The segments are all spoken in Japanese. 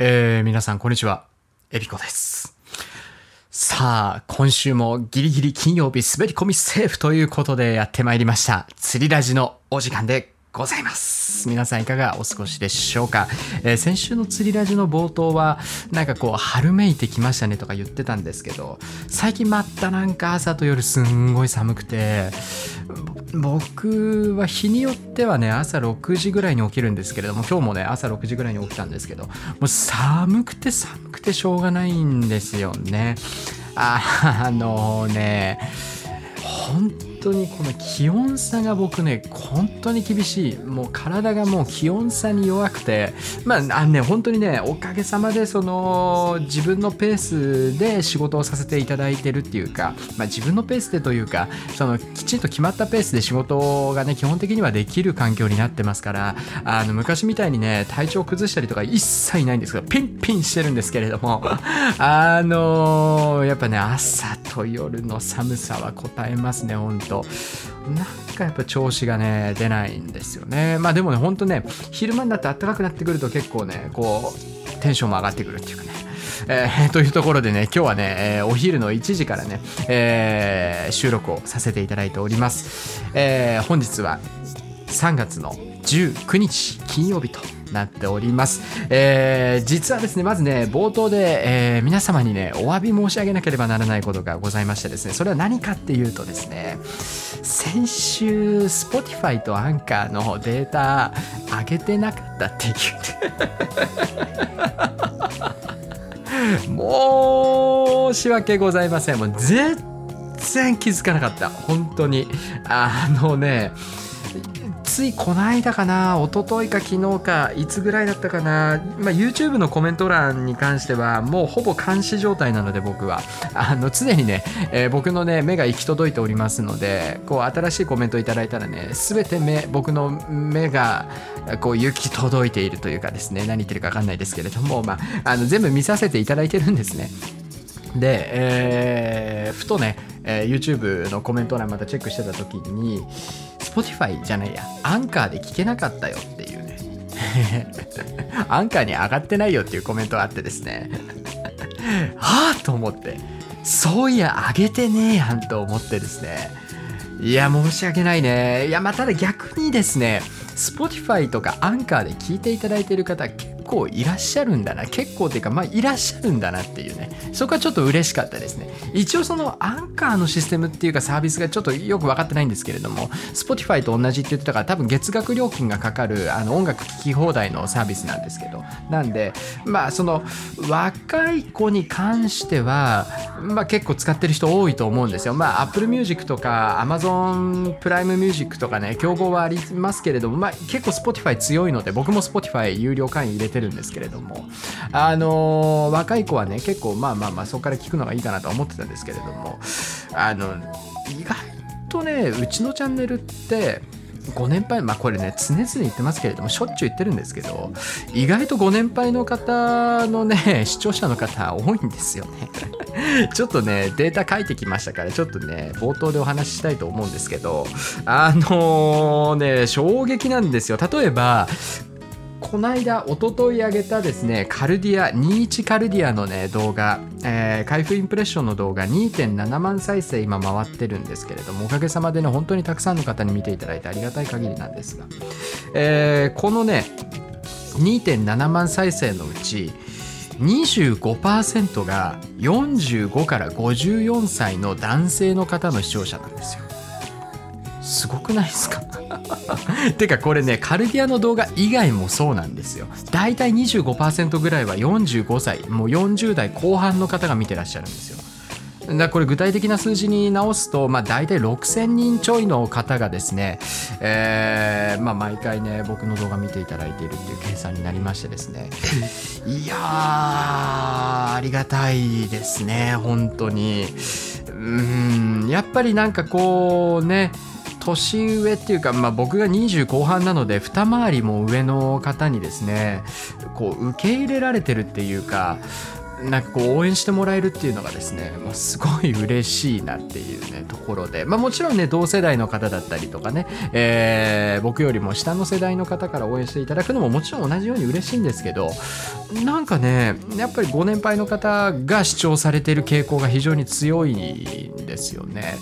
えー、皆さん、こんにちは。エビコです。さあ、今週もギリギリ金曜日滑り込みセーフということでやってまいりました。釣りラジのお時間でございます。皆さんいかがお過ごしでしょうか、えー先週の釣りラジの冒頭は、なんかこう、春めいてきましたねとか言ってたんですけど、最近またなんか朝と夜すんごい寒くて、僕は日によってはね朝6時ぐらいに起きるんですけれども今日もね朝6時ぐらいに起きたんですけどもう寒くて寒くてしょうがないんですよねあのね本当にこの気温差が僕ね本当に厳しい。もう体がもう気温差に弱くて。まああね本当にねおかげさまでその自分のペースで仕事をさせていただいてるっていうか、まあ、自分のペースでというかそのきちんと決まったペースで仕事がね基本的にはできる環境になってますからあの昔みたいにね体調崩したりとか一切ないんですけどピンピンしてるんですけれども あのやっぱね朝と夜の寒さは答えますね本当なんかやっぱ調子がね出ないんですよね。まあでもねほんとね昼間になって暖かくなってくると結構ねこうテンションも上がってくるっていうかね。えー というところでね今日はね、えーお昼の1時からね、えー収録をさせていただいております、え本日は3月の19日金曜日となっております、えー実はですねまずね冒頭で、えー皆様にねお詫び申し上げなければならないことがございましてですねそれは何かっていうとですね先週 Spotify とアンカーのデータ上げてなかったっていう。申し訳ございません。もう全然気づかなかった。本当に。あのねついこの間かな一昨日か昨日かいつぐらいだったかな、まあ、YouTube のコメント欄に関してはもうほぼ監視状態なので僕は。あの常にね、えー僕のね目が行き届いておりますのでこう新しいコメントいただいたらね全て目僕の目がこう行き届いているというかですね何言ってるか分かんないですけれども、まあ、あの全部見させていただいてるんですね。で、えーふとね、えー YouTube のコメント欄またチェックしてた時に Spotify じゃないやアンカーで聞けなかったよっていうね。アンカーに上がってないよっていうコメントがあってですね。はあと思ってそういや上げてねえやんと思ってですね。いや申し訳ないね。いやまあただ逆にですね Spotify とかアンカーで聞いていただいている方結構いらっしゃるんだな結構っていうかまあいらっしゃるんだなっていうね。そこはちょっと嬉しかったですね。一応そのアンカーのシステムっていうかサービスがちょっとよく分かってないんですけれども Spotify と同じって言ってたから多分月額料金がかかるあの音楽聴き放題のサービスなんですけど。なんでまあその若い子に関してはまあ結構使ってる人多いと思うんですよ。まあ Apple Music とか Amazon プライムミュージックとかね競合はありますけれどもまあ結構 Spotify 強いので僕も Spotify 有料会員入れてるんですけれどもあのー若い子はね結構まあまあまあそこから聞くのがいいかなと思ってたんですけれどもあの意外とねうちのチャンネルってご年配まあこれね常々言ってますけれどもしょっちゅう言ってるんですけど意外とご年配の方のね視聴者の方多いんですよね。ちょっとねデータ書いてきましたからちょっとね冒頭でお話ししたいと思うんですけどあのね衝撃なんですよ。例えばこの間一昨日上げたですねカルディア21カルディアのね動画、えー開封インプレッションの動画2.7万再生今回ってるんですけれどもおかげさまでね本当にたくさんの方に見ていただいてありがたい限りなんですが、えーこのね2.7万再生のうち25%が45から54歳の男性の方の視聴者なんですよ。すごくないですか？てかこれねカルディアの動画以外もそうなんですよ。だいたい25%ぐらいは45歳もう40代後半の方が見てらっしゃるんですよ。だこれ具体的な数字に直すと、まあ、大体6000人ちょいの方がですね、えーまあ、毎回ね僕の動画見ていただいているっていう計算になりましてですね。いやーありがたいですね本当に。うんやっぱりなんかこうね年上っていうか、まあ、僕が20後半なので二回りも上の方にですねこう受け入れられてるっていうかなんかこう応援してもらえるっていうのがですねもうすごい嬉しいなっていうねところで、まあ、もちろんね同世代の方だったりとかね、えー、僕よりも下の世代の方から応援していただくのももちろん同じように嬉しいんですけどなんかねやっぱりご年配の方が主張されている傾向が非常に強いんですよね。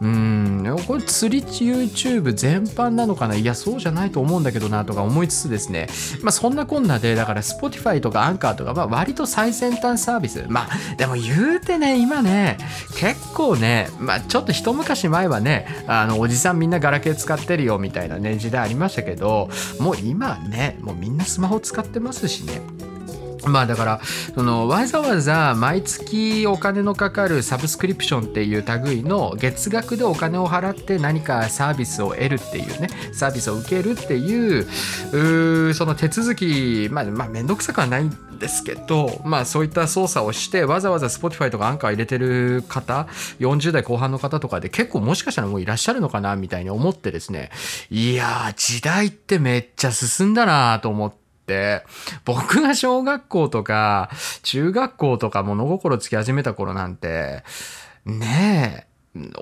うん。これ釣り YouTube 全般なのかな？いやそうじゃないと思うんだけどなとか思いつつですね。まあそんなこんなでだから Spotify とか Anchor とかまあ割と最先端サービス。まあでも言うてね今ね結構ねまあちょっと一昔前はねあのおじさんみんなガラケー使ってるよみたいなね時代ありましたけどもう今ねもうみんなスマホ使ってますしね。まあだからそのわざわざ毎月お金のかかるサブスクリプションっていう類の月額でお金を払って何かサービスを得るっていうねサービスを受けるっていうその手続きまあまあ面倒くさくはないんですけどまあそういった操作をしてわざわざ Spotify とかアンカー入れてる方40代後半の方とかで結構もしかしたらもういらっしゃるのかなみたいに思ってですねいやー時代ってめっちゃ進んだなと思って。って僕が小学校とか中学校とか物心つき始めた頃なんてねえ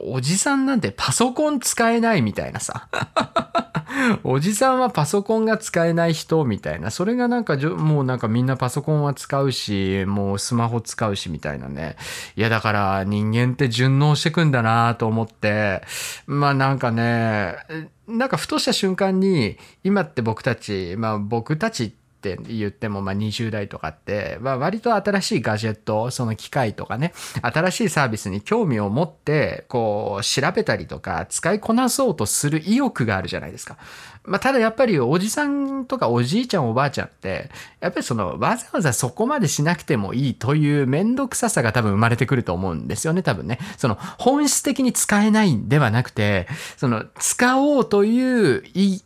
おじさんなんてパソコン使えないみたいなさ。おじさんはパソコンが使えない人みたいな。それがなんかもうなんかみんなパソコンは使うしもうスマホ使うしみたいなね。いやだから人間って順応してくんだなと思って。まあなんかねなんかふとした瞬間に今って僕たちまあ僕たちって言っても、まあ、20代とかって、まあ、割と新しいガジェット、その機械とかね、新しいサービスに興味を持って、こう、調べたりとか、使いこなそうとする意欲があるじゃないですか。まあ、ただやっぱりおじさんとかおじいちゃんおばあちゃんって、やっぱりそのわざわざそこまでしなくてもいいという面倒くささが多分生まれてくると思うんですよね、多分ね。その本質的に使えないんではなくて、その使おうという意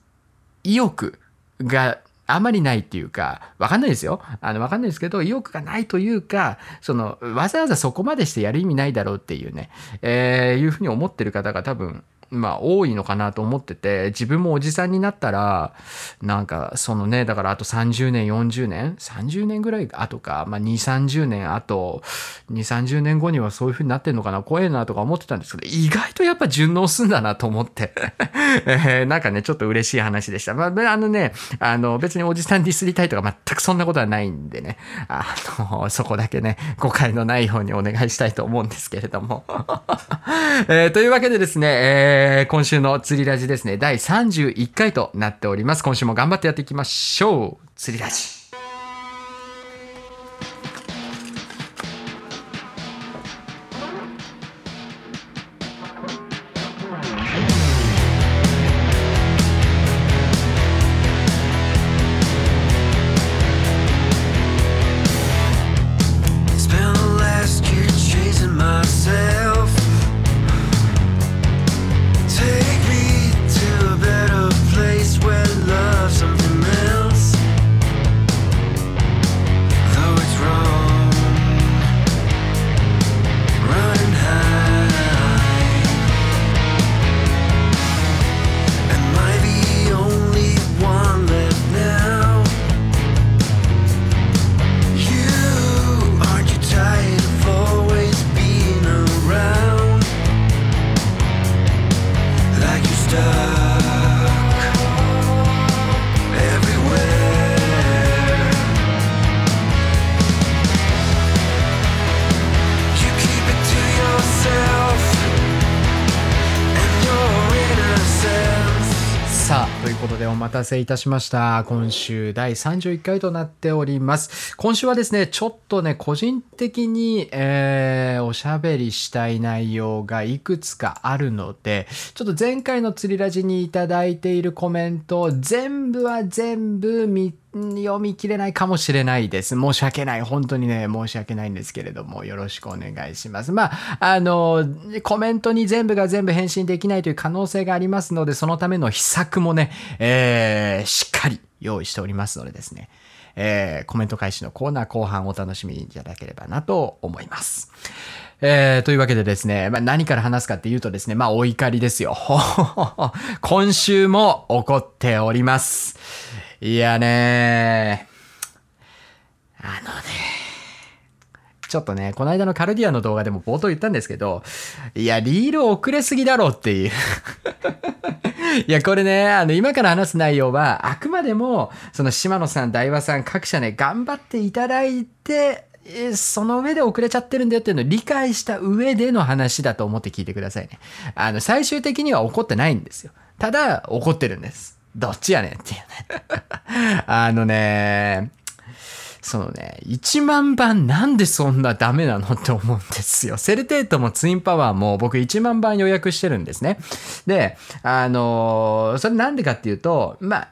欲があまりないっていうか、わかんないですよ。あの、わかんないですけど、意欲がないというか、その、わざわざそこまでしてやる意味ないだろうっていうね、えー、いうふうに思ってる方が多分、まあ多いのかなと思ってて自分もおじさんになったらなんかそのねだからあと30年40年30年ぐらい後か、まあ、2 3 0年あと2 3 0年後にはそういう風になってんのかな怖えなとか思ってたんですけど意外とやっぱ順応すんだなと思って。えー、なんかねちょっと嬉しい話でした。まあ、あのねあの別におじさんディスりたいとか全くそんなことはないんでね。あのそこだけね誤解のないようにお願いしたいと思うんですけれども。えー、というわけでですね、えーえー、今週の釣りラジですね、第31回となっております。今週も頑張ってやっていきましょう。釣りラジ。せいたしました。今週第31回となっております。今週はですね、ちょっとね、個人的に、えー、おしゃべりしたい内容がいくつかあるので、ちょっと前回の釣りラジにいただいているコメント、全部は全部見て、読み切れないかもしれないです。申し訳ない。本当にね、申し訳ないんですけれども、よろしくお願いします。まあ、あの、コメントに全部が全部返信できないという可能性がありますので、そのための秘策もね、えー、しっかり用意しておりますのでですね、えー、コメント開始のコーナー後半お楽しみいただければなと思います。えー、というわけでですね、まあ、何から話すかっていうとですね、まあ、お怒りですよ。今週も怒っております。いやねあのね、ちょっとね、この間のカルディアの動画でも冒頭言ったんですけど、いや、リール遅れすぎだろっていう。いや、これね、あの、今から話す内容は、あくまでも、その島野さん、大和さん、各社ね、頑張っていただいて、その上で遅れちゃってるんだよっていうのを理解した上での話だと思って聞いてくださいね。あの、最終的には怒ってないんですよ。ただ、怒ってるんです。どっちやねんっていうね。あのね、そのね、1万番なんでそんなダメなのって思うんですよ。セルテートもツインパワーも僕1万番予約してるんですね。で、あのー、それなんでかっていうと、まあ、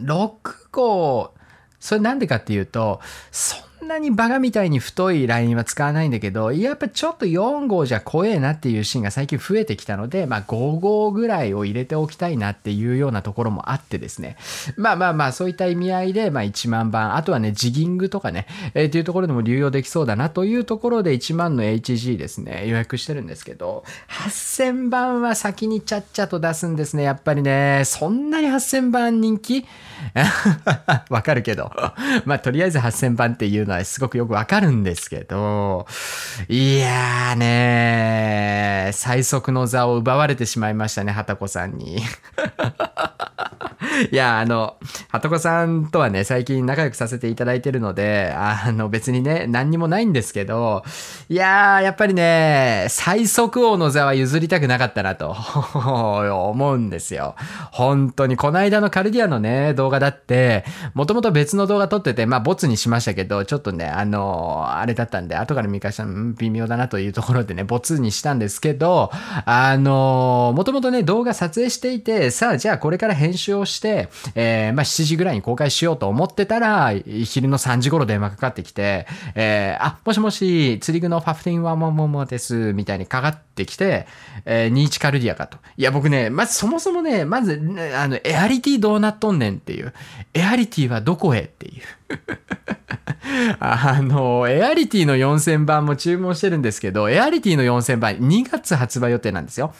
6号、それなんでかっていうと、そんなにバカみたいに太いラインは使わないんだけど、やっぱちょっと4号じゃ怖えなっていうシーンが最近増えてきたので、まあ5号ぐらいを入れておきたいなっていうようなところもあってですね。まあまあまあそういった意味合いで、まあ1万番、あとはね、ジギングとかね、えー、っていうところでも流用できそうだなというところで1万の HG ですね、予約してるんですけど、8000番は先にちゃっちゃと出すんですね、やっぱりね。そんなに8000番人気？わかるけど。まあとりあえず8000番っていうのはすごくよくわかるんですけど、いやーね最速の座を奪われてしまいましたね、はたこさんに。いや、あの、はとこさんとはね、最近仲良くさせていただいてるので、あの、別にね、何にもないんですけど、いやー、やっぱりね、最速王の座は譲りたくなかったなと 思うんですよ。本当に、この間のカルディアのね、動画だって、もともと別の動画撮ってて、まあ、ボツにしましたけど、ちょっとね、あの、あれだったんで、後から見返したら、微妙だなというところでね、ボツにしたんですけど、あの、もともとね、動画撮影していて、さあ、じゃあこれから編集をして、、えー、まあ、7時ぐらいに公開しようと思ってたら、昼の3時頃電話かかってきて、えー、あ、もしもし、釣り具のファフティンワモモモです、みたいにかかってきて、えー、ニーチカルディアかと。いや、僕ね、まずそもそもね、まず、あの、エアリティどうなっとんねんっていう。エアリティはどこへっていう。あの、エアリティの4000番も注文してるんですけど、エアリティの4000番2月発売予定なんですよ。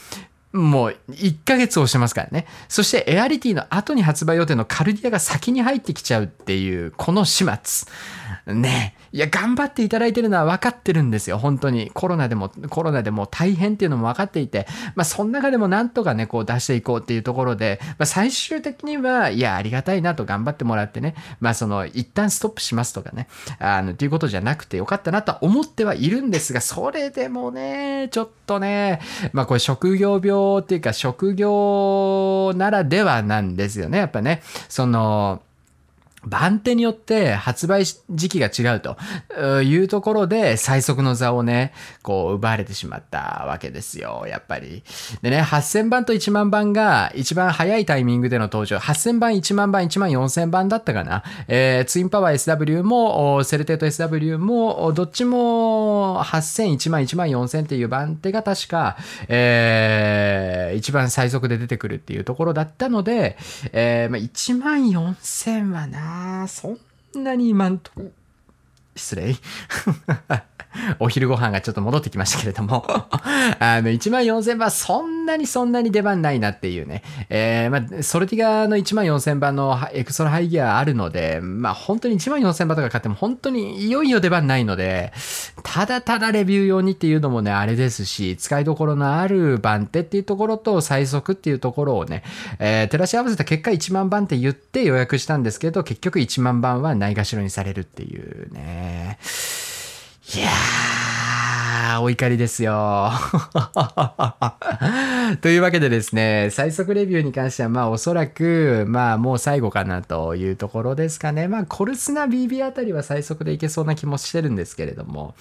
もう1ヶ月押してますからね。そしてエアリティの後に発売予定のカルディアが先に入ってきちゃうっていう、この始末。ね。いや、頑張っていただいてるのは分かってるんですよ。本当に。コロナでも、コロナでも大変っていうのも分かっていて、まあ、その中でもなんとかね、こう出していこうっていうところで、まあ、最終的には、いや、ありがたいなと頑張ってもらってね、まあ、その、一旦ストップしますとかね、あの、っていうことじゃなくてよかったなとは思ってはいるんですが、それでもね、ちょっとね、まあ、これ職業病っていうか、職業ならではなんですよね、やっぱね。その、番手によって発売時期が違うというところで最速の座をね、こう奪われてしまったわけですよ、やっぱり。でね、8000番と1万番が一番早いタイミングでの登場。8000番、1万番、1万4000番だったかな。えー、ツインパワー SW も、セルテート SW も、どっちも8000、1万、1万4000っていう番手が確か、えー、一番最速で出てくるっていうところだったので、えー、まあ、1万4000はな、そんなに今んとこ、失礼。お昼ご飯がちょっと戻ってきましたけれども あの、1万4000番、そんなにそんなに出番ないなっていうね。えー、まあ、ソルティガの1万4000番のエクストラハイギアあるので、まあ、本当に1万4000番とか買っても本当にいよいよ出番ないので、ただただレビュー用にっていうのもね、あれですし、使いどころのある番手っていうところと最速っていうところをね、えー、照らし合わせた結果1万番って言って予約したんですけど、結局1万番はないがしろにされるっていうね。いやー、お怒りですよ。というわけでですね、最速レビューに関しては、まあおそらく、まあもう最後かなというところですかね。まあコルスナ BB あたりは最速でいけそうな気もしてるんですけれども。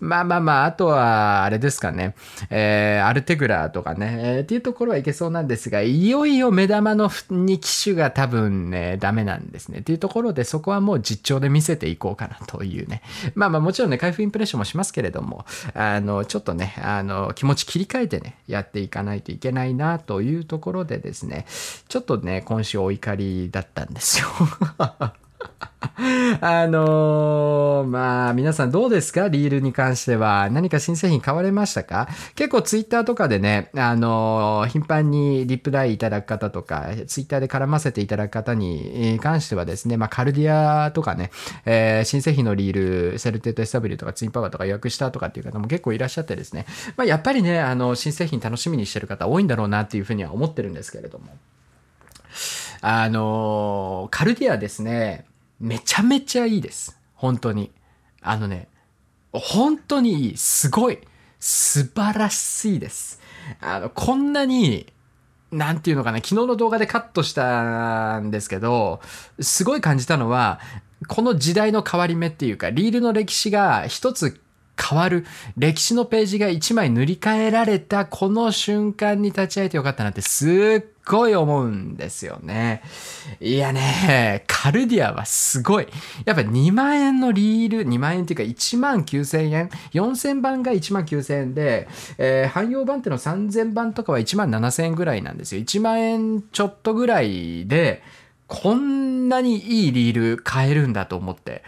まあまあまあ、あとは、あれですかね。えー、アルテグラとかね、えー、っていうところはいけそうなんですが、いよいよ目玉の2機種が多分ね、ダメなんですね。っていうところで、そこはもう実調で見せていこうかなというね。まあまあもちろんね、開封インプレッションもしますけれども、あの、ちょっとね、あの、気持ち切り替えてね、やっていかないといけないなというところでですね、ちょっとね、今週お怒りだったんですよ。あのー、まあ、皆さんどうですか？リールに関しては。何か新製品買われましたか？結構ツイッターとかでね、あのー、頻繁にリプライいただく方とか、ツイッターで絡ませていただく方に関してはですね、まあ、カルディアとかね、えー、新製品のリール、セルテート SW とかツインパワーとか予約したとかっていう方も結構いらっしゃってですね、まあ、やっぱりね、あの、新製品楽しみにしてる方多いんだろうなっていうふうには思ってるんですけれども。あのカルディアですね、めちゃめちゃいいです。本当に。あのね、本当にいい。すごい。素晴らしいです。あの、こんなに、なんていうのかな、昨日の動画でカットしたんですけど、すごい感じたのは、この時代の変わり目っていうか、リールの歴史が一つ変わる、歴史のページが一枚塗り替えられたこの瞬間に立ち会えてよかったなってすっごい思うんですよね。いやね、カルディアはすごい。やっぱ2万円のリール、2万円っていうか1万9000円、4000番が1万9000円で、えー、汎用版っての3000番とかは1万7000円ぐらいなんですよ。1万円ちょっとぐらいで、こんなにいいリール買えるんだと思って。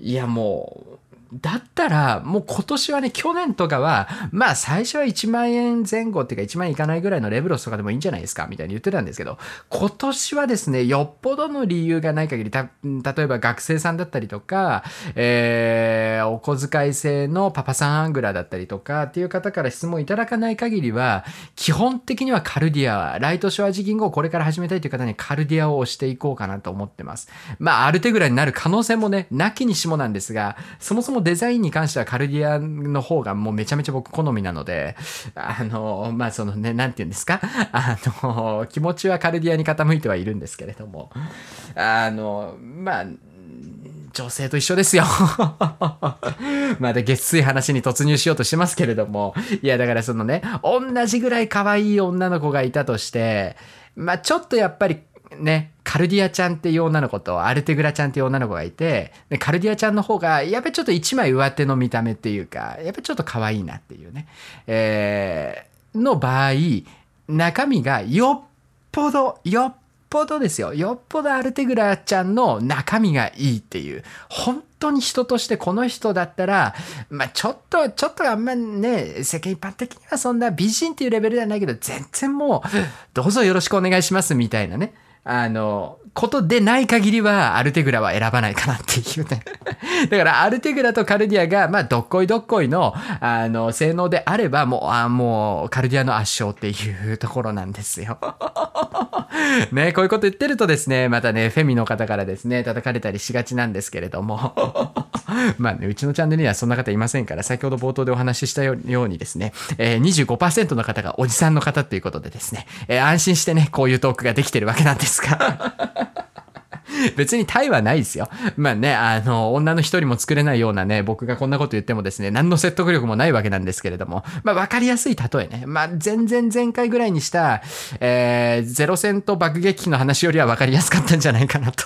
いやもう、だったら、もう今年はね、去年とかは、まあ最初は1万円前後っていうか1万円いかないぐらいのレブロスとかでもいいんじゃないですかみたいに言ってたんですけど、今年はですね、よっぽどの理由がない限り、た、例えば学生さんだったりとか、えー、お小遣い制のパパさんアングラーだったりとかっていう方から質問いただかない限りは、基本的にはカルディア、ライトショアジ銀行をこれから始めたいという方にカルディアを押していこうかなと思ってます。まあ、ある手ぐらいになる可能性もね、なきにしもなんですが、そもそももデザインに関してはカルディアの方がもうめちゃめちゃ僕好みなので、あの、まあそのね、なんて言うんですか、あの、気持ちはカルディアに傾いてはいるんですけれども、あの、まあ、女性と一緒ですよ。まだ月水話に突入しようとしてますけれども。いや、だからそのね、同じぐらい可愛い女の子がいたとして、まあちょっとやっぱりね、カルディアちゃんっていう女の子とアルテグラちゃんっていう女の子がいて、でカルディアちゃんの方が、やっぱりちょっと一枚上手の見た目っていうか、やっぱりちょっと可愛いなっていうね。えー、の場合、中身がよっぽど、よっぽどですよ。よっぽどアルテグラちゃんの中身がいいっていう。本当に人としてこの人だったら、まあちょっと、ちょっとあんまね、世間一般的にはそんな美人っていうレベルではないけど、全然もう、どうぞよろしくお願いしますみたいなね。あの、ことでない限りは、アルテグラは選ばないかなっていうね。だから、アルテグラとカルディアが、まあ、どっこいどっこいの、あの、性能であれば、もう、あもう、カルディアの圧勝っていうところなんですよ。ね、こういうこと言ってるとですね、またね、フェミの方からですね、叩かれたりしがちなんですけれども。まあね、うちのチャンネルにはそんな方いませんから、先ほど冒頭でお話ししたようにですね、えー、25%の方がおじさんの方ということでですね、えー、安心してね、こういうトークができてるわけなんですが。別にタイはないですよ。まあね、あの、女の一人も作れないようなね、僕がこんなこと言ってもですね、何の説得力もないわけなんですけれども、まあわかりやすい例えね。まあ全然前回ぐらいにした、えー、ゼロ戦と爆撃機の話よりはわかりやすかったんじゃないかなと。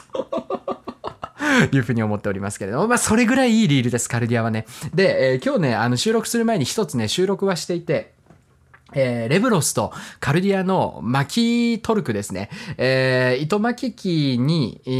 いうふうに思っておりますけれども、まあ、それぐらいいいリールです、カルディアはね。で、えー、今日ね、あの、収録する前に一つね、収録はしていて、えー、レブロスとカルディアの巻きトルクですね。えー、糸巻き機に、え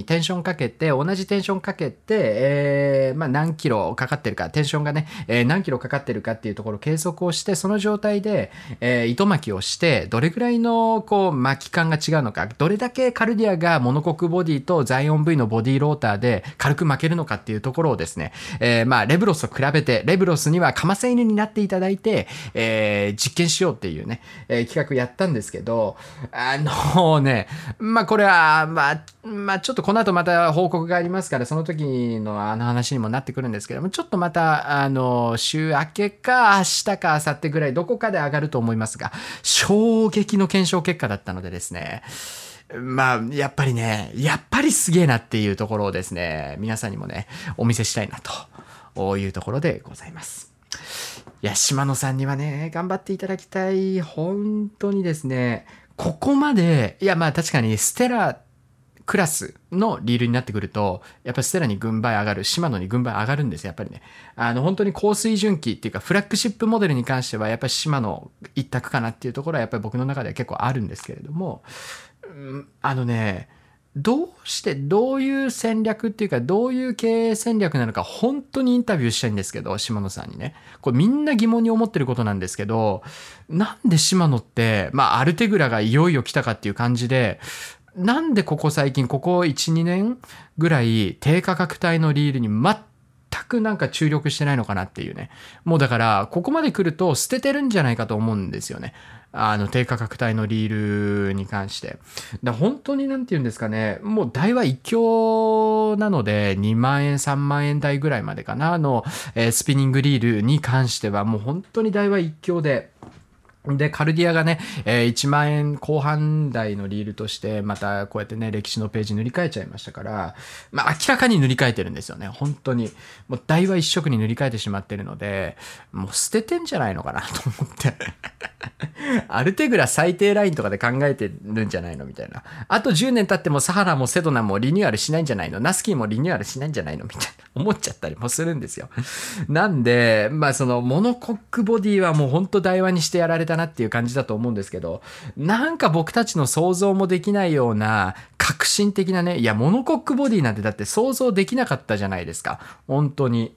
ー、テンションかけて、同じテンションかけて、えー、まあ、何キロかかってるか、テンションがね、えー、何キロかかってるかっていうところを計測をして、その状態で、えー、糸巻きをして、どれぐらいの、こう、巻き感が違うのか、どれだけカルディアがモノコックボディとザイオン V のボディローターで軽く巻けるのかっていうところをですね、えー、まあ、レブロスと比べて、レブロスにはカマセ犬になっていただいて、えーえー、実験しようっていうね、えー、企画やったんですけど、あのね、まあこれは、まあ、まあちょっとこの後また報告がありますから、その時のあの話にもなってくるんですけども、ちょっとまた、あの、週明けか明日か明後日ぐらいどこかで上がると思いますが、衝撃の検証結果だったのでですね、まあ、やっぱりね、やっぱりすげえなっていうところをですね、皆さんにもね、お見せしたいなというところでございます。いや、島野さんにはね、頑張っていただきたい。本当にですね、ここまで、いや、まあ確かにステラクラスのリールになってくると、やっぱステラに軍配上がる、島野に軍配上がるんですよ、やっぱりね。あの、本当に高水準機っていうか、フラッグシップモデルに関しては、やっぱり島野一択かなっていうところは、やっぱり僕の中では結構あるんですけれども、あのね、どうしてどういう戦略っていうかどういう経営戦略なのか本当にインタビューしたいんですけど島野さんにね。これみんな疑問に思ってることなんですけどなんで島野ってまあアルテグラがいよいよ来たかっていう感じでなんでここ最近ここ12年ぐらい低価格帯のリールに全くなんか注力してないのかなっていうね。もうだからここまで来ると捨ててるんじゃないかと思うんですよね。あの低価格帯のリールに関して。だ本当に何て言うんですかね、もう台は一強なので2万円、3万円台ぐらいまでかな、の、えー、スピニングリールに関してはもう本当に台は一強で、で、カルディアがね、えー、1万円後半台のリールとして、またこうやってね、歴史のページ塗り替えちゃいましたから、まあ明らかに塗り替えてるんですよね。本当に。もう台は一色に塗り替えてしまってるので、もう捨ててんじゃないのかなと思ってアルテグラ最低ラインとかで考えてるんじゃないのみたいな。あと10年経ってもサハラもセドナもリニューアルしないんじゃないの？ナスキーもリニューアルしないんじゃないのみたいな。思っちゃったりもするんですよ。なんで、まあそのモノコックボディはもうほんと台話にしてやられたなっていう感じだと思うんですけど、なんか僕たちの想像もできないような革新的なね、いや、モノコックボディなんてだって想像できなかったじゃないですか。本当に。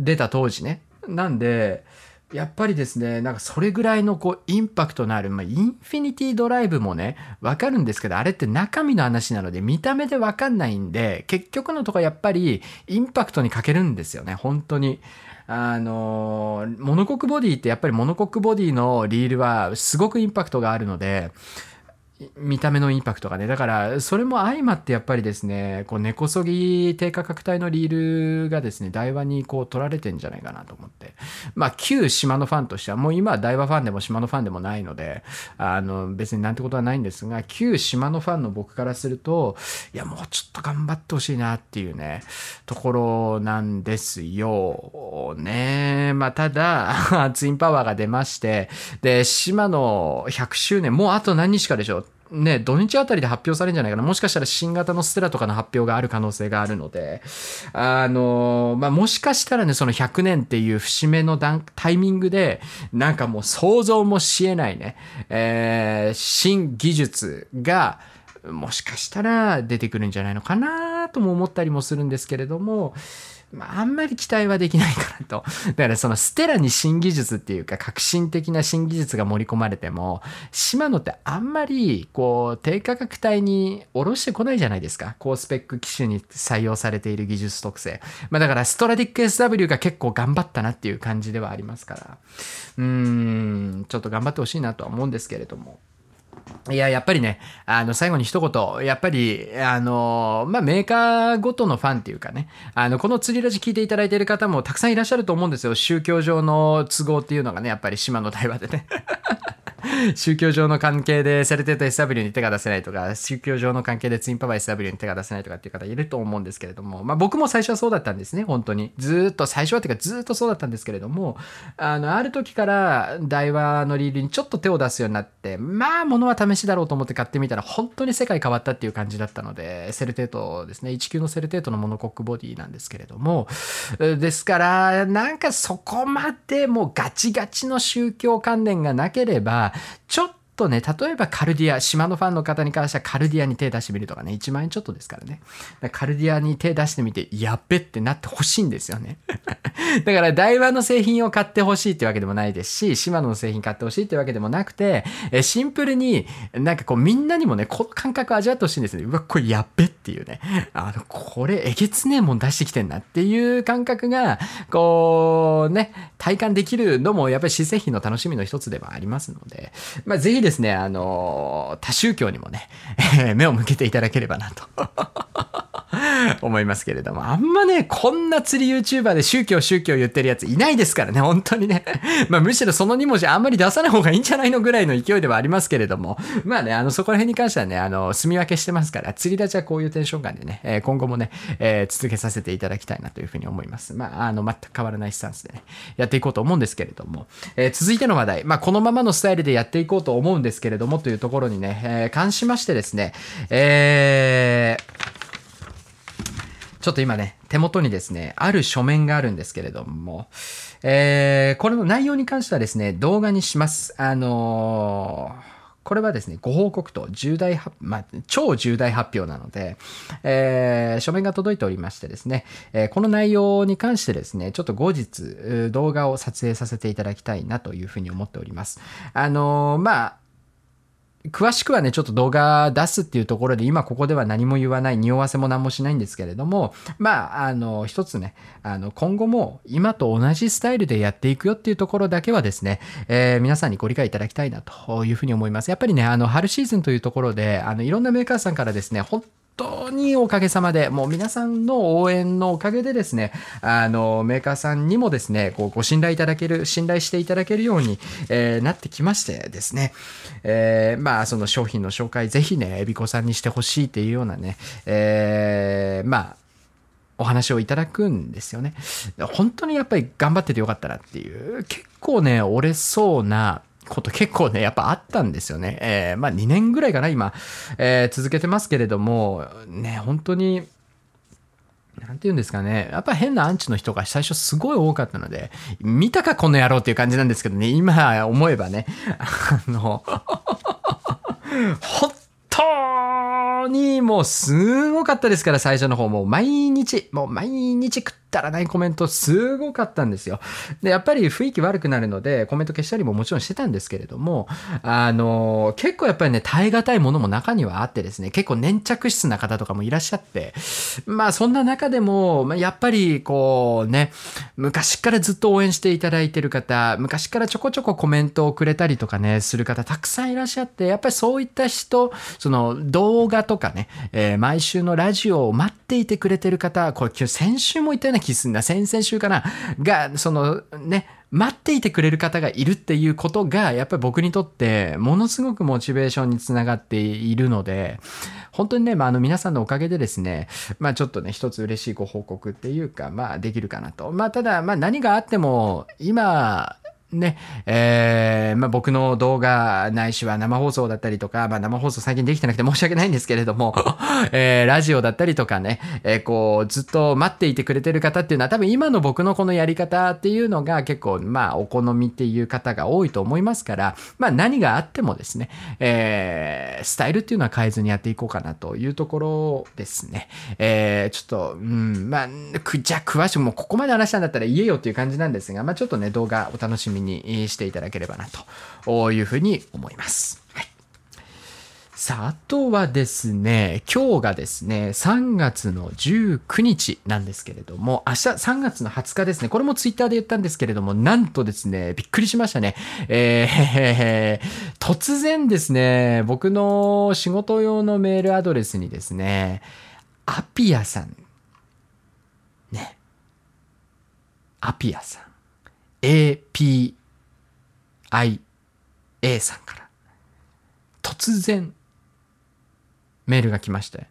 出た当時ね。なんで、やっぱりですね、なんかそれぐらいのこうインパクトのある、まあ、インフィニティドライブもね、わかるんですけど、あれって中身の話なので、見た目でわかんないんで、結局のとこやっぱりインパクトに欠けるんですよね、本当に。あの、モノコックボディってやっぱりモノコックボディのリールはすごくインパクトがあるので、見た目のインパクトがね。だから、それも相まってやっぱりですね、こう根こそぎ低価格帯のリールがですね、台湾にこう取られてんじゃないかなと思って。まあ、旧島のファンとしては、もう今は台湾ファンでも島のファンでもないので、あの、別になんてことはないんですが、旧島のファンの僕からすると、いや、もうちょっと頑張ってほしいなっていうね、ところなんですよ。ね。まあ、ただ、ツインパワーが出まして、で、島の100周年、もうあと何日かでしょう。ね、土日あたりで発表されるんじゃないかな。もしかしたら新型のステラとかの発表がある可能性があるので、あの、まあ、もしかしたらね、その100年っていう節目のタイミングで、なんかもう想像もしえないね、えー、新技術が、もしかしたら出てくるんじゃないのかなとも思ったりもするんですけれども、まあ、あんまり期待はできないかなと。だからそのステラに新技術っていうか革新的な新技術が盛り込まれても、シマノってあんまりこう低価格帯に下ろしてこないじゃないですか。高スペック機種に採用されている技術特性。まあだからストラディック SW が結構頑張ったなっていう感じではありますから。うーん、ちょっと頑張ってほしいなとは思うんですけれども。いや、やっぱりね、あの、最後に一言、やっぱり、あの、まあ、メーカーごとのファンっていうかね、あの、この釣りラジ聞いていただいている方もたくさんいらっしゃると思うんですよ。宗教上の都合っていうのがね、やっぱり島の対話でね。宗教上の関係でセルテート SW に手が出せないとか、宗教上の関係でツインパワー SW に手が出せないとかっていう方いると思うんですけれども、まあ僕も最初はそうだったんですね、本当に。ずっと、最初はっていうかずっとそうだったんですけれども、あの、ある時からダイワのリールにちょっと手を出すようになって、まあ物は試しだろうと思って買ってみたら本当に世界変わったっていう感じだったので、セルテートですね、19のセルテートのモノコックボディなんですけれども、ですから、なんかそこまでもうガチガチの宗教関連がなければ、ちょっととね、例えばカルディア、シマノファンの方に関してはカルディアに手出してみるとかね、1万円ちょっとですからね。らカルディアに手出してみて、やっべってなってほしいんですよね。だから、台湾の製品を買ってほしいってわけでもないですし、島の製品買ってほしいってわけでもなくて、えシンプルになんかこうみんなにもね、この感覚を味わってほしいんですね。うわ、これやっべっていうね。あの、これえげつねえもん出してきてんなっていう感覚が、こう、ね、体感できるのもやっぱり新製品の楽しみの一つではありますので、まあ、ぜひでですね、あの、多宗教にもね、目を向けていただければなと。思いますけれども、あんまね、こんな釣り YouTuber で宗教宗教言ってるやついないですからね、本当にね。まあむしろその2文字あんまり出さない方がいいんじゃないのぐらいの勢いではありますけれども、まあね、あの、そこら辺に関してはね、あの、住み分けしてますから、釣り立ちはこういうテンション感でね、えー、今後もね、えー、続けさせていただきたいなというふうに思います。まあ、あの、全く変わらないスタンスでね、やっていこうと思うんですけれども、えー、続いての話題、まあ、このままのスタイルでやっていこうと思うんですけれども、というところにね、えー、関しましてですね、えー、ちょっと今ね、手元にですね、ある書面があるんですけれども、えー、これの内容に関してはですね、動画にします。あのーこれはですね、ご報告と重大発、まあ、超重大発表なので、えー、書面が届いておりましてですね、えー、この内容に関してですね、ちょっと後日、動画を撮影させていただきたいなというふうに思っております。あの、まあ、詳しくはね、ちょっと動画出すっていうところで、今ここでは何も言わない、匂わせも何もしないんですけれども、まあ、あの、一つね、あの、今後も今と同じスタイルでやっていくよっていうところだけはですね、えー、皆さんにご理解いただきたいなというふうに思います。やっぱりね、あの、春シーズンというところで、あの、いろんなメーカーさんからですね、当におかげさまで、もう皆さんの応援のおかげでですね、あの、メーカーさんにもですね、こうご信頼いただける、信頼していただけるように、えー、なってきましてですね、えー、まあ、その商品の紹介、ぜひね、エビコさんにしてほしいっていうようなね、えー、まあ、お話をいただくんですよね。本当にやっぱり頑張っててよかったなっていう、結構ね、折れそうな、こと結構ね、やっぱあったんですよね。えー、まあ2年ぐらいかな、今、えー、続けてますけれども、ね、本当に、なんて言うんですかね。やっぱ変なアンチの人が最初すごい多かったので、見たかこの野郎っていう感じなんですけどね、今思えばね、あの、本当にもうすごかったですから、最初の方もう毎日、もう毎日食ったらないコメントすごかったんですよ。で、やっぱり雰囲気悪くなるので、コメント消したりももちろんしてたんですけれども、あの、結構やっぱりね、耐え難いものも中にはあってですね、結構粘着質な方とかもいらっしゃって、まあそんな中でも、まあ、やっぱりこうね、昔からずっと応援していただいてる方、昔からちょこちょこコメントをくれたりとかね、する方たくさんいらっしゃって、やっぱりそういった人、その動画とかね、えー、毎週のラジオを待っていてくれてる方、これ今日先週も言ったような気すんな。先々週かな。が、そのね、待っていてくれる方がいるっていうことが、やっぱり僕にとってものすごくモチベーションにつながっているので、本当にね、まあ、あの皆さんのおかげでですね、まあちょっとね、一つ嬉しいご報告っていうか、まあできるかなと。まあただ、まあ何があっても、今、ね、えー、まあ、僕の動画ないしは生放送だったりとか、まあ、生放送最近できてなくて 申し訳ないんですけれども、えー、ラジオだったりとかね、えー、こう、ずっと待っていてくれてる方っていうのは多分今の僕のこのやり方っていうのが結構、まあ、お好みっていう方が多いと思いますから、まあ、何があってもですね、えー、スタイルっていうのは変えずにやっていこうかなというところですね。えー、ちょっと、うん、まあ、じゃあ詳しくもうここまで話したんだったら言えよっていう感じなんですが、まあ、ちょっとね、動画お楽しみみにしていただければなというふうに思います。さあ、あとはですね、今日がですね、3月の19日なんですけれども、明日3月の20日ですね、これもツイッターで言ったんですけれども、なんとですね、びっくりしましたね。えー、突然ですね、僕の仕事用のメールアドレスにですね、アピアさん、ね、アピアさん、APIA さんから。突然メールが来まして、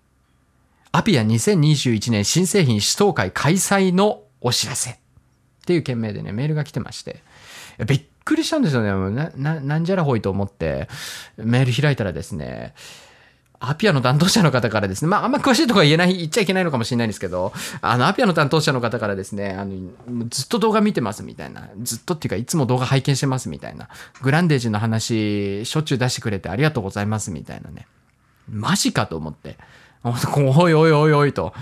アピア2021年新製品試投会開催のお知らせ。っていう件名でね、メールが来てまして、びっくりしたんですよね。な、な、なんじゃらほいと思って。メール開いたらですね、アピアの担当者の方からですね、まあ、あんま詳しいとこは言えない、言っちゃいけないのかもしれないんですけど、あの、アピアの担当者の方からですね、あの、ずっと動画見てますみたいな、ずっとっていうか、いつも動画拝見してますみたいな、グランデージの話、しょっちゅう出してくれてありがとうございますみたいなね。マジかと思って。おいおいおいおいと。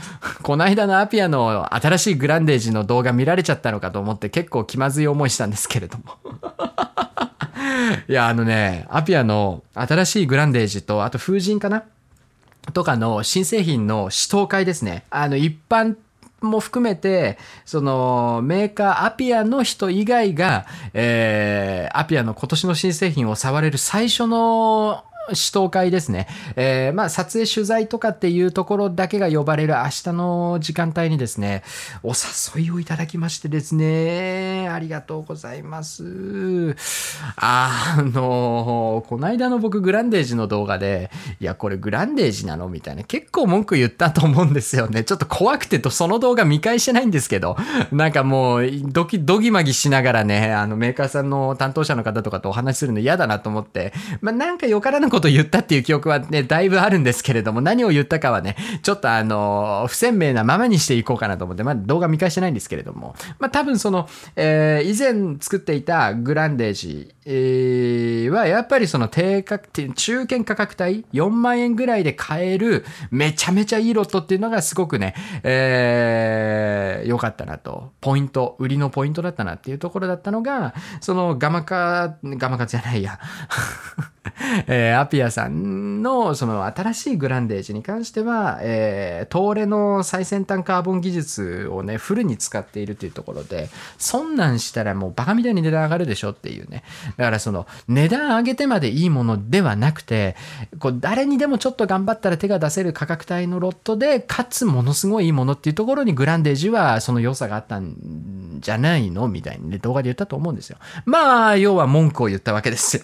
この間のアピアの新しいグランデージの動画見られちゃったのかと思って結構気まずい思いしたんですけれども。いや、あのね、アピアの新しいグランデージと、あと風神かな？とかの新製品の試投会ですね。あの、一般も含めて、そのメーカーアピアの人以外が、えー、アピアの今年の新製品を触れる最初の試投会ですね。えー、まあ、撮影取材とかっていうところだけが呼ばれる明日の時間帯にですね、お誘いをいただきましてですね、ありがとうございます。あの、この間の僕グランデージの動画で、いや、これグランデージなの？みたいな、結構文句言ったと思うんですよね。ちょっと怖くてとその動画見返してないんですけど、なんかもう、ドキ、ドギマギしながらね、あのメーカーさんの担当者の方とかとお話しするの嫌だなと思って、まあ、なんかよからぬこと言ったっていう記憶はね、だいぶあるんですけれども、何を言ったかはね、ちょっとあの、不鮮明なままにしていこうかなと思って、まあ動画見返してないんですけれども、まあ多分その、えー、以前作っていたグランデージ、えー、はやっぱりその低価格、中堅価格帯4万円ぐらいで買えるめちゃめちゃいいロットっていうのがすごくね、えー、良かったなと。ポイント、売りのポイントだったなっていうところだったのが、そのガマカ、ガマカじゃないや。えー、アピアさんのその新しいグランデージに関しては、えー、東レの最先端カーボン技術をね、フルに使っているというところで、そんなんしたらもうバカみたいに値段上がるでしょっていうね。だからその値段上げてまでいいものではなくて、こう誰にでもちょっと頑張ったら手が出せる価格帯のロットで、かつものすごいいいものっていうところにグランデージはその良さがあったんじゃないのみたいにね、動画で言ったと思うんですよ。まあ、要は文句を言ったわけですよ。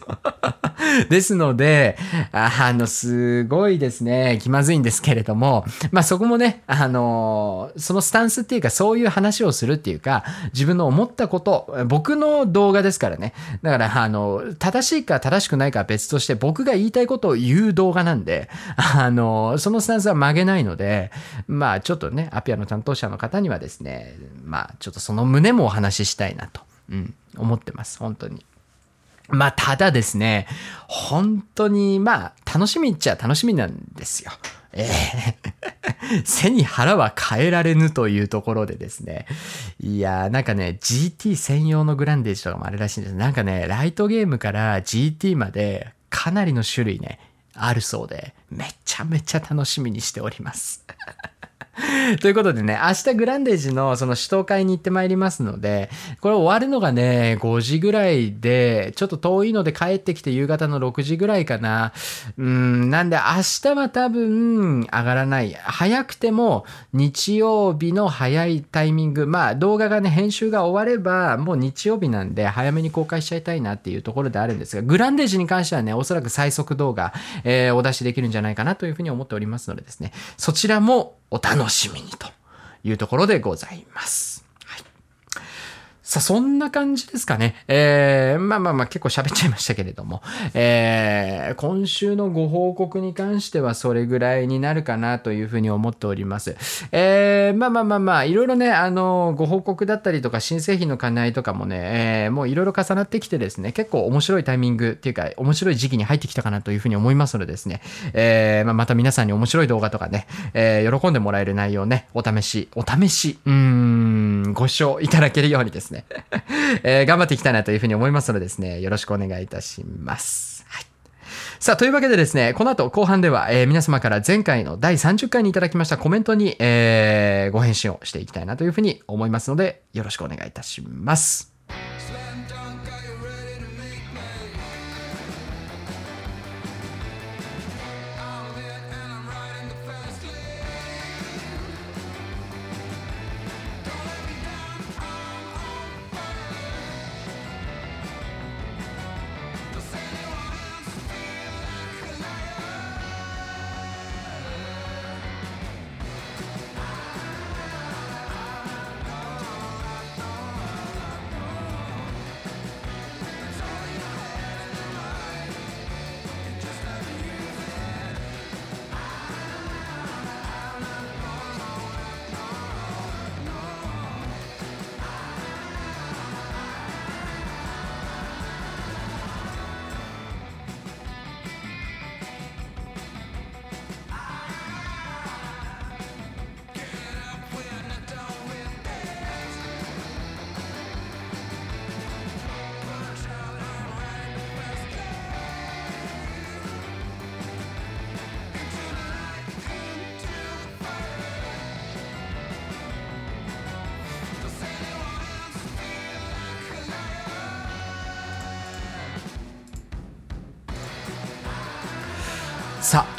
ですので、あの、すごいですね、気まずいんですけれども、まあそこもね、あの、そのスタンスっていうか、そういう話をするっていうか、自分の思ったこと、僕の動画ですからね。だから、あの、正しいか正しくないかは別として、僕が言いたいことを言う動画なんで、あの、そのスタンスは曲げないので、まあちょっとね、アピアの担当者の方にはですね、まあちょっとその旨もお話ししたいなと、うん、思ってます、本当に。まあ、ただですね、本当に、まあ、楽しみっちゃ楽しみなんですよ。えー 背に腹は変えられぬというところでですね。いやー、なんかね、GT 専用のグランデージとかもあるらしいんです。なんかね、ライトゲームから GT までかなりの種類ね、あるそうで、めちゃめちゃ楽しみにしております。ということでね、明日グランデージのその首都会に行ってまいりますので、これ終わるのがね、5時ぐらいで、ちょっと遠いので帰ってきて夕方の6時ぐらいかな。うん、なんで明日は多分上がらない。早くても日曜日の早いタイミング、まあ動画がね、編集が終わればもう日曜日なんで早めに公開しちゃいたいなっていうところであるんですが、グランデージに関してはね、おそらく最速動画、えー、お出しできるんじゃないかなというふうに思っておりますのでですね、そちらもお楽しみにというところでございます。さあ、そんな感じですかね。えー、まあまあまあ結構喋っちゃいましたけれども、えー、今週のご報告に関してはそれぐらいになるかなというふうに思っております。えー、まあまあまあまあ、いろいろね、あの、ご報告だったりとか新製品の兼ね合いとかもね、えー、もういろいろ重なってきてですね、結構面白いタイミングっていうか、面白い時期に入ってきたかなというふうに思いますのでですね、えー、まあ、また皆さんに面白い動画とかね、えー、喜んでもらえる内容ね、お試し、お試し、うーん、ご視聴いただけるようにですね、えー、頑張っていきたいなというふうに思いますのでですね、よろしくお願いいたします。はい。さあ、というわけでですね、この後後半では、えー、皆様から前回の第30回にいただきましたコメントに、えー、ご返信をしていきたいなというふうに思いますので、よろしくお願いいたします。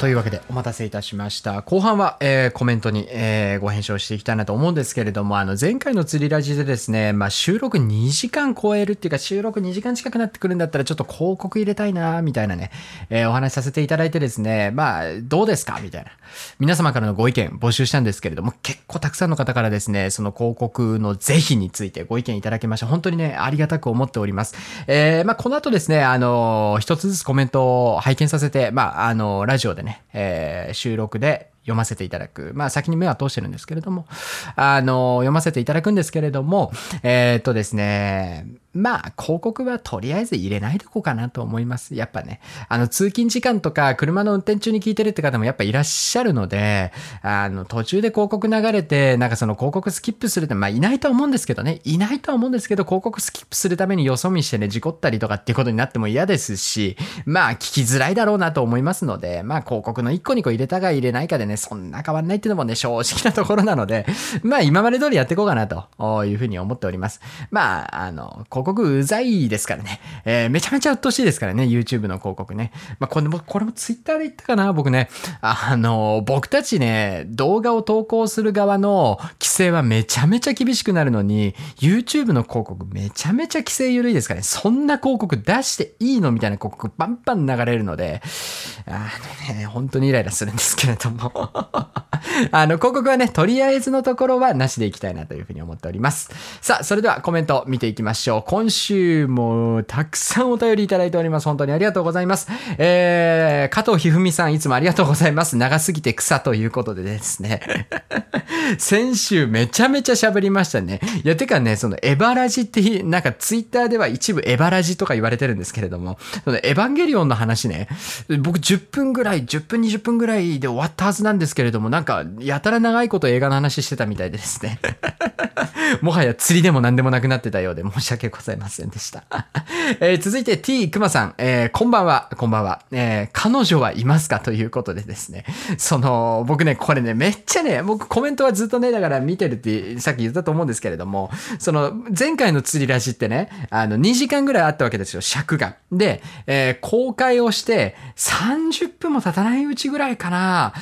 というわけで。お待たせいたしました。後半は、えーコメントに、えーご返信をしていきたいなと思うんですけれども、あの、前回の釣りラジでですね、まあ、収録2時間超えるっていうか、収録2時間近くなってくるんだったら、ちょっと広告入れたいな、みたいなね、えーお話しさせていただいてですね、まあ、どうですか？みたいな。皆様からのご意見募集したんですけれども、結構たくさんの方からですね、その広告の是非についてご意見いただきました。本当にね、ありがたく思っております。えーまあ、この後ですね、あの一つずつコメントを拝見させて、まあ、あのラジオでね、えー収録で読ませていただく。まあ、先に目は通してるんですけれども、あの読ませていただくんですけれども、えーっとですね、まあ、広告はとりあえず入れないとこかなと思います。やっぱね、あの、通勤時間とか、車の運転中に聞いてるって方もやっぱいらっしゃるので、あの、途中で広告流れて、なんかその広告スキップするって、まあ、いないと思うんですけどね、いないとは思うんですけど、広告スキップするためによそ見してね、事故ったりとかっていうことになっても嫌ですし、まあ、聞きづらいだろうなと思いますので、まあ、広告の1個2個入れたか入れないかでね、そんな変わんないっていうのもね、正直なところなので、まあ、今まで通りやっていこうかなというふうに思っております。まあ、あの、広広告うざいですからね、えーめちゃめちゃ鬱陶しいですからね、YouTube の広告ね。まあ、これも、これも Twitter で言ったかな、僕ね。あの、僕たちね、動画を投稿する側の規制はめちゃめちゃ厳しくなるのに、YouTube の広告めちゃめちゃ規制緩いですからね、そんな広告出していいのみたいな広告バンバン流れるので、あのね、本当にイライラするんですけれども。あの、広告はね、とりあえずのところはなしでいきたいなというふうに思っております。さあ、それではコメント見ていきましょう。今週もたくさんお便りいただいております。本当にありがとうございます。えー、加藤ひふみさんいつもありがとうございます。長すぎて草ということでですね。先週めちゃめちゃ喋りましたね。いや、てかね、そのエバラジって、なんかツイッターでは一部エバラジとか言われてるんですけれども、そのエヴァンゲリオンの話ね、僕10分ぐらい、10分20分ぐらいで終わったはずなんですけれども、なんかやたら長いこと映画の話してたみたいでですね。もはや釣りでも何でもなくなってたようで申し訳ございませんでした。えー続いて T くまさん、えーこんばんは、こんばんは。えー彼女はいますか？ということでですね。その、僕ね、これね、めっちゃね、僕コメントはずっとね、だから見てるってさっき言ったと思うんですけれども、その、前回の釣りラジってね、あの、2時間ぐらいあったわけですよ、尺が。で、えー公開をして、30分も経たないうちぐらいかな、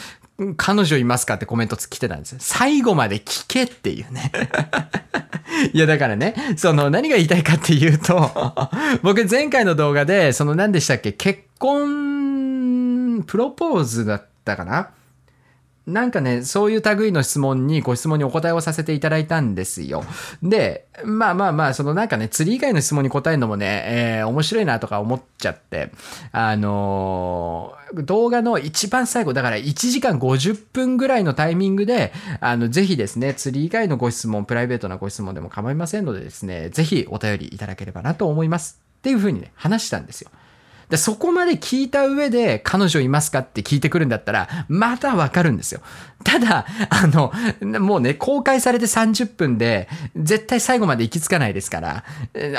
彼女いますか？ってコメント来てたんですよ。最後まで聞けっていうね。いやだからね、その何が言いたいかっていうと、僕前回の動画で、その何でしたっけ、結婚、プロポーズだったかな？なんかね、そういう類の質問に、ご質問にお答えをさせていただいたんですよ。で、まあまあまあ、そのなんかね、釣り以外の質問に答えるのもね、えー面白いなとか思っちゃって、あのー動画の一番最後、だから1時間50分ぐらいのタイミングで、あの、ぜひですね、釣り以外のご質問、プライベートなご質問でも構いませんのでですね、ぜひお便りいただければなと思います。っていうふうにね、話したんですよ。でそこまで聞いた上で彼女いますかって聞いてくるんだったらまだわかるんですよ。ただ、あの、もうね、公開されて30分で絶対最後まで行き着かないですから、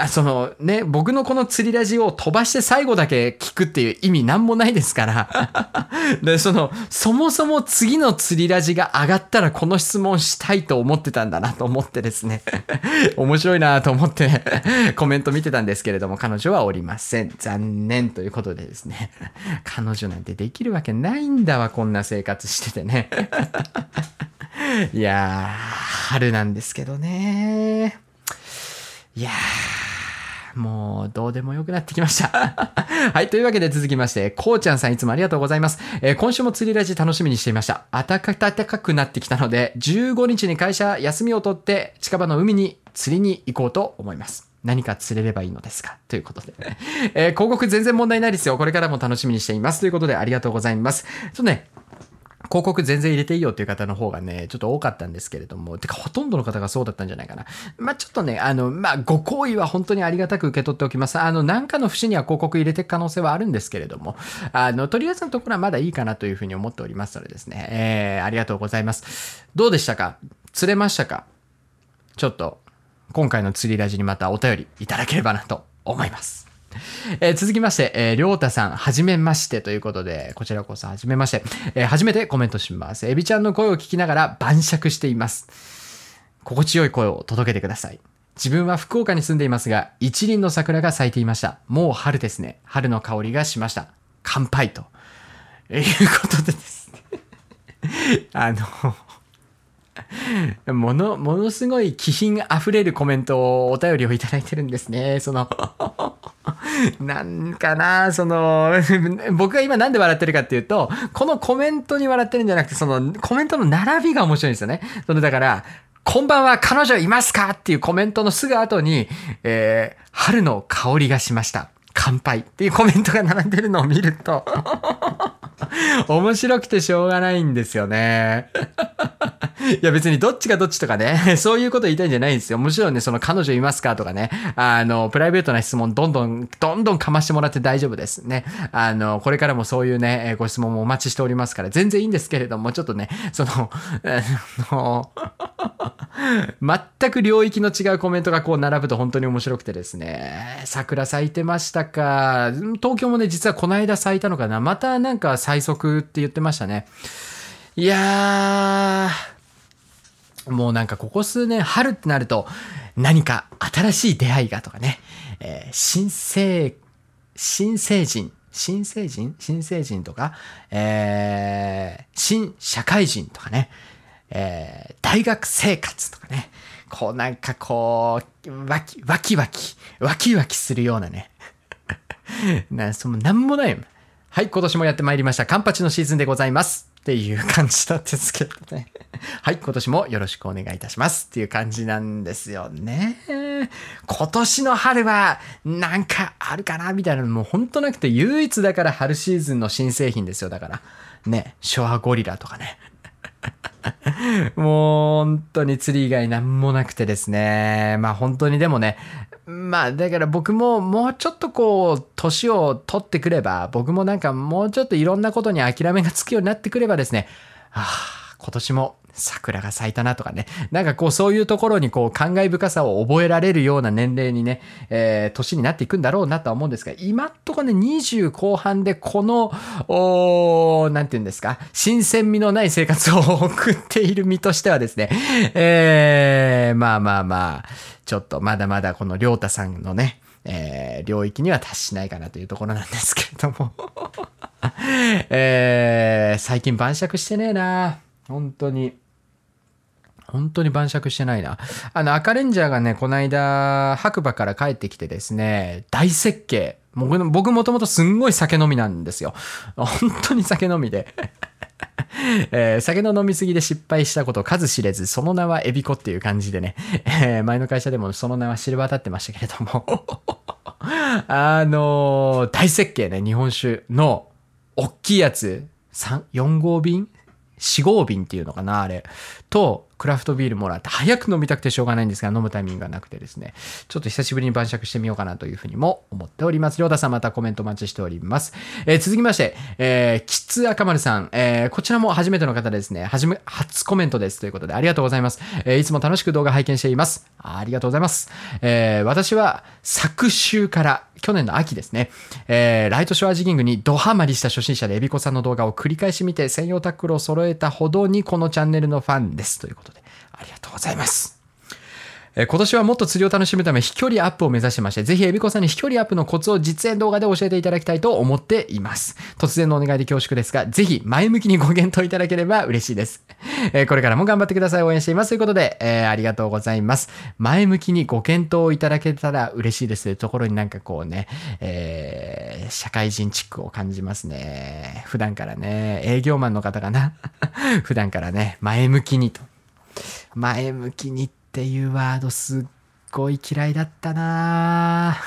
あそのね、僕のこの釣りラジオを飛ばして最後だけ聞くっていう意味なんもないですから、でその、そもそも次の釣りラジが上がったらこの質問したいと思ってたんだなと思ってですね、面白いなと思ってコメント見てたんですけれども、彼女はおりません。残念とということでですね、彼女なんてできるわけないんだわ、こんな生活しててね。いやー、春なんですけどね。いやー、もうどうでもよくなってきました。はい。というわけで続きまして、こうちゃんさんいつもありがとうございます。えー今週も釣りラジ楽しみにしていました。暖か暖かくなってきたので、15日に会社休みを取って近場の海に釣りに行こうと思います。何か釣れればいいのですか？ということで。えー広告全然問題ないですよ。これからも楽しみにしています。ということでありがとうございます。ちょっとね、広告全然入れていいよっていう方の方がね、ちょっと多かったんですけれども、てかほとんどの方がそうだったんじゃないかな。まあちょっとね、あの、まあご好意は本当にありがたく受け取っておきます。あの、何かの節には広告入れていく可能性はあるんですけれども、あの、とりあえずのところはまだいいかなというふうに思っておりますのでですね、えー、ありがとうございます。どうでしたか？釣れましたか？ちょっと、今回の釣りラジにまたお便りいただければなと思います。えー続きまして、えー、りょうたさん、はじめましてということで、こちらこそはじめまして、えー初めてコメントします。エビちゃんの声を聞きながら晩酌しています。心地よい声を届けてください。自分は福岡に住んでいますが、一輪の桜が咲いていました。もう春ですね。春の香りがしました。乾杯と。いうことでですね あの もの、ものすごい気品あふれるコメントをお便りをいただいてるんですね。その なんかな、その、僕が今なんで笑ってるかっていうと、このコメントに笑ってるんじゃなくて、そのコメントの並びが面白いんですよね。そのだから、こんばんは、彼女いますか？っていうコメントのすぐ後に、えー、春の香りがしました。乾杯っていうコメントが並んでるのを見ると 面白くてしょうがないんですよね。いや別にどっちがどっちとかね、そういうこと言いたいんじゃないんですよ。もちろんね、その彼女いますかとかね、あの、プライベートな質問どんどん、どんどんかましてもらって大丈夫ですね。あの、これからもそういうね、ご質問もお待ちしておりますから、全然いいんですけれども、ちょっとね、その、あの、全く領域の違うコメントがこう並ぶと本当に面白くてですね、桜咲いてましたか。東京もね、実はこの間咲いたのかな。またなんか最速って言ってましたね。いやー、もうなんかここ数年春ってなると何か新しい出会いがとかね、えー、新生、新成人、新成人？新成人とか、えー、新社会人とかね、えー、大学生活とかね、こうなんかこう、わき、わきわき、わきわきするようなね。な、そのなんもない。はい、今年もやってまいりました。カンパチのシーズンでございます。っていう感じなんですけどね。はい、今年もよろしくお願いいたしますっていう感じなんですよね。今年の春はなんかあるかなみたいなのもうほんとなくて唯一だから春シーズンの新製品ですよ。だから。ね、ショアゴリラとかね。もう本当に釣り以外なんもなくてですね。まあ本当にでもね、まあだから僕ももうちょっとこう年を取ってくれば僕もなんかもうちょっといろんなことに諦めがつくようになってくればですね、ああ、今年も桜が咲いたなとかね。なんかこうそういうところにこう感慨深さを覚えられるような年齢にね、えー、年になっていくんだろうなとは思うんですが、今っとこね、20後半でこの、おなんて言うんですか、新鮮味のない生活を送っている身としてはですね、えー、まあまあまあ、ちょっとまだまだこのりょうたさんのね、えー、領域には達しないかなというところなんですけれども えー、最近晩酌してねえな本当に。本当に晩酌してないな。あの、赤レンジャーがね、この間、白馬から帰ってきてですね、大設計。僕僕もともとすんごい酒飲みなんですよ。本当に酒飲みで。えー、酒の飲みすぎで失敗したこと数知れず、その名はエビコっていう感じでね、えー、前の会社でもその名は知れ渡ってましたけれども あのー、大設計ね、日本酒の、大きいやつ、3、4号瓶 ?4 号瓶っていうのかな、あれ。と、クラフトビールもらって早く飲みたくてしょうがないんですが飲むタイミングがなくてですね。ちょっと久しぶりに晩酌してみようかなというふうにも思っております。りょうたさんまたコメントお待ちしております、えー、続きまして、えー、キツ赤丸さん、えー、こちらも初めての方ですね。はじめ初コメントです。ということでありがとうございます、えー、いつも楽しく動画拝見しています。ありがとうございます、えー、私は昨週から去年の秋ですね、えー、ライトショアジギングにドハマりした初心者でエビコさんの動画を繰り返し見て専用タックルを揃えたほどにこのチャンネルのファンですということでありがとうございます。え今年はもっと釣りを楽しむため飛距離アップを目指しまして、ぜひエビコさんに飛距離アップのコツを実演動画で教えていただきたいと思っています。突然のお願いで恐縮ですが、ぜひ前向きにご検討いただければ嬉しいです。えこれからも頑張ってください。応援しています。ということで、えー、ありがとうございます。前向きにご検討いただけたら嬉しいですというところになんかこうね、えー、社会人チックを感じますね。普段からね、営業マンの方かな。普段からね、前向きにと。前向きにってっていうワードすっごい嫌いだったな。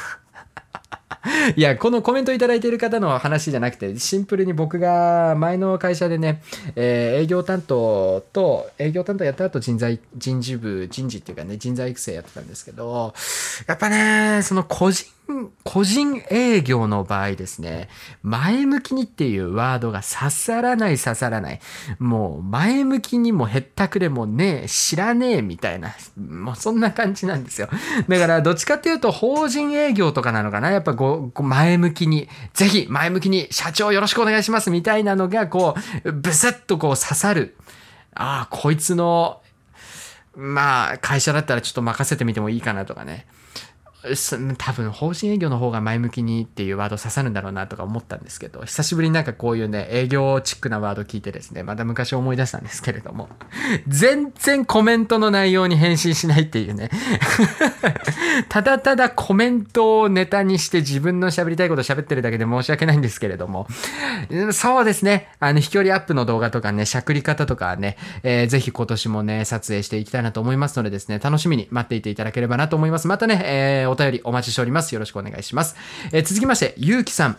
いや、このコメントいただいている方の話じゃなくて、シンプルに僕が前の会社でね、えー、営業担当と、営業担当やった後人材、人事部、人事っていうかね、人材育成やってたんですけど、やっぱね、その個人個人営業の場合ですね、前向きにっていうワードが刺さらない刺さらない。もう前向きにもへったくれもねえ、知らねえみたいな、もうそんな感じなんですよ。だからどっちかっていうと法人営業とかなのかなやっぱご前向きに、ぜひ前向きに社長よろしくお願いしますみたいなのがこう、ブスッとこう刺さる。ああ、こいつの、まあ会社だったらちょっと任せてみてもいいかなとかね。多分法人営業の方が前向きにっていうワード刺さるんだろうなとか思ったんですけど久しぶりになんかこういうね営業チックなワード聞いてですねまた昔思い出したんですけれども全然コメントの内容に返信しないっていうね。ただただコメントをネタにして自分の喋りたいこと喋ってるだけで申し訳ないんですけれどもそうですね。あの飛距離アップの動画とかねしゃくり方とかね、えー、ぜひ今年もね撮影していきたいなと思いますのでですね楽しみに待っていていただければなと思います。またね、えーお便りお待ちしております。よろしくお願いします。えー、続きまして、ゆうきさん。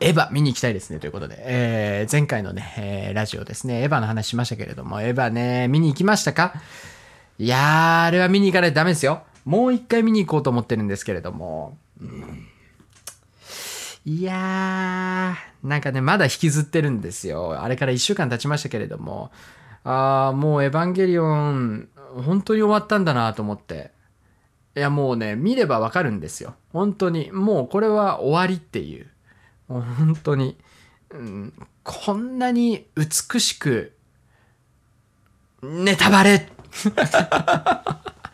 エヴァ見に行きたいですね。ということで、えー、前回のね、えー、ラジオですね、エヴァの話しましたけれども、エヴァね、見に行きましたか？いやー、あれは見に行かないとダメですよ。もう一回見に行こうと思ってるんですけれども、うん、いやー、なんかね、まだ引きずってるんですよ。あれから1週間経ちましたけれども、あー、もうエヴァンゲリオン、本当に終わったんだなと思って。いやもうね見ればわかるんですよ。本当に。もうこれは終わりっていう。もう本当に、うん、こんなに美しくネタバレ。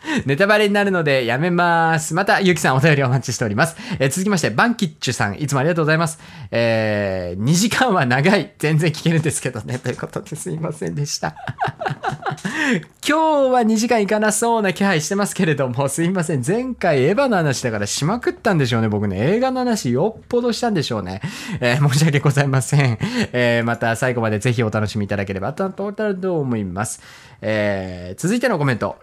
ネタバレになるのでやめます。また、ゆきさんお便りお待ちしております。えー、続きまして、バンキッチュさん、いつもありがとうございます。えー、2時間は長い。全然聞けるんですけどね。ということですいませんでした。今日は2時間いかなそうな気配してますけれども、すいません。前回エヴァの話だからしまくったんでしょうね。僕ね、映画の話よっぽどしたんでしょうね。えー、申し訳ございません。えー、また最後までぜひお楽しみいただければと思います。えー、続いてのコメント。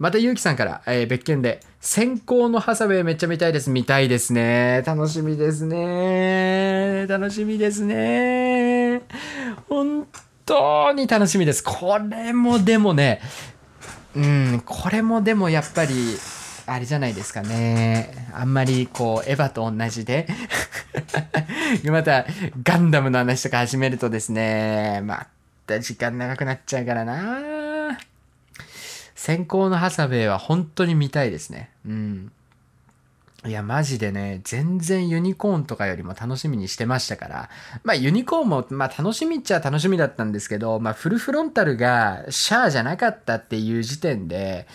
またゆうきさんから、えー、別件で、先行のハサウェイめっちゃ見たいです。見たいですね。楽しみですね。楽しみですね。本当に楽しみです。これもでもね、うん、これもでもやっぱり、あれじゃないですかね。あんまりこう、エヴァと同じで また、ガンダムの話とか始めるとですね、また時間長くなっちゃうからな。先行のハサウェイは本当に見たいですね。うん。いや、マジでね、全然ユニコーンとかよりも楽しみにしてましたから。まあ、ユニコーンも、まあ、楽しみっちゃ楽しみだったんですけど、まあ、フルフロンタルがシャアじゃなかったっていう時点で、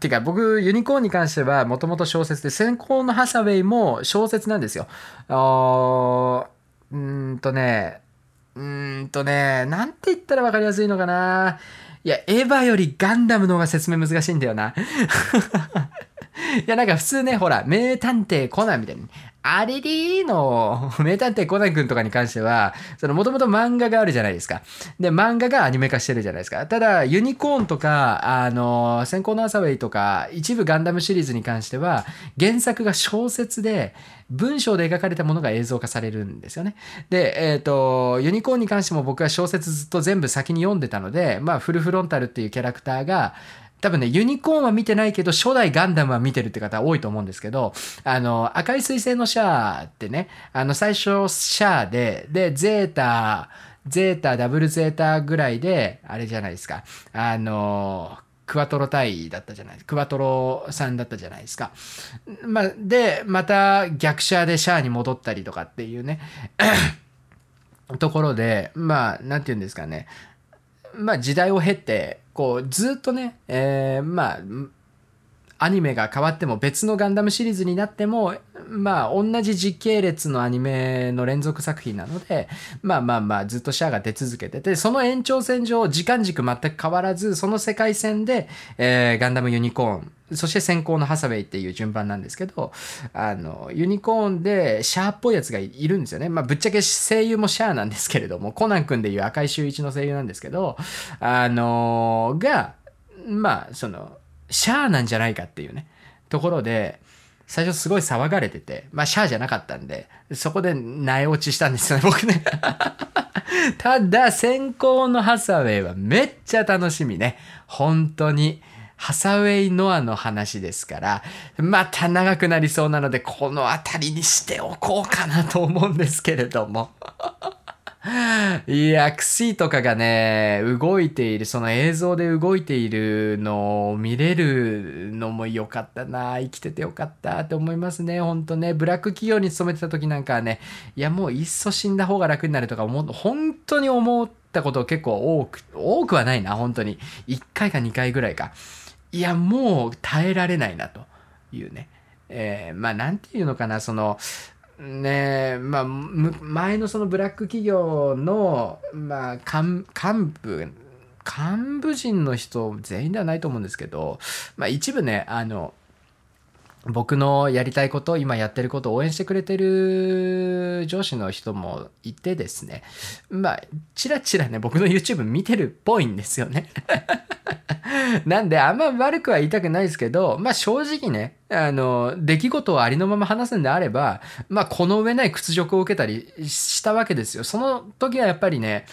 てか僕、ユニコーンに関してはもともと小説で、先行のハサウェイも小説なんですよ。あうんとね、うんとね、なんて言ったら分かりやすいのかな。いや、エヴァよりガンダムの方が説明難しいんだよな。いや、なんか普通ね、ほら、名探偵コナンみたいに、あれりーの？名探偵コナン君とかに関しては、そのもともと漫画があるじゃないですか。で、漫画がアニメ化してるじゃないですか。ただ、ユニコーンとか、あの、先行のアサウェイとか、一部ガンダムシリーズに関しては、原作が小説で、文章で描かれたものが映像化されるんですよね。で、えっ、ー、と、ユニコーンに関しても僕は小説ずっと全部先に読んでたので、まあ、フルフロンタルっていうキャラクターが、多分ね、ユニコーンは見てないけど、初代ガンダムは見てるって方多いと思うんですけど、あの、赤い彗星のシャアってね、あの、最初シャアで、で、ゼータ、ゼータ、ダブルゼータぐらいで、あれじゃないですか、あの、クワトロ隊だったじゃないクワトロさんだったじゃないですか。ま、で、また逆者でシャアに戻ったりとかっていうね、ところで、まあ、なんて言うんですかね、まあ時代を経て、こうずっとね、えー、まあアニメが変わっても別のガンダムシリーズになってもまあ同じ時系列のアニメの連続作品なのでまあまあまあずっとシャアが出続けててその延長線上時間軸全く変わらずその世界線で、えー、ガンダムユニコーンそして先行のハサウェイっていう順番なんですけどあのユニコーンでシャアっぽいやつがいるんですよね。まあぶっちゃけ声優もシャアなんですけれどもコナン君でいう赤井秀一の声優なんですけどあのがまあそのシャアなんじゃないかっていうね、ところで、最初すごい騒がれてて、まあシャアじゃなかったんで、そこで苗落ちしたんですよね、僕ね。ただ、先行のハサウェイはめっちゃ楽しみね。本当に。ハサウェイ・ノアの話ですから、また長くなりそうなので、この辺りにしておこうかなと思うんですけれども。いや、クシーとかがね、動いている、その映像で動いているのを見れるのも良かったな、生きててよかったって思いますね、ほんとね。ブラック企業に勤めてた時なんかはね、いや、もういっそ死んだ方が楽になるとか思う、本当に思ったこと結構多く、多くはないな、本当に。1回か2回ぐらいか。いや、もう耐えられないなと。いうね、えー、まあなんていうのかなそのねえまあ前のそのブラック企業の、まあ、幹部幹部人の人全員ではないと思うんですけど、まあ、一部ねあの僕のやりたいこと今やってることを応援してくれてる上司の人もいてですね。まあチラチラね僕の YouTube 見てるっぽいんですよね。なんであんま悪くは言いたくないですけどまあ正直ねあの出来事をありのまま話すんであればまあこの上ない屈辱を受けたりしたわけですよ。その時はやっぱりね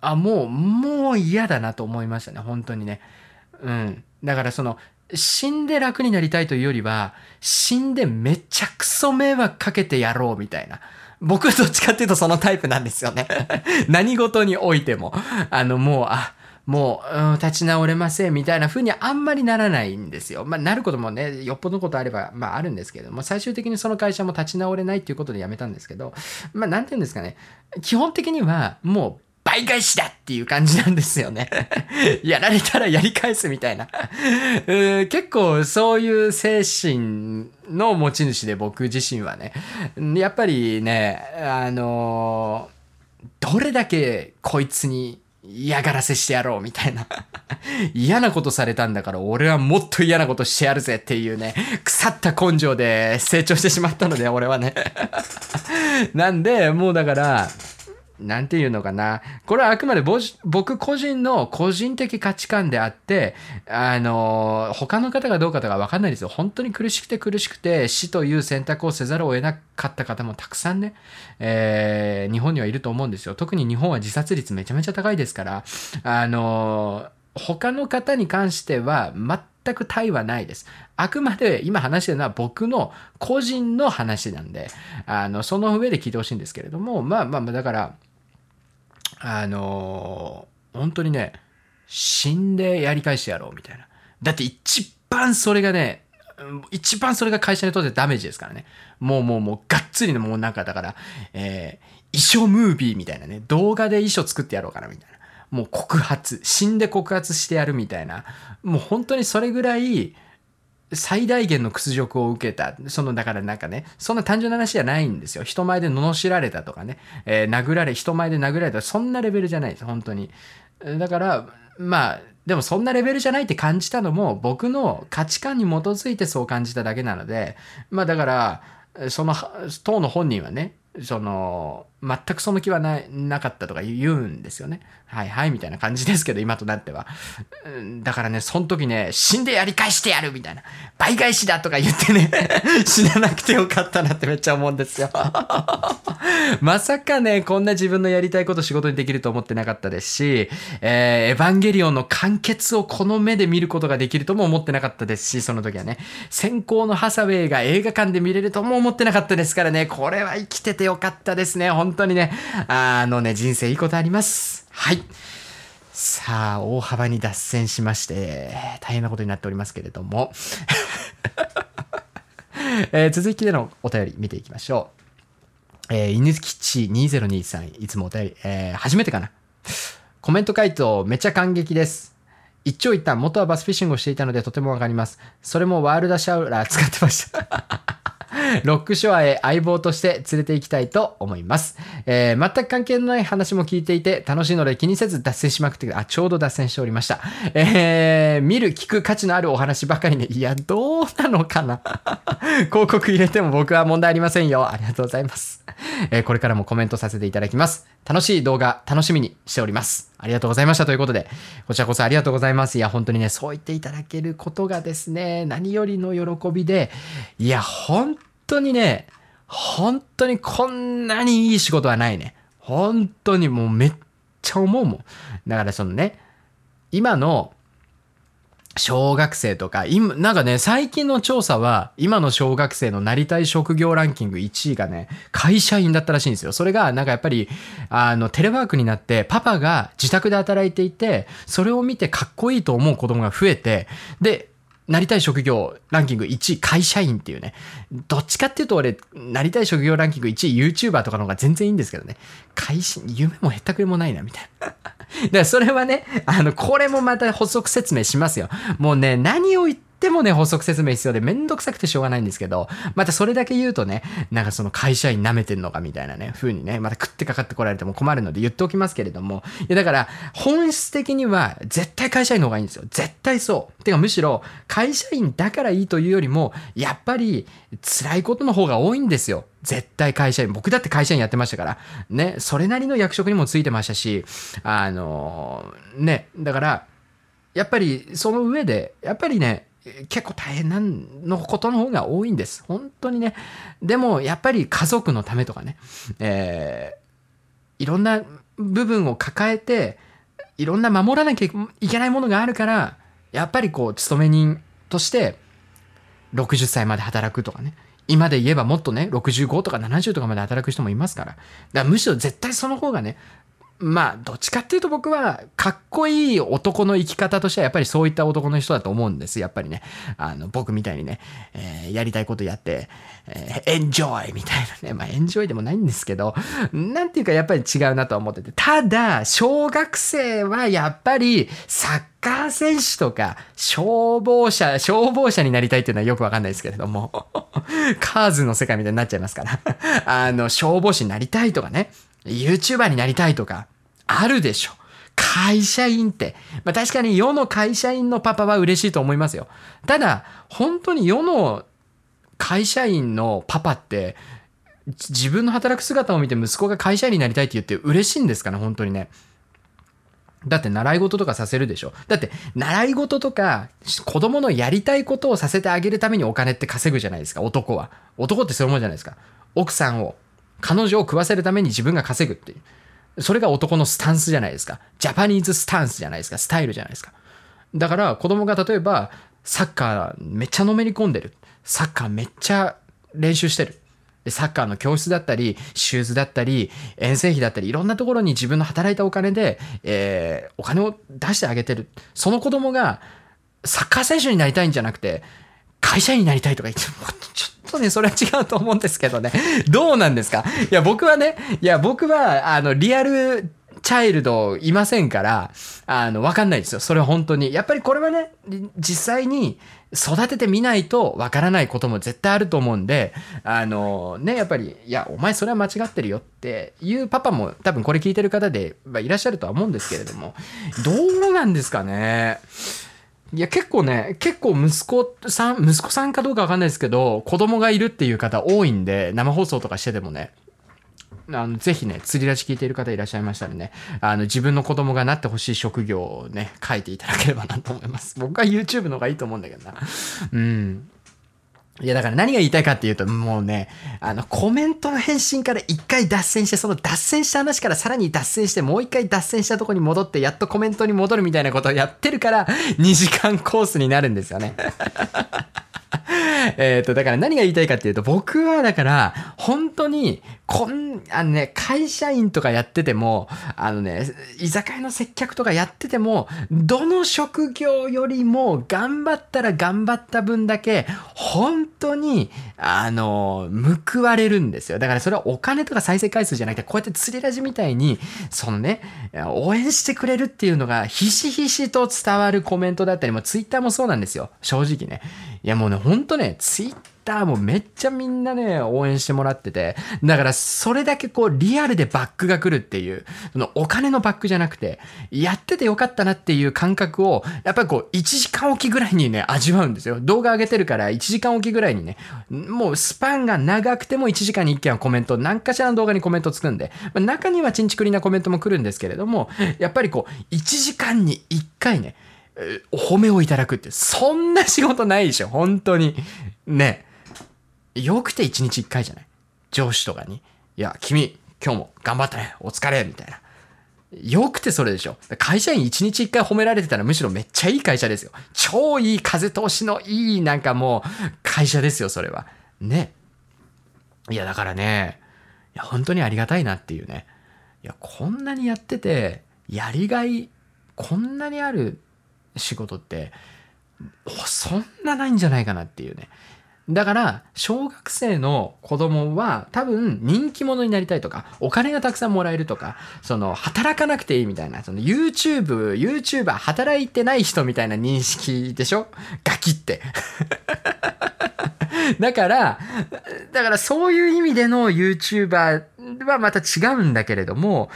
あもうもう嫌だなと思いましたね本当にね。うん。だからその死んで楽になりたいというよりは、死んでめちゃくそ迷惑かけてやろうみたいな。僕どっちかっていうとそのタイプなんですよね。何事においても。あの、もう、あ、もう、うん、立ち直れませんみたいな風にあんまりならないんですよ。まあ、なることもね、よっぽどのことあれば、まあ、あるんですけども、最終的にその会社も立ち直れないっていうことで辞めたんですけど、まあ、なんて言うんですかね。基本的には、もう、倍返しだっていう感じなんですよね。やられたらやり返すみたいな。結構そういう精神の持ち主で僕自身はね。やっぱりね、あのどれだけこいつに嫌がらせしてやろうみたいな。嫌なことされたんだから俺はもっと嫌なことしてやるぜっていうね、腐った根性で成長してしまったので、俺はね。なんで、もうだから、なんていうのかな。これはあくまで僕個人の個人的価値観であって、あの、他の方がどうかとかわかんないですよ。本当に苦しくて苦しくて死という選択をせざるを得なかった方もたくさんね、えー、日本にはいると思うんですよ。特に日本は自殺率めちゃめちゃ高いですから、あの、他の方に関しては全く対はないです。あくまで今話してるのは僕の個人の話なんで、あの、その上で聞いてほしいんですけれども、まあまあ、だから、あのー、本当にね、死んでやり返してやろうみたいな。だって一番それがね、一番それが会社にとってダメージですからね。もうもうもうがっつりのもうなんかだから、えー、衣装ムービーみたいなね、動画で衣装作ってやろうかなみたいな。もう告発、死んで告発してやるみたいな。もう本当にそれぐらい、最大限の屈辱を受けた。その、だからなんかね、そんな単純な話じゃないんですよ。人前で罵られたとかね、えー、殴られ、人前で殴られた。そんなレベルじゃないです、本当に。だから、まあ、でもそんなレベルじゃないって感じたのも、僕の価値観に基づいてそう感じただけなので、まあだから、その、当の本人はね、その、全くその気はななかったとか言うんですよね。はいはいみたいな感じですけど、今となっては。だからね、その時ね、死んでやり返してやるみたいな。倍返しだとか言ってね、死ななくてよかったなってめっちゃ思うんですよ。まさかね、こんな自分のやりたいこと仕事にできると思ってなかったですし、えー、エヴァンゲリオンの完結をこの目で見ることができるとも思ってなかったですし、その時はね、先行のハサウェイが映画館で見れるとも思ってなかったですからね、これは生きててよかったですね、本当にね。あのね、人生いいことあります。はい。さあ、大幅に脱線しまして、大変なことになっておりますけれども。えー、続きでのお便り見ていきましょう。えー、犬吉2023、いつもお便り、えー、初めてかな。コメント回答めっちゃ感激です。一長一短、元はバスフィッシングをしていたのでとてもわかります。それもワールドシャウラー使ってました。ロックショアへ相棒として連れて行きたいと思います。えー、全く関係のない話も聞いていて楽しいので気にせず脱線しまくって、あ、ちょうど脱線しておりました。えー、見る、聞く価値のあるお話ばかりね。いや、どうなのかな 広告入れても僕は問題ありませんよ。ありがとうございます。えー、これからもコメントさせていただきます。楽しい動画、楽しみにしております。ありがとうございましたということで、こちらこそありがとうございます。いや、本当にね、そう言っていただけることがですね、何よりの喜びで、いや、本当にね、本当にこんなにいい仕事はないね。本当にもうめっちゃ思うもん。だからそのね、今の小学生とか、今、なんかね、最近の調査は、今の小学生のなりたい職業ランキング1位がね、会社員だったらしいんですよ。それが、なんかやっぱり、あの、テレワークになって、パパが自宅で働いていて、それを見てかっこいいと思う子供が増えて、で、なりたい職業ランキング1位会社員っていうね。どっちかっていうと俺、なりたい職業ランキング1位 YouTuber とかの方が全然いいんですけどね。会社、夢もへったくれもないな、みたいな。だからそれはね、あの、これもまた補足説明しますよ。もうね、何を言ってってもね、補足説明必要でめんどくさくてしょうがないんですけど、またそれだけ言うとね、なんかその会社員舐めてんのかみたいなね、風にね、また食ってかかってこられても困るので言っておきますけれども、いやだから本質的には絶対会社員の方がいいんですよ。絶対そう。てかむしろ会社員だからいいというよりも、やっぱり辛いことの方が多いんですよ。絶対会社員。僕だって会社員やってましたから。ね、それなりの役職にもついてましたし、あの、ね、だから、やっぱりその上で、やっぱりね、結構大変なのことの方が多いんです。本当にね。でも、やっぱり家族のためとかね、えー、いろんな部分を抱えて、いろんな守らなきゃいけないものがあるから、やっぱりこう、勤め人として、60歳まで働くとかね。今で言えばもっとね、65とか70とかまで働く人もいますから。だからむしろ絶対その方がね、まあ、どっちかっていうと僕は、かっこいい男の生き方としては、やっぱりそういった男の人だと思うんです。やっぱりね。あの、僕みたいにね、えー、やりたいことやって、えー、エンジョイみたいなね。まあ、エンジョイでもないんですけど、なんていうかやっぱり違うなとは思ってて。ただ、小学生はやっぱり、サッカー選手とか、消防車、消防車になりたいっていうのはよくわかんないですけれども、カーズの世界みたいになっちゃいますから。あの、消防士になりたいとかね。YouTuber になりたいとか、あるでしょ。会社員って。まあ確かに世の会社員のパパは嬉しいと思いますよ。ただ、本当に世の会社員のパパって、自分の働く姿を見て息子が会社員になりたいって言って嬉しいんですかね、本当にね。だって習い事とかさせるでしょ。だって習い事とか子供のやりたいことをさせてあげるためにお金って稼ぐじゃないですか、男は。男ってそういうもんじゃないですか。奥さんを彼女を食わせるために自分が稼ぐっていう。それが男のスタンスじゃないですか。ジャパニーズスタンスじゃないですか。スタイルじゃないですか。だから子供が例えばサッカーめっちゃのめり込んでる。サッカーめっちゃ練習してる。で、サッカーの教室だったり、シューズだったり、遠征費だったり、いろんなところに自分の働いたお金で、えー、お金を出してあげてる。その子供が、サッカー選手になりたいんじゃなくて、会社員になりたいとか言っても、ちょっとね、それは違うと思うんですけどね。どうなんですか？いや、僕はね、いや、僕は、あの、リアル、チャイルドいませんから、あの、わかんないですよ。それは本当に。やっぱりこれはね、実際に育ててみないとわからないことも絶対あると思うんで、あの、ね、やっぱり、いや、お前それは間違ってるよっていうパパも多分これ聞いてる方で、ま、いらっしゃるとは思うんですけれども、どうなんですかね？いや、結構ね、結構息子さん、息子さんかどうかわかんないですけど、子供がいるっていう方多いんで、生放送とかしててもね、あの、ぜひね、釣り出し聞いている方いらっしゃいましたらね、あの、自分の子供がなってほしい職業をね、書いていただければなと思います。僕は YouTube の方がいいと思うんだけどな。うん。いやだから何が言いたいかっていうと、もうね、あの、コメントの返信から一回脱線して、その脱線した話からさらに脱線して、もう一回脱線したとこに戻って、やっとコメントに戻るみたいなことをやってるから、2時間コースになるんですよね。えっと、だから何が言いたいかっていうと、僕はだから、本当に、こん、あのね、会社員とかやってても、あのね、居酒屋の接客とかやってても、どの職業よりも頑張ったら頑張った分だけ、本当に、あの、報われるんですよ。だからそれはお金とか再生回数じゃなくて、こうやって釣りラジみたいに、そのね、応援してくれるっていうのが、ひしひしと伝わるコメントだったり、もツイッターもそうなんですよ。正直ね。いやもうね、ほんとね、ツイッターもめっちゃみんなね、応援してもらってて、だからそれだけこうリアルでバックが来るっていう、そのお金のバックじゃなくて、やっててよかったなっていう感覚を、やっぱりこう1時間おきぐらいにね、味わうんですよ。動画上げてるから1時間おきぐらいにね、もうスパンが長くても1時間に1件はコメント、何かしらの動画にコメントつくんで、ま、中にはちんちくりなコメントも来るんですけれども、やっぱりこう1時間に1回ね、お褒めをいただくって、そんな仕事ないでしょ、本当に。ね。よくて一日一回じゃない？上司とかに。いや、君、今日も頑張ったね。お疲れ。みたいな。よくてそれでしょ。会社員一日一回褒められてたらむしろめっちゃいい会社ですよ。超いい風通しのいいなんかもう会社ですよ、それは。ね。いや、だからね、いや、本当にありがたいなっていうね。いや、こんなにやってて、やりがい、こんなにある仕事って、そんなないんじゃないかなっていうね。だから、小学生の子供は多分人気者になりたいとか、お金がたくさんもらえるとか、その働かなくていいみたいな、その YouTube、YouTuber 働いてない人みたいな認識でしょ？ガキって。だから、だからそういう意味での YouTuber はまた違うんだけれども、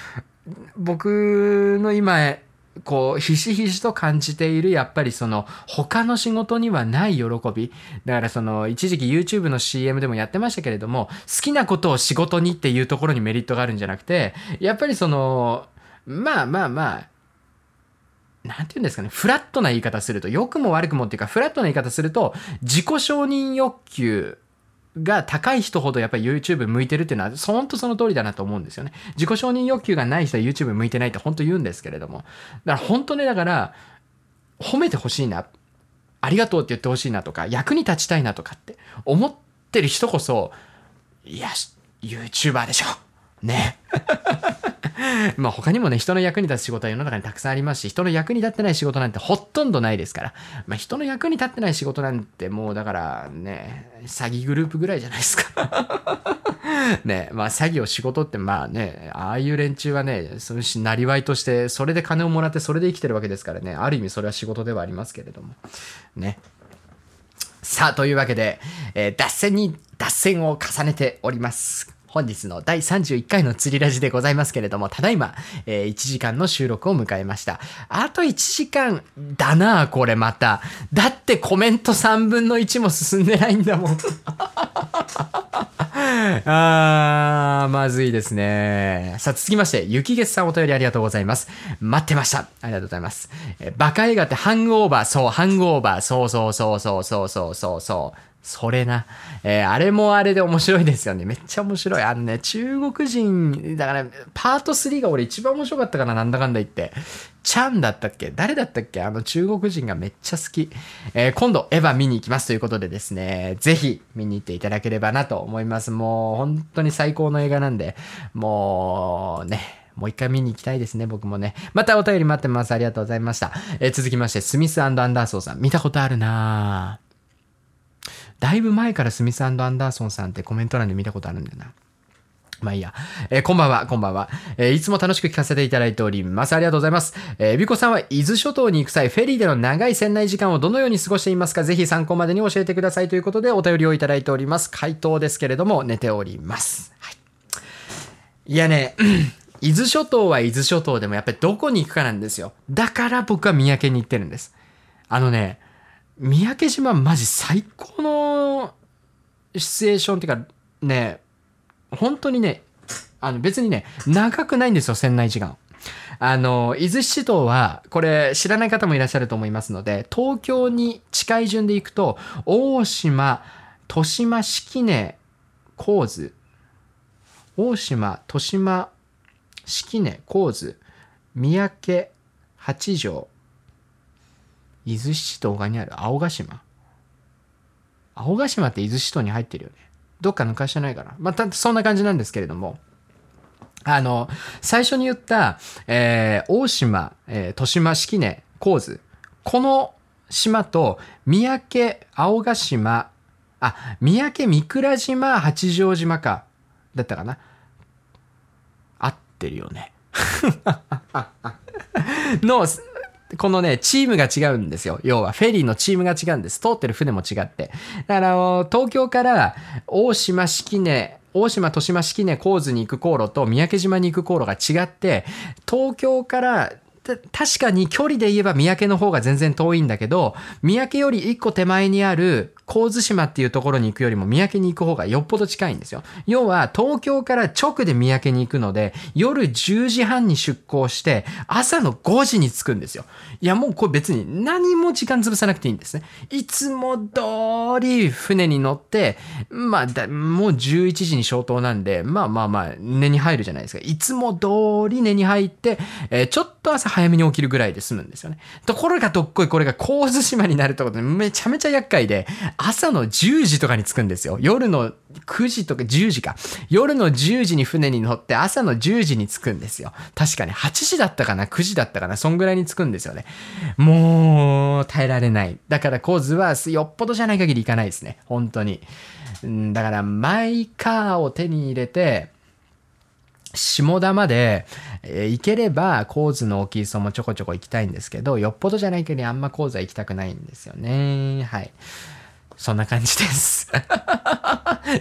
僕の今、こう、ひしひしと感じている、やっぱりその、他の仕事にはない喜び。だからその、一時期 YouTube の CM でもやってましたけれども、好きなことを仕事にっていうところにメリットがあるんじゃなくて、やっぱりその、まあまあまあ、なんて言うんですかね、フラットな言い方すると、良くも悪くもっていうか、フラットな言い方すると、自己承認欲求が高い人ほどやっぱり YouTube 向いてるっていうのは、本当その通りだなと思うんですよね。自己承認欲求がない人は YouTube 向いてないって本当言うんですけれども。だから本当ね、だから、褒めてほしいな。ありがとうって言ってほしいなとか、役に立ちたいなとかって思ってる人こそ、いや、YouTuber でしょ。ね。まあ他にもね、人の役に立つ仕事は世の中にたくさんありますし、人の役に立ってない仕事なんてほとんどないですから。まあ人の役に立ってない仕事なんてもうだからね、詐欺グループぐらいじゃないですか。ね、まあ詐欺を仕事ってまあね、ああいう連中はね、そのし、なりわいとして、それで金をもらってそれで生きてるわけですからね、ある意味それは仕事ではありますけれども。ね。さあ、というわけで、えー脱線に脱線を重ねております。本日の第31回の釣りラジでございますけれども、ただいま、えー1時間の収録を迎えました。あと1時間だなあこれまた。だってコメント3分の1も進んでないんだもん。あー、まずいですね。さあ、続きまして、雪月さんお便りありがとうございます。待ってました。ありがとうございます。えーバカ映画ってハングオーバー、そう、ハングオーバー、そうそうそうそうそうそうそうそ。れな。えーあれもあれで面白いですよね。めっちゃ面白い。あのね、中国人、だから、パート3が俺一番面白かったかな、なんだかんだ言って。チャンだったっけ？誰だったっけ？あの中国人がめっちゃ好き。えー今度、エヴァ見に行きますということでですね、ぜひ見に行っていただければなと思います。もう、本当に最高の映画なんで、もうね、もう一回見に行きたいですね、僕もね。またお便り待ってます。ありがとうございました。えー続きまして、スミスアンダーソンさん。見たことあるなぁ。だいぶ前からスミスアンダーソンさんってコメント欄で見たことあるんだよな。まあいいや。えーこんばんは、こんばんは、えーいつも楽しく聞かせていただいております。ありがとうございます。えー、ビコさんは伊豆諸島に行く際、フェリーでの長い船内時間をどのように過ごしていますか？ぜひ参考までに教えてくださいということでお便りをいただいております。回答ですけれども、寝ております。はい。いやね、伊豆諸島は伊豆諸島でもやっぱりどこに行くかなんですよ。だから僕は三宅に行ってるんです。あのね、三宅島マジ最高のシチュエーションっていうかね本当にねあの別にね長くないんですよ船内時間。あの伊豆七島はこれ知らない方もいらっしゃると思いますので東京に近い順で行くと大島豊島式根神津大島豊島式根神津三宅八条。伊豆七島側にある青ヶ島。青ヶ島って伊豆七島に入ってるよね。どっか抜かしてないかな。まあたそんな感じなんですけれども。あの最初に言った、えー大島、えー豊島式根神津この島と三宅青ヶ島あ三宅三倉島八丈島か。だったかな。合ってるよね。のこのね、チームが違うんですよ。要は、フェリーのチームが違うんです。通ってる船も違って。だから、東京から大島式根、大島豊島式根神津に行く航路と三宅島に行く航路が違って、東京から、確かに距離で言えば三宅の方が全然遠いんだけど、三宅より一個手前にある神津島っていうところに行くよりも三宅に行く方がよっぽど近いんですよ。要は東京から直で三宅に行くので、夜10時半に出港して、朝の5時に着くんですよ。いやもうこれ別に何も時間潰さなくていいんですね。いつも通り船に乗って、まあだもう11時に消灯なんで、まあまあまあ寝に入るじゃないですか。いつも通り寝に入って、えーちょっと朝早めに起きるぐらいで済むんですよね。ところがどっこいこれが神津島になるってことでめちゃめちゃ厄介で、朝の10時とかに着くんですよ。夜の9時とか10時か。夜の10時に船に乗って朝の10時に着くんですよ。確かに8時だったかな ?9 時だったかなそんぐらいに着くんですよね。もう、耐えられない。だからコーズはよっぽどじゃない限り行かないですね。本当に。だからマイカーを手に入れて、下田まで、え、行ければ、コーズの大きい層もちょこちょこ行きたいんですけど、よっぽどじゃないけどあんまコーズは行きたくないんですよね。はい。そんな感じです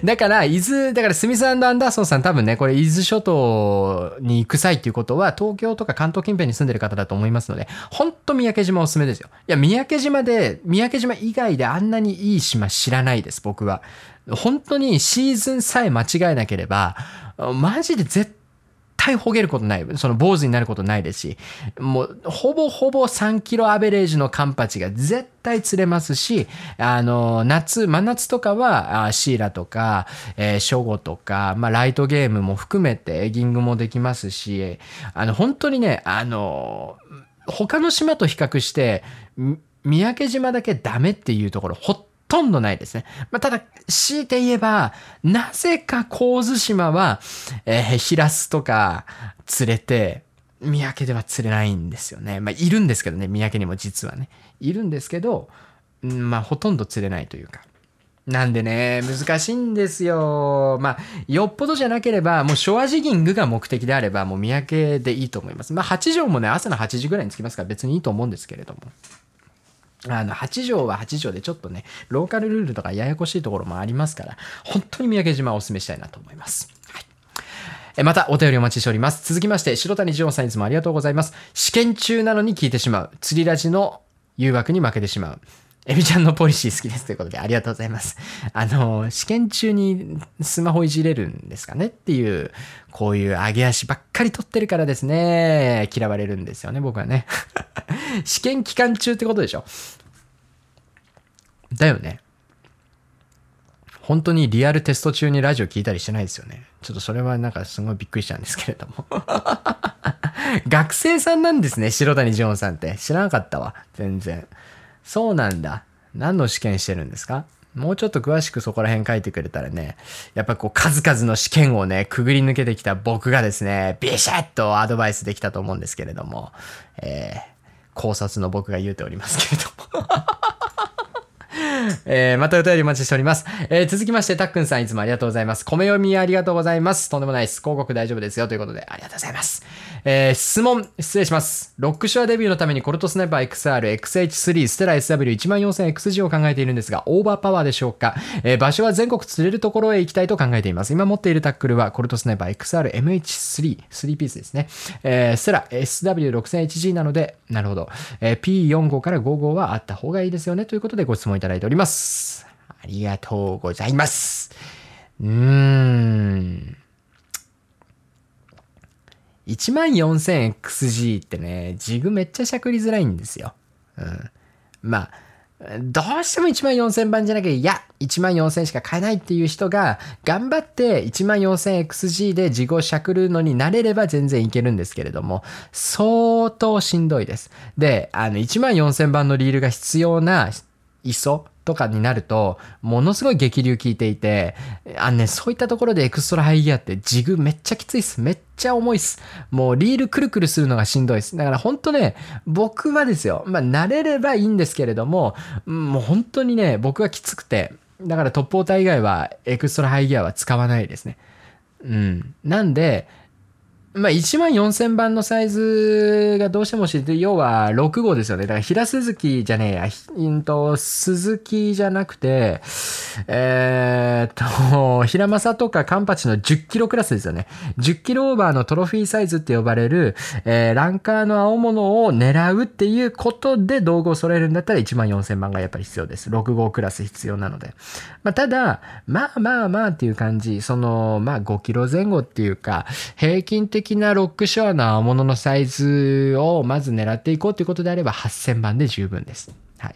だから、伊豆、だからスミスアンダーソンさん多分ね、これ伊豆諸島に行く際っていうことは、東京とか関東近辺に住んでる方だと思いますので、ほんと三宅島おすすめですよ。いや、三宅島で、三宅島以外であんなにいい島知らないです、僕は。本当にシーズンさえ間違えなければ、マジで絶対ほげることない。その坊主になることないですし、もうほぼほぼ3キロアベレージのカンパチが絶対釣れますし、あの、夏、真夏とかはシーラとか、えー、ショゴとか、まあライトゲームも含めてエギングもできますし、あの、本当にね、あの、他の島と比較して、三宅島だけダメっていうところ、ほとんどないですね。まあ、ただ、強いて言えば、なぜか神津島は、えー、ヒラスとか釣れて、三宅では釣れないんですよね。まあ、いるんですけどね、三宅にも実はね。いるんですけど、まあ、ほとんど釣れないというか。なんでね、難しいんですよ。まあ、よっぽどじゃなければ、もうショアジギングが目的であれば、もう三宅でいいと思います。まあ、8畳もね、朝の8時ぐらいに着きますから別にいいと思うんですけれども。あの、8条は8条でちょっとね、ローカルルールとかややこしいところもありますから、本当に三宅島をお勧めしたいなと思います。はい。え、またお便りお待ちしております。続きまして、白谷ジさんいつもありがとうございます。試験中なのに聞いてしまう。釣りラジの誘惑に負けてしまう。エビちゃんのポリシー好きですということでありがとうございます。あの、試験中にスマホいじれるんですかねっていう、こういう上げ足ばっかり取ってるからですね、嫌われるんですよね、僕はね。試験期間中ってことでしょ。だよね。本当にリアルテスト中にラジオ聞いたりしてないですよね。ちょっとそれはなんかすごいびっくりしたんですけれども。学生さんなんですね、白谷ジョンさんって。知らなかったわ。全然。そうなんだ。何の試験してるんですか？もうちょっと詳しくそこら辺書いてくれたらね、やっぱこう数々の試験をね、くぐり抜けてきた僕がですね、ビシッとアドバイスできたと思うんですけれども、えー、考察の僕が言うておりますけれども えー、またお便りお待ちしております。えー、続きまして、たっくんさんいつもありがとうございます。米読みありがとうございます。とんでもないです。広告大丈夫ですよ。ということで、ありがとうございます。えー、質問、失礼します。ロックシュアデビューのためにコルトスナイパー XR、XH3、ステラ SW14000XG を考えているんですが、オーバーパワーでしょうか、えー、場所は全国釣れるところへ行きたいと考えています。今持っているタックルは、コルトスナイパー XR、MH3、3ピースですね。えー、ステラ SW6000HG なので、なるほど。えー、P45 から55はあった方がいいですよね。ということでご質問いただいております。ありがとうございます。うーん。14000XG ってね、ジグめっちゃしゃくりづらいんですよ。うん。まあ、どうしても1万4000番じゃなきゃ、いや、1万4000しか買えないっていう人が、頑張って1万 4000XG でジグをしゃくるのになれれば全然いけるんですけれども、相当しんどいです。で、あの、14000番のリールが必要な磯とかになると、ものすごい激流効いていて、あのね、そういったところでエクストラハイギアってジグめっちゃきついっす。めっちゃ重いっす。もうリールくるくるするのがしんどいっす。だから本当ね、僕はですよ、まあ慣れればいいんですけれども、もう本当にね、僕はきつくて、だからトップウォーター以外はエクストラハイギアは使わないですね。うん。なんで、まあ、1万4000番のサイズがどうしても知って、要は6号ですよね。だから、平鈴木じゃねえや、うんと、鈴木じゃなくて、えー、っと、平正とかカンパチの10キロクラスですよね。10キロオーバーのトロフィーサイズって呼ばれる、えー、ランカーの青物を狙うっていうことで道具を揃えるんだったら1万4000番がやっぱり必要です。6号クラス必要なので。まあ、ただ、まあまあまあっていう感じ、その、まあ5キロ前後っていうか、平均的的なロックショアの青物のサイズをまず狙っていこうということであれば8000番で十分です。はい。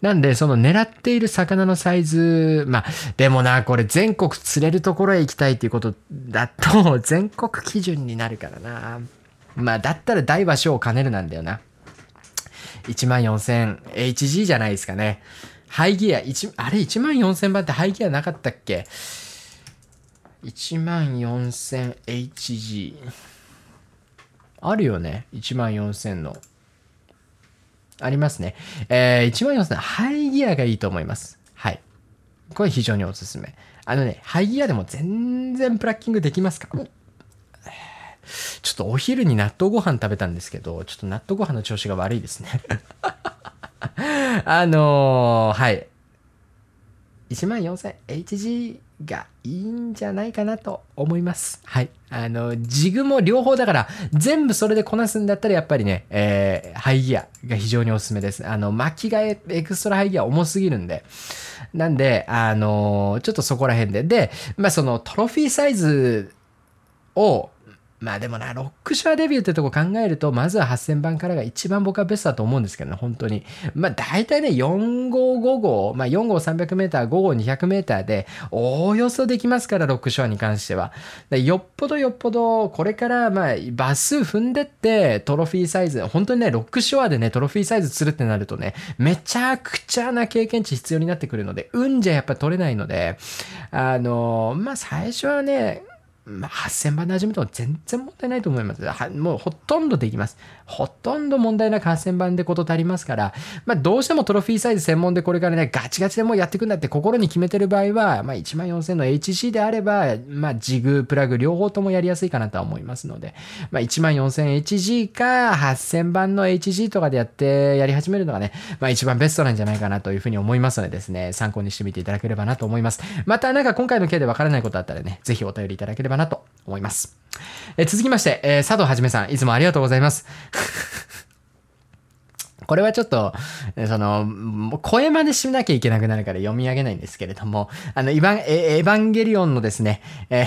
なんで、その狙っている魚のサイズ、まあ、でもな、これ全国釣れるところへ行きたいっていうことだと、全国基準になるからな。まあ、だったら大場所を兼ねるなんだよな。14000HG じゃないですかね。ハイギア、1あれ14000番ってハイギアなかったっけ？?1 万 4000HG。あるよね。1万4000の。ありますね。えー、1万4000ハイギアがいいと思います。はい。これ非常におすすめ。あのね、ハイギアでも全然プラッキングできますか？ちょっとお昼に納豆ご飯食べたんですけど、ちょっと納豆ご飯の調子が悪いですね あのー、はい。1万 4000HG がいいんじゃないかなと思います。はい。あの、ジグも両方だから、全部それでこなすんだったらやっぱりね、えー、ハイギアが非常におすすめです。あの、巻き替えエクストラハイギア重すぎるんで。なんで、あのー、ちょっとそこら辺で。で、まあそのトロフィーサイズを、まあでもな、ロックショアデビューってとこ考えると、まずは8000番からが一番僕はベストだと思うんですけどね、本当に。まあ大体ね、4号5号、まあ4号300メーター、5号200メーターで、おおよそできますから、ロックショアに関しては。よっぽどよっぽど、これからまあ、バス踏んでって、トロフィーサイズ、本当にね、ロックショアでね、トロフィーサイズ釣るってなるとね、めちゃくちゃな経験値必要になってくるので、運じゃやっぱ取れないので、あの、まあ最初はね、まあ、8000番で始めても全然問題ないと思います。はもうほとんどできます。ほとんど問題なく8000番でこと足りますから、まあ、どうしてもトロフィーサイズ専門でこれからね、ガチガチでもうやっていくんだって心に決めてる場合は、まあ、14000の HC であれば、まあ、ジグ、プラグ両方ともやりやすいかなとは思いますので、まあ、14000HG か8000番の HG とかでやってやり始めるのがね、まあ、一番ベストなんじゃないかなというふうに思いますのでですね、参考にしてみていただければなと思います。またなんか今回の件でわからないことあったらね、ぜひお便りいただければなと思います。え続きまして、えー、佐藤はじめさん、いつもありがとうございます。これはちょっと、その、声真似しなきゃいけなくなるから読み上げないんですけれども、あの、エヴァン、エヴァンゲリオンのですね、えー、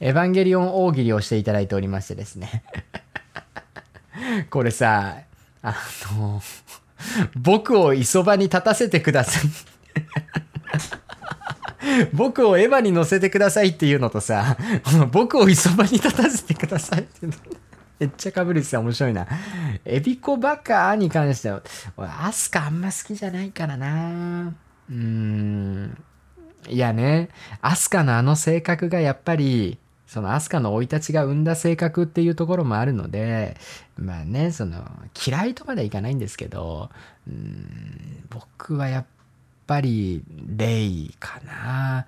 エヴァンゲリオン大喜利をしていただいておりましてですね。これさ、あの、僕を磯場に立たせてください。僕をエヴァに乗せてくださいっていうのとさ、僕を磯場に立たせてくださいっていうの。めっちゃかぶるしさ、面白いな。エビコバカに関しては、俺、アスカあんま好きじゃないからなうん。いやね、アスカのあの性格がやっぱり、そのアスカの生い立ちが生んだ性格っていうところもあるので、まあね、その、嫌いとまではいかないんですけど、うん、僕はやっぱりレイかな。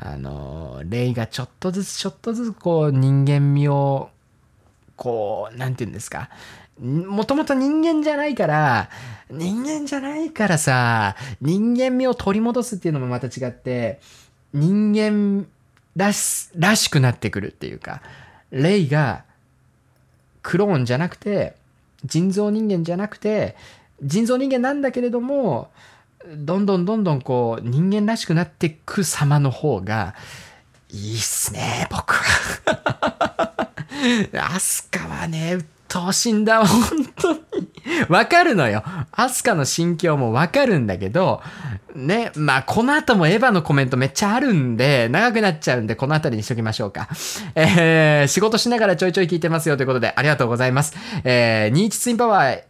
あの、レイがちょっとずつちょっとずつこう人間味を、こう、なんて言うんですか。もともと人間じゃないから、人間じゃないからさ、人間味を取り戻すっていうのもまた違って、人間らし、らしくなってくるっていうか、レイがクローンじゃなくて、人造人間じゃなくて、人造人間なんだけれども、どんどんどんどんこう人間らしくなっていく様の方がいいっすね、僕は。アスカはね、鬱陶しいんだ、本当に。わかるのよ。アスカの心境もわかるんだけど、ね、まあ、この後もエヴァのコメントめっちゃあるんで、長くなっちゃうんで、この辺りにしときましょうか。えー、仕事しながらちょいちょい聞いてますよということで、ありがとうございます。えー、ニーチツインパワー、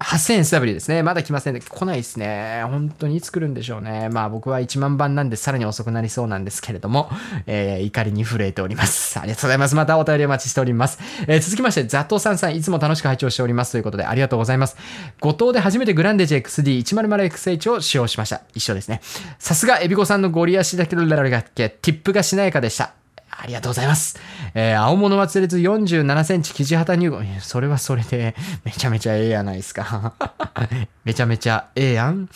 8000SW ですね。まだ来ません。来ないですね。本当にいつ来るんでしょうね。まあ僕は1万番なんでさらに遅くなりそうなんですけれども、えー、怒りに震えております。ありがとうございます。またお便りお待ちしております。えー、続きまして、ザトウさんさん、いつも楽しく拝聴しておりますということでありがとうございます。後藤で初めてグランデジ XD100XH を使用しました。一緒ですね。さすがエビコさんのゴリ足だけど、ララがけ、ティップがしなやかでした。ありがとうございます。えー、青物松列47センチ、生地旗入門。それはそれで、めちゃめちゃええやないですか。めちゃめちゃええやん。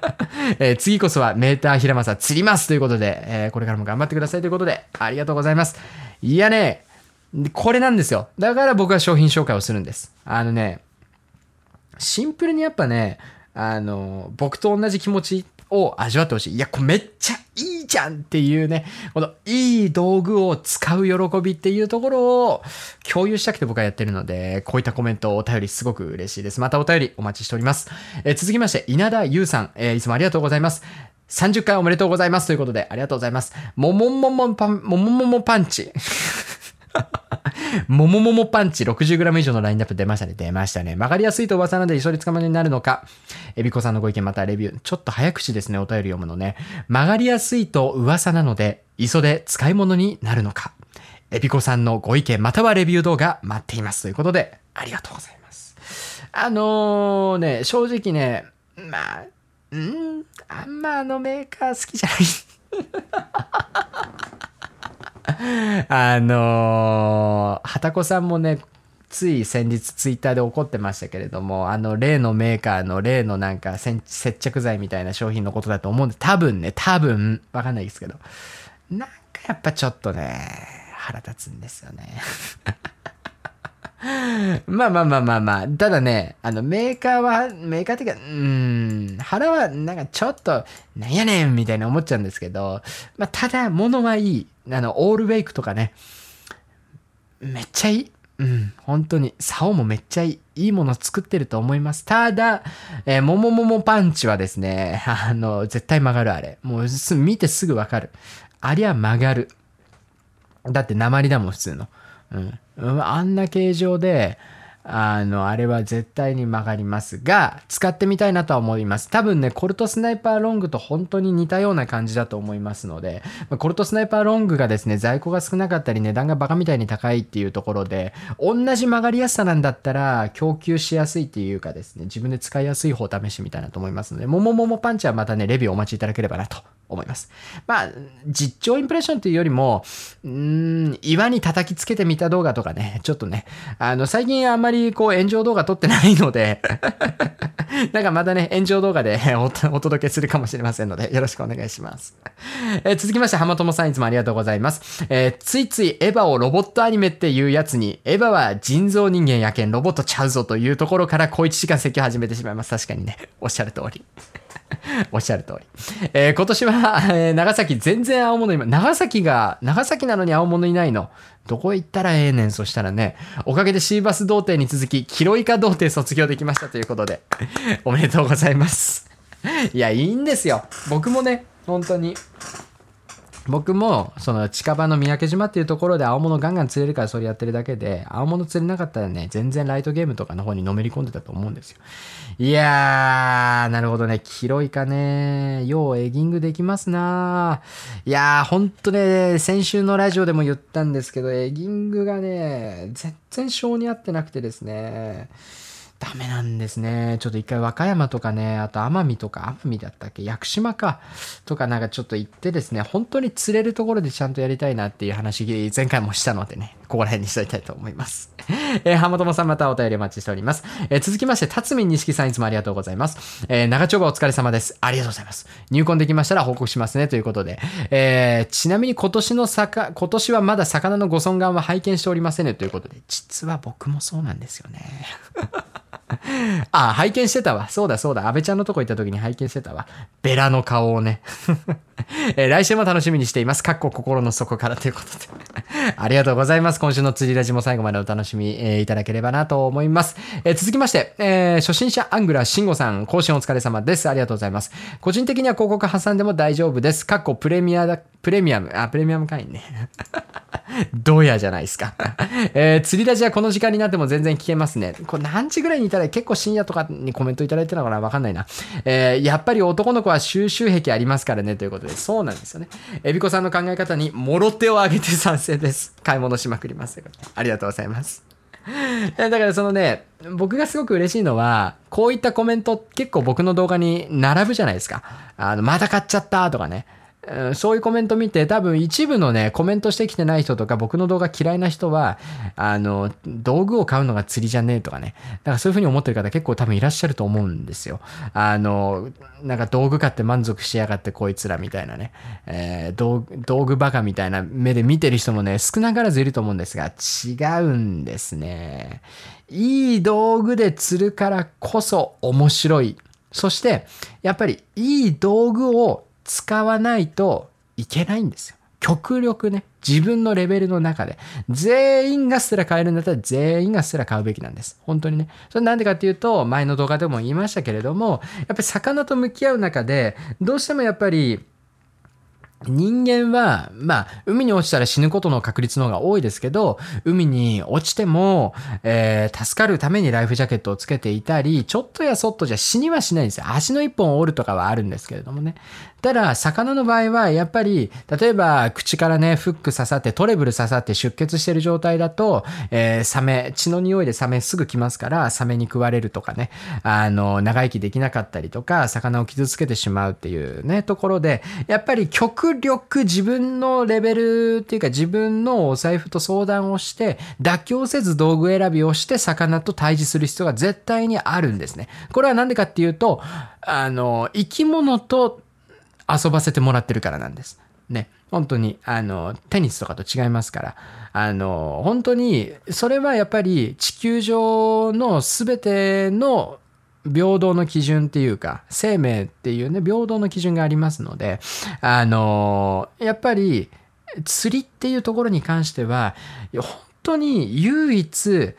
えー、次こそはメーター平正釣りますということで、えー、これからも頑張ってくださいということで、ありがとうございます。いやね、これなんですよ。だから僕は商品紹介をするんです。あのね、シンプルにやっぱね、あの、僕と同じ気持ちを味わってほしい。いや、これめっちゃいいじゃんっていうね、このいい道具を使う喜びっていうところを共有したくて僕はやってるので、こういったコメント、お便りすごく嬉しいです。またお便りお待ちしております。えー、続きまして、稲田優さん、えー、いつもありがとうございます。30回おめでとうございますということで、ありがとうございます。ももももパン、ももももパンチ。ももももパンチ 60g 以上のラインナップ出ましたね。出ましたね。曲がりやすいと噂なので一緒に捕まりになるのか。えびこさんのご意見またレビュー。ちょっと早口ですね。お便り読むのね。曲がりやすいと噂なので、磯で使い物になるのか。エビコさんのご意見またはレビュー動画待っています。ということで、ありがとうございます。あのー、ね、正直ね、まあ、うん、あんまあのメーカー好きじゃない。あのー、はたこさんもね、つい先日ツイッターで怒ってましたけれども、あの例のメーカーの例のなんか接着剤みたいな商品のことだと思うんで、多分ね、多分、わかんないですけど、なんかやっぱちょっとね、腹立つんですよね。まあまあまあまあまあ。ただね、あの、メーカーは、メーカーっていうか、うん、腹はなんかちょっと、なんやねんみたいな思っちゃうんですけど、まあ、ただ、物はいい。あの、オールウェイクとかね、めっちゃいい。うん、本当に、竿もめっちゃいい。いいもの作ってると思います。ただ、えー、ももももパンチはですね、あの、絶対曲がるあれ。もうす見てすぐわかる。ありゃ曲がる。だって鉛だもん、普通の。うん。あんな形状で、あの、あれは絶対に曲がりますが、使ってみたいなとは思います。多分ね、コルトスナイパーロングと本当に似たような感じだと思いますので、コルトスナイパーロングがですね、在庫が少なかったり値段がバカみたいに高いっていうところで、同じ曲がりやすさなんだったら、供給しやすいっていうかですね、自分で使いやすい方を試してみたいなと思いますので、ももももパンチはまたね、レビューお待ちいただければなと思います。まあ、実況インプレッションというよりも、うん、岩に叩きつけてみた動画とかね、ちょっとね、あの、最近あんまりこう炎上動画撮ってないので なんかまたね、炎上動画で お届けするかもしれませんので、よろしくお願いします。えー、続きまして、浜友さんいつもありがとうございます。えー、ついついエヴァをロボットアニメっていうやつに、エヴァは人造人間やけんロボットちゃうぞというところから小一時間説教始めてしまいます。確かにね、おっしゃる通り。おっしゃる通り。えー、今年は、えー、長崎全然青物今、長崎が、長崎なのに青物いないの。どこ行ったらええねん、そしたらね。おかげでシーバス童貞に続き、キロイカ童貞卒業できましたということで、おめでとうございます。いや、いいんですよ。僕もね、本当に。僕もその近場の三宅島っていうところで青物ガンガン釣れるからそれやってるだけで青物釣れなかったらね全然ライトゲームとかの方にのめり込んでたと思うんですよ。いやーなるほどね。キロイカね。ようエギングできますな。いやーほんとね先週のラジオでも言ったんですけどエギングがね全然性に合ってなくてですね。ダメなんですね。ちょっと一回和歌山とかね、あと奄美とか、奄美だったっけ？屋久島か。とかなんかちょっと行ってですね、本当に釣れるところでちゃんとやりたいなっていう話、前回もしたのでね、ここら辺にしといたいと思います。えー、浜友さんまたお便りお待ちしております。えー、続きまして、辰巳錦さんいつもありがとうございます。えー、長丁場お疲れ様です。ありがとうございます。入婚できましたら報告しますね、ということで。えー、ちなみに今年の魚、今年はまだ魚のご尊顔は拝見しておりませんね、ということで。実は僕もそうなんですよね。あ、拝見してたわ。そうだそうだ。安倍ちゃんのとこ行った時に拝見してたわ。ベラの顔をね。えー、来週も楽しみにしています。かっこ心の底からということで ありがとうございます。今週の釣りラジも最後までお楽しみ、えー、いただければなと思います。えー、続きまして、え、初心者アングラー慎吾さん、更新お疲れ様です。ありがとうございます。個人的には広告挟んでも大丈夫です。かっこプレミアだ、プレミアム、あ、プレミアム会員ね。どうやじゃないですか。えー、釣りラジはこの時間になっても全然聞けますね。これ何時ぐらいにいたら結構深夜とかにコメントいただいてたのかな？わかんないな。えー、やっぱり男の子は収集癖ありますからねということで、そうなんですよね。えびこさんの考え方にもろ手を挙げて賛成です。買い物しまくります。ありがとうございます。だからそのね、僕がすごく嬉しいのは、こういったコメント結構僕の動画に並ぶじゃないですか。あの、また買っちゃったとかね。そういうコメント見て、多分一部のね、コメントしてきてない人とか、僕の動画嫌いな人は、あの、道具を買うのが釣りじゃねえとかね。だからそういう風に思ってる方結構多分いらっしゃると思うんですよ。あの、なんか道具買って満足しやがってこいつらみたいなね。えー、道道具バカみたいな目で見てる人もね、少なからずいると思うんですが、違うんですね。いい道具で釣るからこそ面白い。そして、やっぱりいい道具を使わないといけないんですよ。極力ね、自分のレベルの中で、全員がすら買えるんだったら全員がすら買うべきなんです。本当にね。それなんでかっていうと、前の動画でも言いましたけれども、やっぱり魚と向き合う中で、どうしてもやっぱり、人間は、まあ、海に落ちたら死ぬことの確率の方が多いですけど、海に落ちても、えー、助かるためにライフジャケットをつけていたり、ちょっとやそっとじゃ死にはしないんですよ。足の一本を折るとかはあるんですけれどもね。ただ、魚の場合は、やっぱり、例えば、口からね、フック刺さって、トレブル刺さって出血してる状態だと、えー、サメ、血の匂いでサメすぐ来ますから、サメに食われるとかね、あの、長生きできなかったりとか、魚を傷つけてしまうっていうね、ところで、やっぱり極力自分のレベルっていうか、自分のお財布と相談をして、妥協せず道具選びをして、魚と対峙する必要が絶対にあるんですね。これは何でかっていうと、あの、生き物と遊ばせてもらってるからなんです。ね。本当に、あの、テニスとかと違いますから、あの、本当に、それはやっぱり地球上の全ての平等の基準っていうか、生命っていうね、平等の基準がありますので、あの、やっぱり、釣りっていうところに関しては、本当に唯一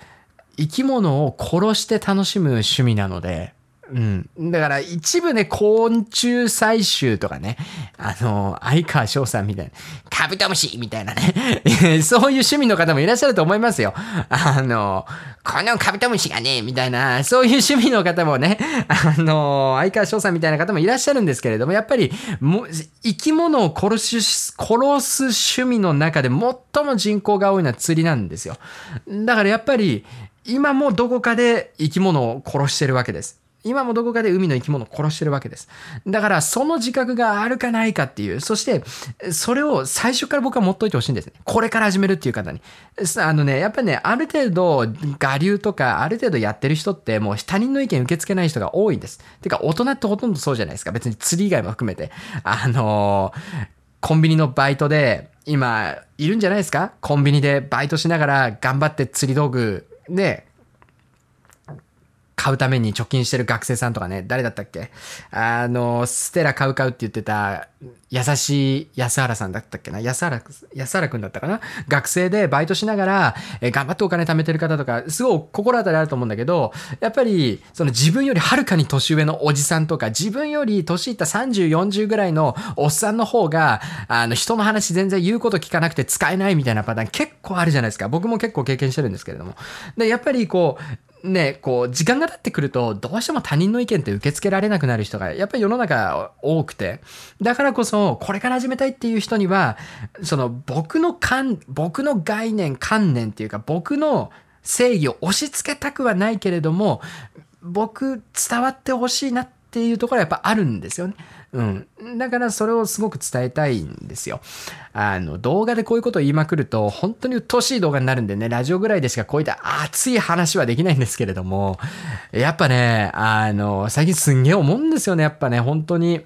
生き物を殺して楽しむ趣味なので、うん。だから一部ね、昆虫採集とかね、あの、相川翔さんみたいな、カブトムシみたいなね、そういう趣味の方もいらっしゃると思いますよ。あの、このカブトムシがね、みたいな、そういう趣味の方もね、あの、相川翔さんみたいな方もいらっしゃるんですけれども、やっぱり、も生き物を殺す、殺す趣味の中で最も人口が多いのは釣りなんですよ。だからやっぱり、今もどこかで生き物を殺してるわけです。今もどこかで海の生き物を殺してるわけです。だからその自覚があるかないかっていう、そしてそれを最初から僕は持っといてほしいんですね。これから始めるっていう方に。あのね、やっぱりね、ある程度我流とかある程度やってる人ってもう他人の意見受け付けない人が多いんです。てか大人ってほとんどそうじゃないですか。別に釣り以外も含めて。あのコンビニのバイトで今いるんじゃないですか？コンビニでバイトしながら頑張って釣り道具で買うために貯金してる学生さんとかね、誰だったっけ？あの、ステラ買う買うって言ってた、優しい安原さんだったっけな？安原、安原くんだったかな？学生でバイトしながら、え頑張ってお金貯めてる方とか、すごい心当たりあると思うんだけど、やっぱり、その自分よりはるかに年上のおじさんとか、自分より年いった30、40ぐらいのおっさんの方が、あの、人の話全然言うこと聞かなくて使えないみたいなパターン結構あるじゃないですか。僕も結構経験してるんですけれども。で、やっぱりこう、ね、こう、時間が経ってくると、どうしても他人の意見って受け付けられなくなる人が、やっぱり世の中多くて、だからこそ、これから始めたいっていう人には、その、僕の観、僕の概念、観念っていうか、僕の正義を押し付けたくはないけれども、僕、伝わってほしいなっていうところはやっぱあるんですよね。うん。だからそれをすごく伝えたいんですよ。あの、動画でこういうことを言いまくると、本当に鬱陶しい動画になるんでね、ラジオぐらいでしかこういった熱い話はできないんですけれども、やっぱね、あの、最近すんげえ思うんですよね、やっぱね、本当に。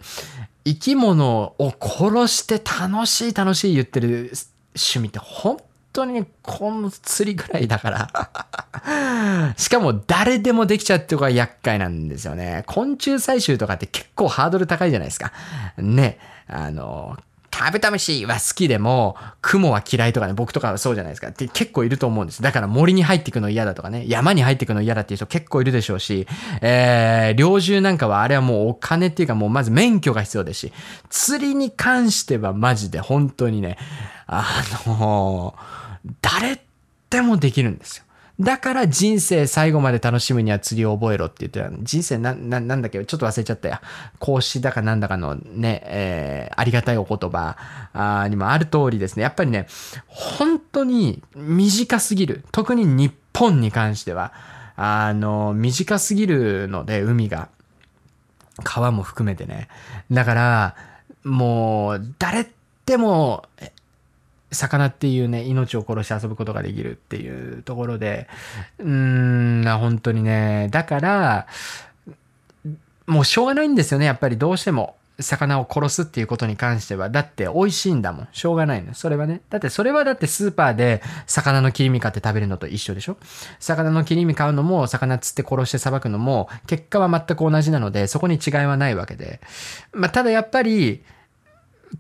生き物を殺して楽しい楽しい言ってる趣味って本当にこの釣りぐらいだから しかも誰でもできちゃうってことが厄介なんですよね。昆虫採集とかって結構ハードル高いじゃないですか。ね。あの、カブトムシは好きでも、雲は嫌いとかね、僕とかはそうじゃないですか。って結構いると思うんです。だから森に入っていくの嫌だとかね、山に入っていくの嫌だっていう人結構いるでしょうし、えー、猟銃なんかはあれはもうお金っていうかもうまず免許が必要ですし、釣りに関してはマジで本当にね、あのー誰でもできるんですよ。だから人生最後まで楽しむには釣りを覚えろって言ってた。人生な、な、なんだっけ？ちょっと忘れちゃったや。孔子だかなんだかのね、えー、ありがたいお言葉にもある通りですね。やっぱりね、本当に短すぎる。特に日本に関しては、あの、短すぎるので、海が。川も含めてね。だから、もう、誰でも魚っていうね、命を殺して遊ぶことができるっていうところで、うーん、本当にね、だから、もうしょうがないんですよね、やっぱりどうしても。魚を殺すっていうことに関しては。だって美味しいんだもん。しょうがないの。それはね。だってそれはだってスーパーで魚の切り身買って食べるのと一緒でしょ魚の切り身買うのも、魚釣って殺してさばくのも、結果は全く同じなので、そこに違いはないわけで。まあ、ただやっぱり、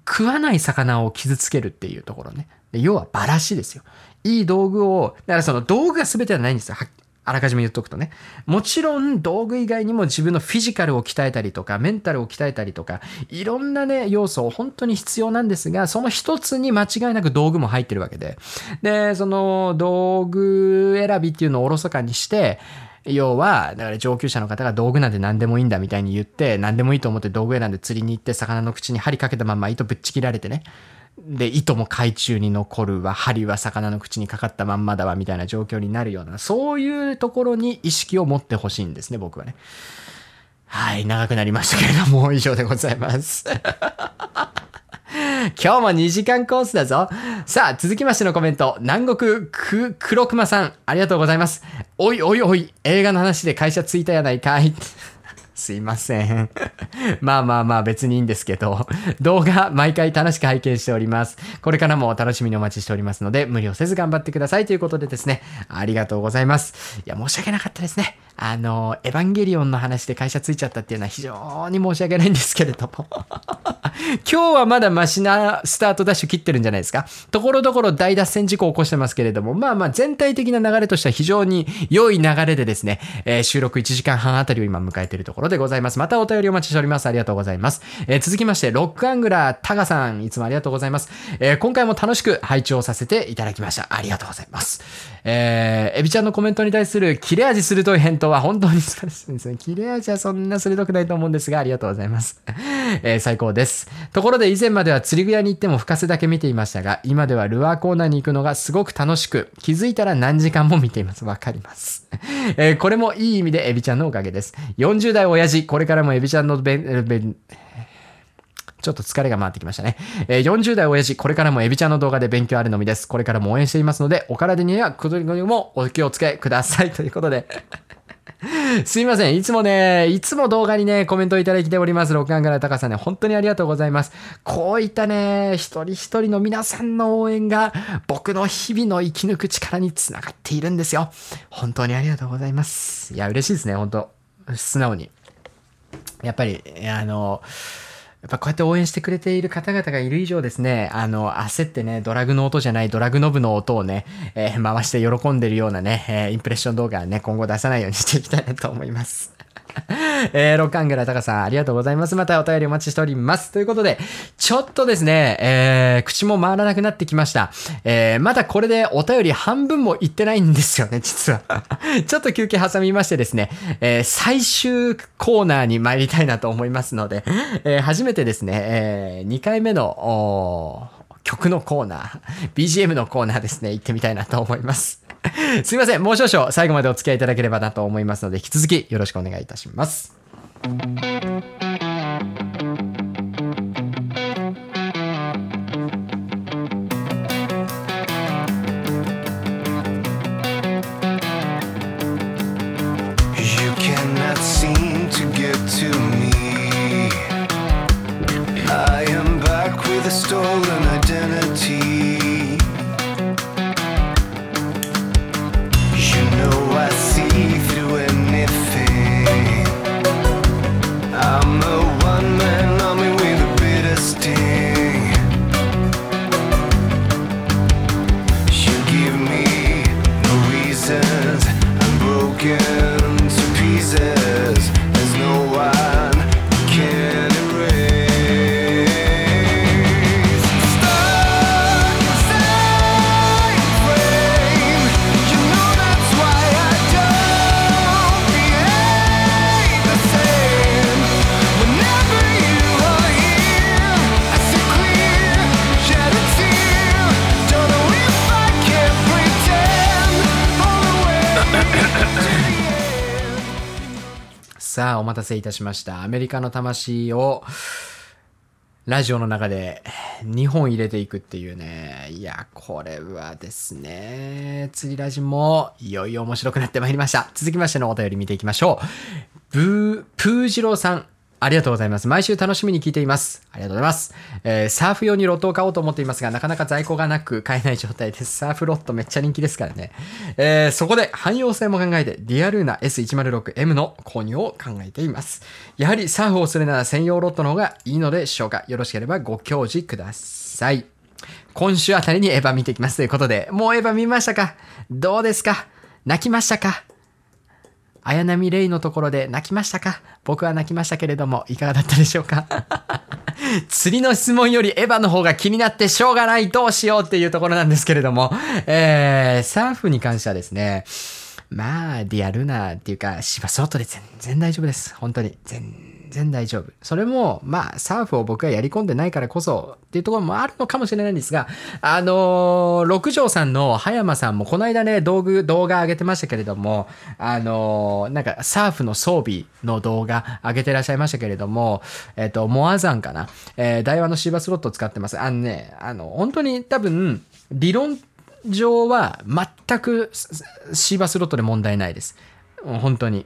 食わない魚を傷つけるっていうところね。で要はバラシですよ。いい道具を、だからその道具が全てはないんですよ。あらかじめ言っとくとね。もちろん道具以外にも自分のフィジカルを鍛えたりとか、メンタルを鍛えたりとか、いろんなね、要素を本当に必要なんですが、その一つに間違いなく道具も入ってるわけで。で、その道具選びっていうのをおろそかにして、要は、だから上級者の方が道具なんて何でもいいんだみたいに言って、何でもいいと思って道具選んで釣りに行って、魚の口に針かけたまま糸ぶっち切られてね。で、糸も海中に残るわ、針は魚の口にかかったまんまだわ、みたいな状況になるような、そういうところに意識を持ってほしいんですね、僕はね。はい、長くなりましたけれども、以上でございます。今日も2時間コースだぞ。さあ、続きましてのコメント。南国く、黒熊さん、ありがとうございます。おいおいおい、映画の話で会社着いたやないかい。すいません。まあまあまあ別にいいんですけど、動画毎回楽しく拝見しております。これからも楽しみにお待ちしておりますので、無理をせず頑張ってくださいということでですね、ありがとうございます。いや、申し訳なかったですね。あの、エヴァンゲリオンの話で会社着いちゃったっていうのは非常に申し訳ないんですけれども。今日はまだマシなスタートダッシュ切ってるんじゃないですか。ところどころ大脱線事故を起こしてますけれども、まあまあ全体的な流れとしては非常に良い流れでですね、えー、収録1時間半あたりを今迎えているところころでございます。またお便りお待ちしております。ありがとうございます。えー、続きまして、ロックアングラータガさん、いつもありがとうございます。えー、今回も楽しく拝聴させていただきました。ありがとうございます。えー、エビちゃんのコメントに対する切れ味鋭い返答は本当に素晴らしいですね。切れ味はそんな鋭くないと思うんですが、ありがとうございます。えー、最高です。ところで以前までは釣り具屋に行っても深瀬だけ見ていましたが、今ではルアーコーナーに行くのがすごく楽しく、気づいたら何時間も見ています。わかります。えー、これもいい意味でエビちゃんのおかげです。40代親父、これからもエビちゃんのべん、べん、ちょっと疲れが回ってきましたね。えー、40代親父、これからもエビちゃんの動画で勉強あるのみです。これからも応援していますので、お体にはくどりもお気をつけください。ということで すいません。いつもね、いつも動画にね、コメントいただいております。録画から高さんね、本当にありがとうございます。こういったね、一人一人の皆さんの応援が、僕の日々の生き抜く力につながっているんですよ。本当にありがとうございます。いや、嬉しいですね、本当素直に。やっぱり、あの、やっぱこうやって応援してくれている方々がいる以上ですね、あの、焦ってね、ドラグの音じゃないドラグノブの音をね、えー、回して喜んでるようなね、えー、インプレッション動画はね、今後出さないようにしていきたいなと思います。えー、ロッカングラタカさん、ありがとうございます。またお便りお待ちしております。ということで、ちょっとですね、えー、口も回らなくなってきました。えー、まだこれでお便り半分も言ってないんですよね、実は。ちょっと休憩挟みましてですね、えー、最終コーナーに参りたいなと思いますので、えー、初めてですね、えー、2回目の、曲のコーナー、BGM のコーナーですね、行ってみたいなと思います。すいません。もう少々最後までお付き合いいただければなと思いますので、引き続きよろしくお願いいたします。さあ、お待たせいたしました。アメリカの魂を、ラジオの中で2本入れていくっていうね。いや、これはですね、釣りラジもいよいよ面白くなってまいりました。続きましてのお便り見ていきましょう。ブー、プージローさん。ありがとうございます。毎週楽しみに聞いています。ありがとうございます。えー、サーフ用にロットを買おうと思っていますが、なかなか在庫がなく買えない状態です。サーフロットめっちゃ人気ですからね。えー、そこで汎用性も考えて、ディアルーナ S106M の購入を考えています。やはりサーフをするなら専用ロットの方がいいのでしょうかよろしければご教示ください。今週あたりにエヴァ見ていきますということで、もうエヴァ見ましたか？どうですか？泣きましたか？綾波レイのところで泣きましたか僕は泣きましたけれども、いかがだったでしょうか 釣りの質問よりエヴァの方が気になってしょうがない。どうしようっていうところなんですけれども、えー、サーフに関してはですね、まあ、リアルなっていうか、芝外で全然大丈夫です。本当に。全然大丈夫。それも、まあ、サーフを僕はやり込んでないからこそっていうところもあるのかもしれないんですが、あのー、六条さんの葉山さんもこの間ね、道具、動画上げてましたけれども、あのー、なんかサーフの装備の動画上げてらっしゃいましたけれども、えっ、ー、と、モアザンかな？えー、台湾のシーバスロットを使ってます。あのね、あの、本当に多分、理論上は全くシーバスロットで問題ないです。本当に。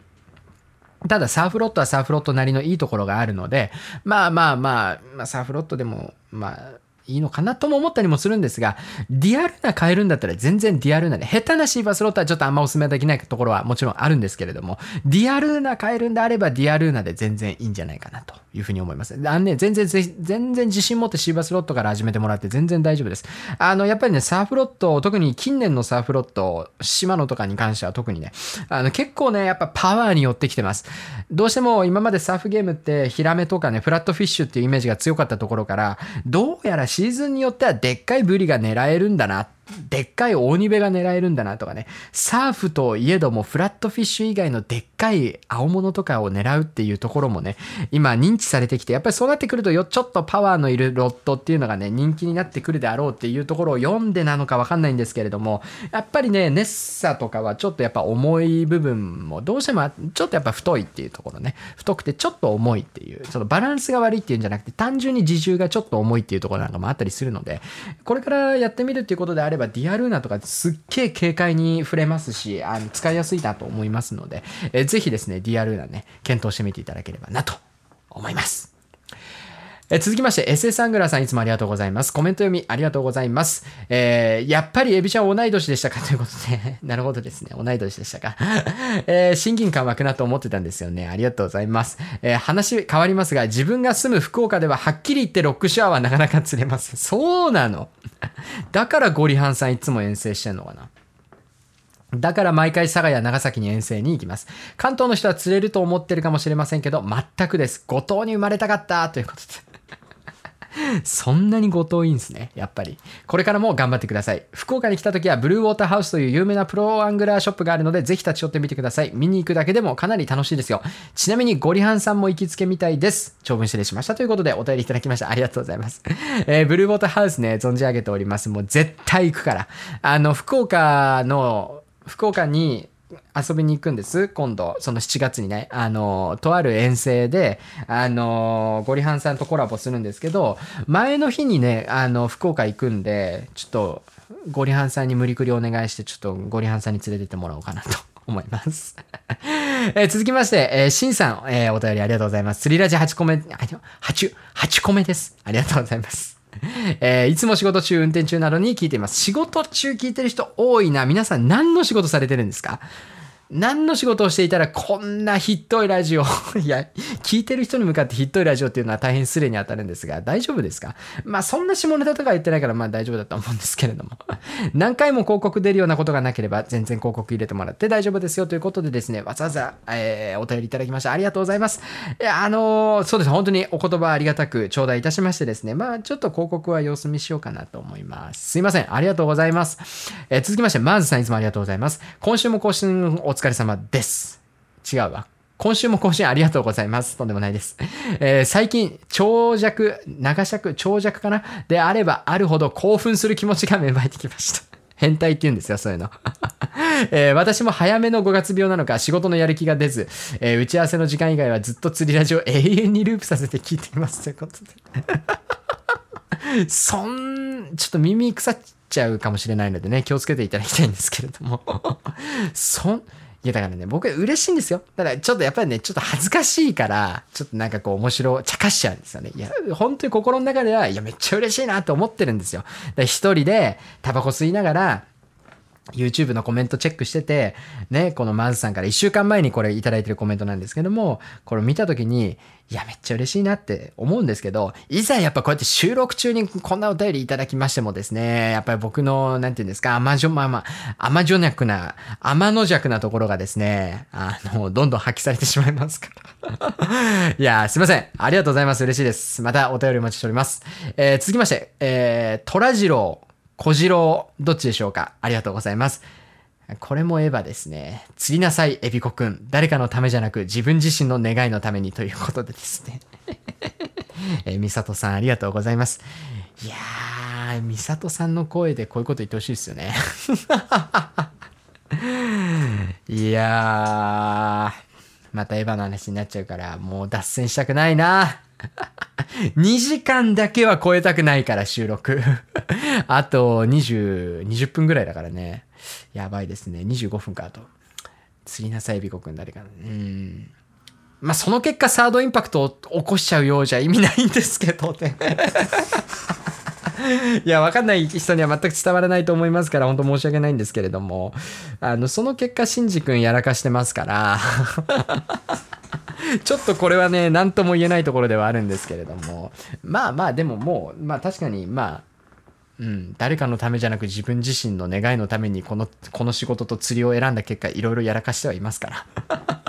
ただサーフロットはサーフロットなりのいいところがあるので、まあまあまあ、まあ、サーフロットでも、まあ、いいのかなとも思ったりもするんですが、リアルな変えるんだったら全然リアルなで、下手なシーバスロットはちょっとあんまお勧めできないところはもちろんあるんですけれども、リアルな変えるんであればリアルなで全然いいんじゃないかなというふうに思います。あのね、全然、全然自信持ってシーバスロットから始めてもらって全然大丈夫です。あの、やっぱりね、サーフロット、特に近年のサーフロット、島野とかに関しては特にね、あの、結構ね、やっぱパワーに寄ってきてます。どうしても今までサーフゲームってヒラメとかね、フラットフィッシュっていうイメージが強かったところから、どうやらシーズンによってはでっかいブリが狙えるんだなでっかい大ニベが狙えるんだなとかね、サーフといえどもフラットフィッシュ以外のでっかい青物とかを狙うっていうところもね、今認知されてきて、やっぱりそうなってくるとよ、ちょっとパワーのいるロットっていうのがね、人気になってくるであろうっていうところを読んでなのかわかんないんですけれども、やっぱりね、ネッサとかはちょっとやっぱ重い部分もどうしてもちょっとやっぱ太いっていうところね、太くてちょっと重いっていう、そのバランスが悪いっていうんじゃなくて、単純に自重がちょっと重いっていうところなんかもあったりするので、これからやってみるっていうことであれば、ディアルーナとかすっげえ軽快に触れますし、あの使いやすいなと思いますので、えー、ぜひですね、ディアルーナね、検討してみていただければなと思います。え続きまして、SS アングラーさんいつもありがとうございます。コメント読みありがとうございます。えー、やっぱりエビちゃん同い年でしたか？ということで、なるほどですね。同い年でしたか？えー、親近感湧くなと思ってたんですよね。ありがとうございます。えー、話変わりますが、自分が住む福岡でははっきり言ってロックシャワーはなかなか釣れます。そうなの？だからゴリハンさんいつも遠征してんのかな？だから毎回佐賀や長崎に遠征に行きます。関東の人は釣れると思ってるかもしれませんけど、全くです。五島に生まれたかったということで。そんなにご遠いんすね。やっぱり。これからも頑張ってください。福岡に来た時はブルーウォーターハウスという有名なプロアングラーショップがあるので、ぜひ立ち寄ってみてください。見に行くだけでもかなり楽しいですよ。ちなみにゴリハンさんも行きつけみたいです。長文失礼しましたということでお便りいただきました。ありがとうございます。えー、ブルーウォーターハウスね、存じ上げております。もう絶対行くから。あの、福岡の、福岡に遊びに行くんです。今度、その7月にね、あの、とある遠征で、あの、ゴリハンさんとコラボするんですけど、前の日にね、あの、福岡行くんで、ちょっと、ゴリハンさんに無理くりお願いして、ちょっとゴリハンさんに連れてってもらおうかなと。思います え、続きまして、えー、シンさん、えー、お便りありがとうございます。釣りラジ8個目、8、8個目です。ありがとうございます。えー、いつも仕事中、運転中などに聞いています。仕事中聞いてる人多いな。皆さん何の仕事されてるんですか？何の仕事をしていたらこんなひっといラジオ いや、聞いてる人に向かってひっといラジオっていうのは大変失礼に当たるんですが、大丈夫ですか？まあそんな下ネタとか言ってないからまあ大丈夫だと思うんですけれども。何回も広告出るようなことがなければ全然広告入れてもらって大丈夫ですよということでですね、わざわざ、えー、お便りいただきました。ありがとうございます。いや、あのー、そうです。本当にお言葉ありがたく頂戴いたしましてですね、まあちょっと広告は様子見しようかなと思います。すいません。ありがとうございます。えー、続きまして、マーズさんいつもありがとうございます。今週も更新お疲れ様です。違うわ。今週も更新ありがとうございます。とんでもないです。えー、最近、長尺、長尺、長尺かな？であればあるほど興奮する気持ちが芽生えてきました。変態って言うんですよ、そういうの。えー、私も早めの5月病なのか仕事のやる気が出ず、えー、打ち合わせの時間以外はずっと釣りラジオ 永遠にループさせて聞いています。ということで。そん、ちょっと耳腐っちゃうかもしれないのでね、気をつけていただきたいんですけれども。そん、いやだからね、僕嬉しいんですよ。ただちょっとやっぱりね、ちょっと恥ずかしいから、ちょっとなんかこう面白、茶化しちゃうんですよね。いや、本当に心の中では、いや、めっちゃ嬉しいなと思ってるんですよ。一人でタバコ吸いながら、YouTube のコメントチェックしてて、ね、このマズさんから1週間前にこれいただいてるコメントなんですけども、これ見た時に、いや、めっちゃ嬉しいなって思うんですけど、いざやっぱこうやって収録中にこんなお便りいただきましてもですね、やっぱり僕の、なんていうんですか、甘じょ、まあまあ、甘じょ弱な、甘の弱なところがですね、あの、どんどん発揮されてしまいますから。いや、すいません。ありがとうございます。嬉しいです。またお便りお待ちしております。えー、続きまして、えー、トラジロー、小次郎、どっちでしょうか？ありがとうございます。これもエヴァですね。釣りなさい、エビコくん。誰かのためじゃなく自分自身の願いのためにということでですね。えミサトさんありがとうございます。いやー、ミサトさんの声でこういうこと言ってほしいですよね。いやー、またエヴァの話になっちゃうから、もう脱線したくないな。2時間だけは超えたくないから収録。あと20、20分ぐらいだからね。やばいですね。25分かあと。釣りなさい、ビコくん誰か。うん。まあ、その結果、サードインパクトを起こしちゃうようじゃ意味ないんですけどね。いや、わかんない人には全く伝わらないと思いますから、本当申し訳ないんですけれども、あの、その結果、シンジ君やらかしてますから、ちょっとこれはね、何とも言えないところではあるんですけれども、まあまあ、でももう、まあ確かに、まあ、うん、誰かのためじゃなく自分自身の願いのためにこのこの仕事と釣りを選んだ結果いろいろやらかしてはいますから。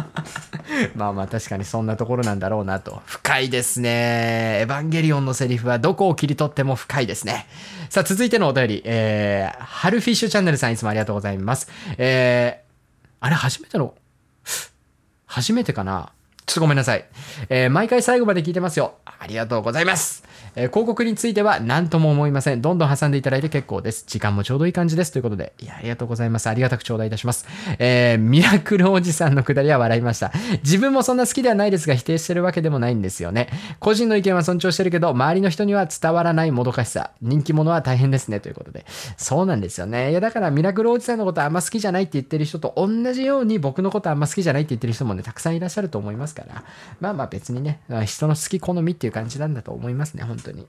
まあまあ確かにそんなところなんだろうなと深いですねエヴァンゲリオンのセリフはどこを切り取っても深いですねさあ続いてのお便りえー、ハルフィッシュチャンネルさんいつもありがとうございますえー、あれ初めての初めてかな？ちょっとごめんなさい。えー、毎回最後まで聞いてますよ。ありがとうございます。えー、広告については何とも思いません。どんどん挟んでいただいて結構です。時間もちょうどいい感じです。ということで、いや、ありがとうございます。ありがたく頂戴いたします。えー、ミラクルおじさんのくだりは笑いました。自分もそんな好きではないですが、否定してるわけでもないんですよね。個人の意見は尊重してるけど、周りの人には伝わらないもどかしさ。人気者は大変ですね。ということで。そうなんですよね。いや、だからミラクルおじさんのことあんま好きじゃないって言ってる人と同じように僕のことあんま好きじゃないって言ってる人もね、たくさんいらっしゃると思いますから。まあまあ別にね、人の好き好みっていう感じなんだと思いますね、本当に。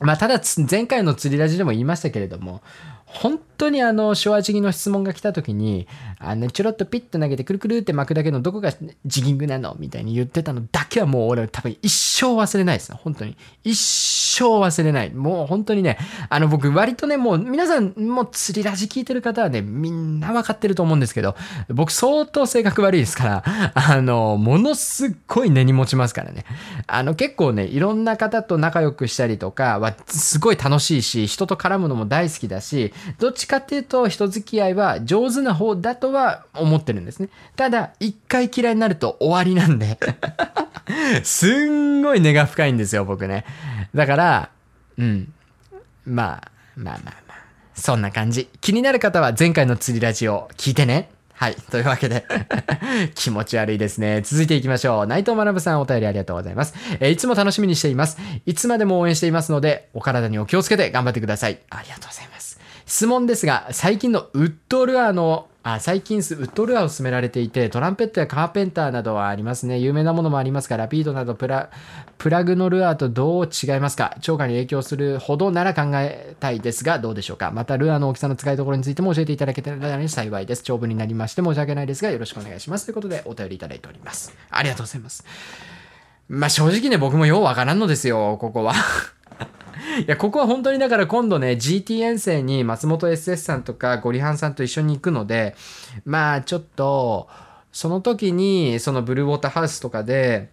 まあ、ただ、前回の釣りラジでも言いましたけれども、本当にあの、昭和時期の質問が来た時に、あの、ちょろっとピッと投げてくるくるって巻くだけのどこがジギングなのみたいに言ってたのだけはもう俺多分一生忘れないです本当に。一生忘れない。もう本当にね、あの僕割とね、もう皆さんもう釣りラジ聞いてる方はね、みんなわかってると思うんですけど、僕相当性格悪いですから、あの、ものすっごい根に持ちますからね。あの結構ね、いろんな方と仲良くしたりとかはすごい楽しいし、人と絡むのも大好きだし、どっちかっていうと人付き合いは上手な方だとは思ってるんですね。ただ、一回嫌いになると終わりなんで すんごい根が深いんですよ、僕ね。だから、うん。まあ、まあまあまあ。そんな感じ。気になる方は前回の釣りラジオ聞いてね。はい。というわけで 気持ち悪いですね。続いていきましょう。内藤学さんお便りありがとうございます。えー、いつも楽しみにしています。いつまでも応援していますので、お体にお気をつけて頑張ってください。ありがとうございます。質問ですが、最近のウッドルアーのあ最近ウッドルアーを進められていて、トランペットやカーペンターなどはありますね。有名なものもありますが、ラピードなどプラプラグのルアーとどう違いますか？超過に影響するほどなら考えたいですが、どうでしょうか？また、ルアーの大きさの使いどころについても教えていただけたら幸いです。長文になりまして申し訳ないですが、よろしくお願いします。ということで、お便りいただいております。ありがとうございます。まあ、正直ね、僕もようわからんのですよ、ここは。いや、ここは本当にだから今度ね、GT 遠征に松本 SS さんとかゴリハンさんと一緒に行くので、まあちょっと、その時に、そのブルーウォーターハウスとかで、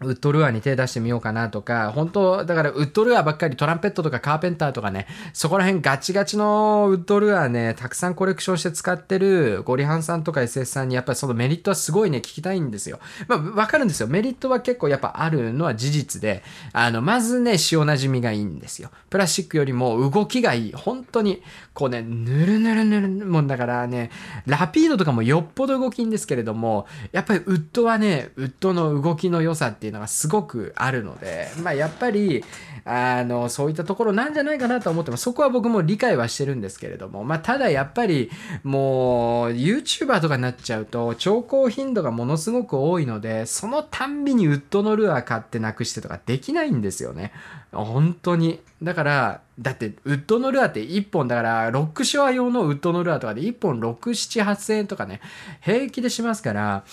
ウッドルアーに手出してみようかなとか、本当だからウッドルアーばっかりトランペットとかカーペンターとかね、そこら辺ガチガチのウッドルアーね、たくさんコレクションして使ってるゴリハンさんとか SS さんにやっぱりそのメリットはすごいね、聞きたいんですよ。まあ、わかるんですよ。メリットは結構やっぱあるのは事実で、あの、まずね、塩馴染みがいいんですよ。プラスチックよりも動きがいい。本当に、こうね、ぬるぬるぬるもんだからね、ラピードとかもよっぽど動きいいんですけれども、やっぱりウッドはね、ウッドの動きの良さっていうのがすごくあるので、まあ、やっぱりあの、そういったところなんじゃないかなと思ってます。そこは僕も理解はしてるんですけれども、まあ、ただやっぱり、もう、YouTuber とかになっちゃうと、調校頻度がものすごく多いので、そのたんびにウッドのルアー買ってなくしてとかできないんですよね。本当に。だから、だって、ウッドのルアーって1本、だから、ロックショア用のウッドのルアーとかで1本6、7、8000円とかね、平気でしますから、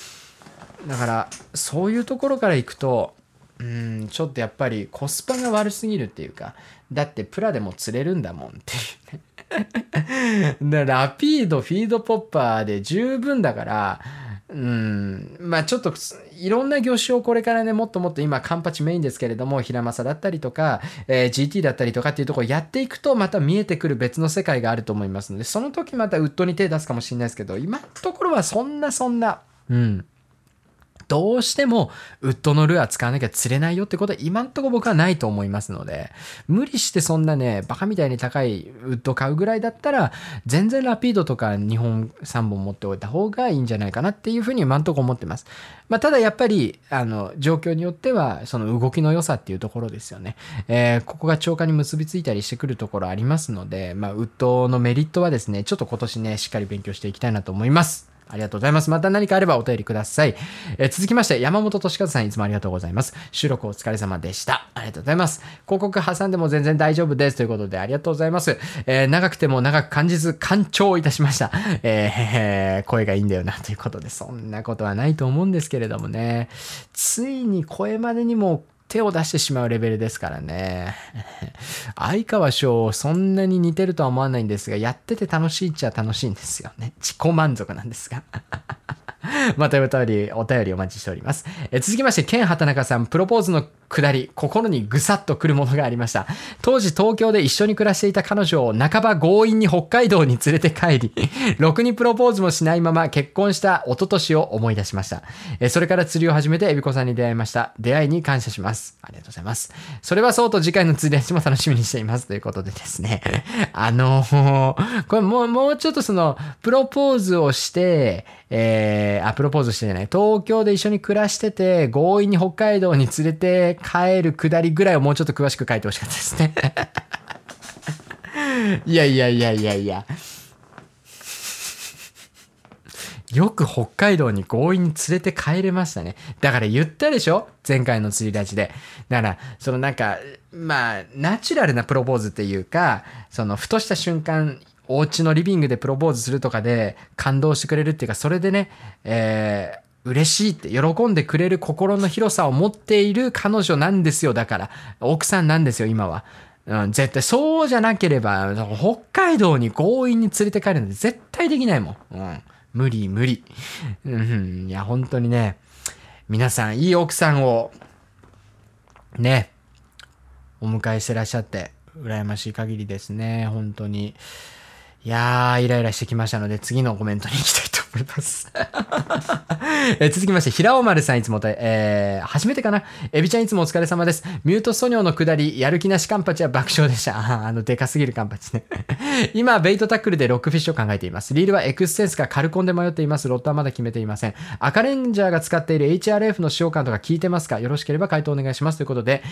だから、そういうところからいくと、うん、ちょっとやっぱりコスパが悪すぎるっていうか、だってプラでも釣れるんだもんっていうね。ラピード、フィードポッパーで十分だから、うん、まあちょっといろんな業種をこれからねもっともっと今カンパチメインですけれども平正だったりとか、えー、GT だったりとかっていうところやっていくとまた見えてくる別の世界があると思いますのでその時またウッドに手出すかもしれないですけど今のところはそんなそんなうんどうしてもウッドのルアー使わなきゃ釣れないよってことは今んとこ僕はないと思いますので、無理してそんなね、バカみたいに高いウッド買うぐらいだったら、全然ラピードとか2本3本持っておいた方がいいんじゃないかなっていうふうに今んとこ思ってます。まあ、ただやっぱり、あの、状況によっては、その動きの良さっていうところですよね。えー、ここが超過に結びついたりしてくるところありますので、まあ、ウッドのメリットはですね、ちょっと今年ね、しっかり勉強していきたいなと思います。ありがとうございます。また何かあればお便りください。えー、続きまして、山本敏和さんいつもありがとうございます。収録お疲れ様でした。ありがとうございます。広告挟んでも全然大丈夫です。ということでありがとうございます。えー、長くても長く感じず、干潮いたしました。えー、声がいいんだよな、ということで、そんなことはないと思うんですけれどもね。ついに声までにも手を出してしまうレベルですからね。相川翔、そんなに似てるとは思わないんですが、やってて楽しいっちゃ楽しいんですよね。自己満足なんですが。またお便り、お便りお待ちしております。え続きまして、ケン畑中さん、プロポーズの下り、心にぐさっとくるものがありました。当時東京で一緒に暮らしていた彼女を半ば強引に北海道に連れて帰り、ろくにプロポーズもしないまま結婚した一昨年を思い出しました。えそれから釣りを始めてエビコさんに出会いました。出会いに感謝します。ありがとうございます。それはそうと次回の釣り足も楽しみにしています。ということでですね。あのー、これもう、もうちょっとその、プロポーズをして、えー、あ、プロポーズしてじゃない。東京で一緒に暮らしてて、強引に北海道に連れて帰るくだりぐらいをもうちょっと詳しく書いてほしかったですね。いやいやいやいやいや。よく北海道に強引に連れて帰れましたね。だから言ったでしょ？前回の釣り立ちで。だから、そのなんか、まあ、ナチュラルなプロポーズっていうか、その、ふとした瞬間、お家のリビングでプロポーズするとかで感動してくれるっていうか、それでね、えー、嬉しいって喜んでくれる心の広さを持っている彼女なんですよ。だから、奥さんなんですよ、今は。うん、絶対そうじゃなければ、北海道に強引に連れて帰るなんて絶対できないもん。うん。無理無理。うん、いや、本当にね、皆さん、いい奥さんを、ね、お迎えしてらっしゃって、羨ましい限りですね、本当に。いやー、イライラしてきましたので、次のコメントに行きたいと思います え続きまして、平尾丸さんいつもと、えー、初めてかな？エビちゃんいつもお疲れ様です。ミュートソニョの下り、やる気なしカンパチは爆笑でした。あの、でかすぎるカンパチね 今、ベイトタックルでロックフィッシュを考えています。リールはエクスセンスかカルコンで迷っています。ロットはまだ決めていません。赤レンジャーが使っている HRF の使用感とか聞いてますか？よろしければ回答お願いします。ということで、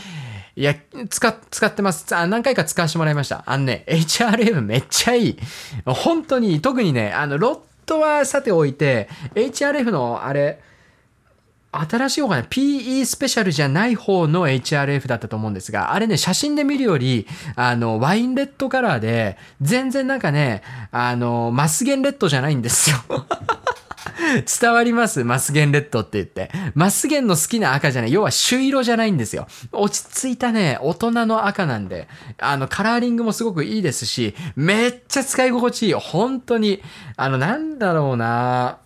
いや、使、使ってます。あ何回か使わせてもらいました。あのね、HRM めっちゃいい。本当に、特にね、あの、ロットはさておいて、HRF のあれ、新しい方がね、PE スペシャルじゃない方の HRF だったと思うんですが、あれね、写真で見るより、あの、ワインレッドカラーで、全然なんかね、あの、マスゲンレッドじゃないんですよ。伝わります？マスゲンレッドって言って。マスゲンの好きな赤じゃない。要は朱色じゃないんですよ。落ち着いたね、大人の赤なんで。あの、カラーリングもすごくいいですし、めっちゃ使い心地いい。本当に。あの、なんだろうな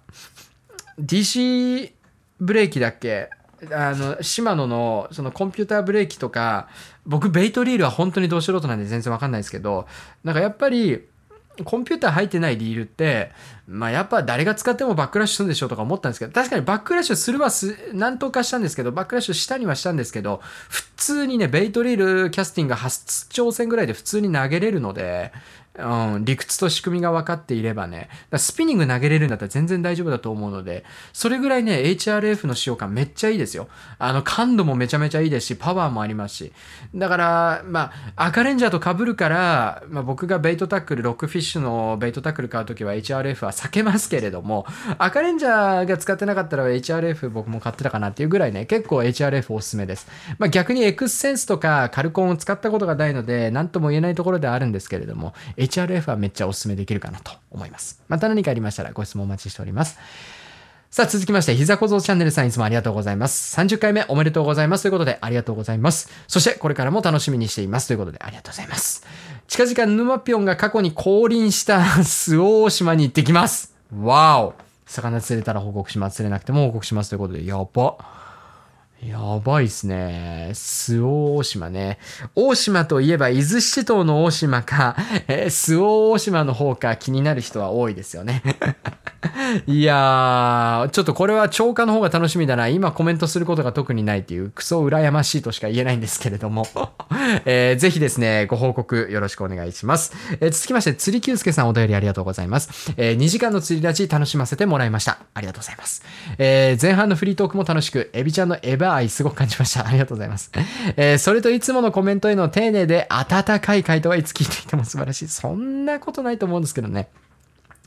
DC ブレーキだっけ？あの、シマノの、そのコンピューターブレーキとか、僕、ベイトリールは本当にど素人なんで全然わかんないですけど、なんかやっぱり、コンピューター入ってないリールって、まあやっぱ誰が使ってもバックラッシュするんでしょうとか思ったんですけど、確かにバックラッシュするはす、なんとかしたんですけど、バックラッシュしたにはしたんですけど、普通にね、ベイトリールキャスティングが初挑戦ぐらいで普通に投げれるので、うん、理屈と仕組みが分かっていればね、スピニング投げれるんだったら全然大丈夫だと思うので、それぐらいね、HRF の使用感めっちゃいいですよ。あの、感度もめちゃめちゃいいですし、パワーもありますし。だから、まあ、赤レンジャーと被るから、まあ、僕がベイトタックル、ロックフィッシュのベイトタックル買うときは HRF は避けますけれども、赤レンジャーが使ってなかったら HRF 僕も買ってたかなっていうぐらいね、結構 HRF おすすめです。まあ、逆に X センスとかカルコンを使ったことがないので、何とも言えないところではあるんですけれども、HRF はめっちゃおすすめできるかなと思います。また何かありましたらご質問お待ちしております。さあ続きまして、膝小僧チャンネルさんいつもありがとうございます。30回目おめでとうございますということでありがとうございます。そしてこれからも楽しみにしていますということでありがとうございます。近々沼ぴょんが過去に降臨した周防大島に行ってきます。わお魚釣れたら報告します。釣れなくても報告しますということで、やば。やばいっすね。周防大島ね。大島といえば伊豆七島の大島か、えー、周防大島の方か気になる人は多いですよね。いやー、ちょっとこれは超過の方が楽しみだな。今コメントすることが特にないっていうクソ羨ましいとしか言えないんですけれども。えー、ぜひですね、ご報告よろしくお願いします。えー、続きまして、釣り久介さんお便りありがとうございます。えー、2時間の釣り立ち楽しませてもらいました。ありがとうございます。えー、前半のフリートークも楽しく、エビちゃんのエヴァ愛すごく感じました。ありがとうございます。えー、それといつものコメントへの丁寧で温かい回答はいつ聞いていても素晴らしい。そんなことないと思うんですけどね。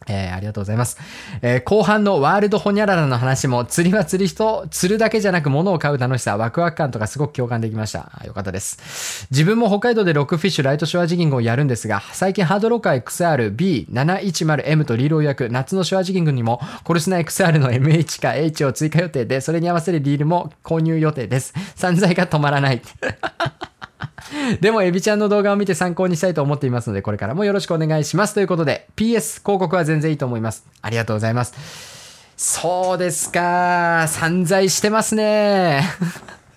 えー、ありがとうございます。えー、後半のワールドホニャララの話も、釣りは釣り人、釣るだけじゃなく物を買う楽しさ、ワクワク感とかすごく共感できました。よかったです。自分も北海道でロックフィッシュライトショアジギングをやるんですが、最近ハードロッカー XR-B710M とリールを焼く夏のショアジギングにも、コルスナ XR の MH か H を追加予定で、それに合わせるリールも購入予定です。散財が止まらない。でも、エビちゃんの動画を見て参考にしたいと思っていますので、これからもよろしくお願いします。ということで、PS 広告は全然いいと思います。ありがとうございます。そうですか。散財してますね。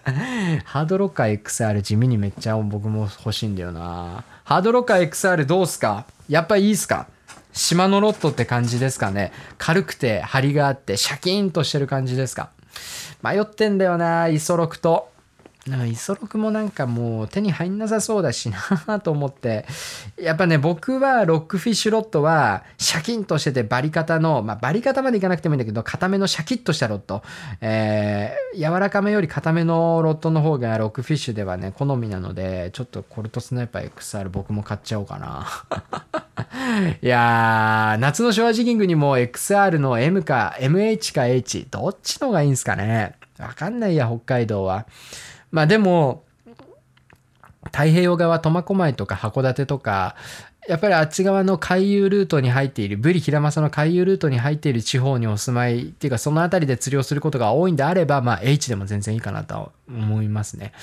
ハードロッカー XR 地味にめっちゃ僕も欲しいんだよな。ハードロッカー XR どうすか？やっぱいいっすか？島のロットって感じですかね軽くて張りがあってシャキーンとしてる感じですか？迷ってんだよな、イソロクと。なんか、イソロクもなんかもう手に入んなさそうだしなと思って。やっぱね、僕はロックフィッシュロットは、シャキンとしててバリカタの、まあバリカタまでいかなくてもいいんだけど、固めのシャキッとしたロット。えー、柔らかめより固めのロットの方がロックフィッシュではね、好みなので、ちょっとコルトスナイパー XR 僕も買っちゃおうかな。いやー、夏のショアジギングにも XR の M か MH か H、どっちの方がいいんすかねわかんないや、北海道は。まあでも、太平洋側、苫小牧とか函館とか、やっぱりあっち側の回遊ルートに入っている、ブリヒラマサの回遊ルートに入っている地方にお住まいっていうか、その辺りで釣りをすることが多いんであれば、まあ H でも全然いいかなと思いますね。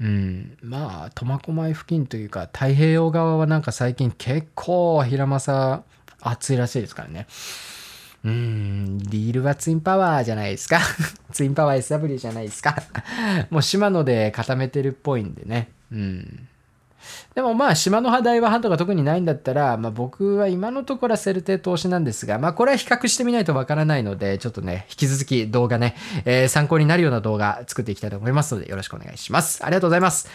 うん。まあ、苫小牧付近というか、太平洋側はなんか最近結構ヒラマサ暑いらしいですからね。うーん、リールはツインパワーじゃないですか。ツインパワー SW じゃないですか。もう島野で固めてるっぽいんでね。うん。でもまあ、島の波台はハントが特にないんだったら、まあ僕は今のところはセルテ投資なんですが、まあこれは比較してみないとわからないので、ちょっとね、引き続き動画ね、えー、参考になるような動画作っていきたいと思いますので、よろしくお願いします。ありがとうございます。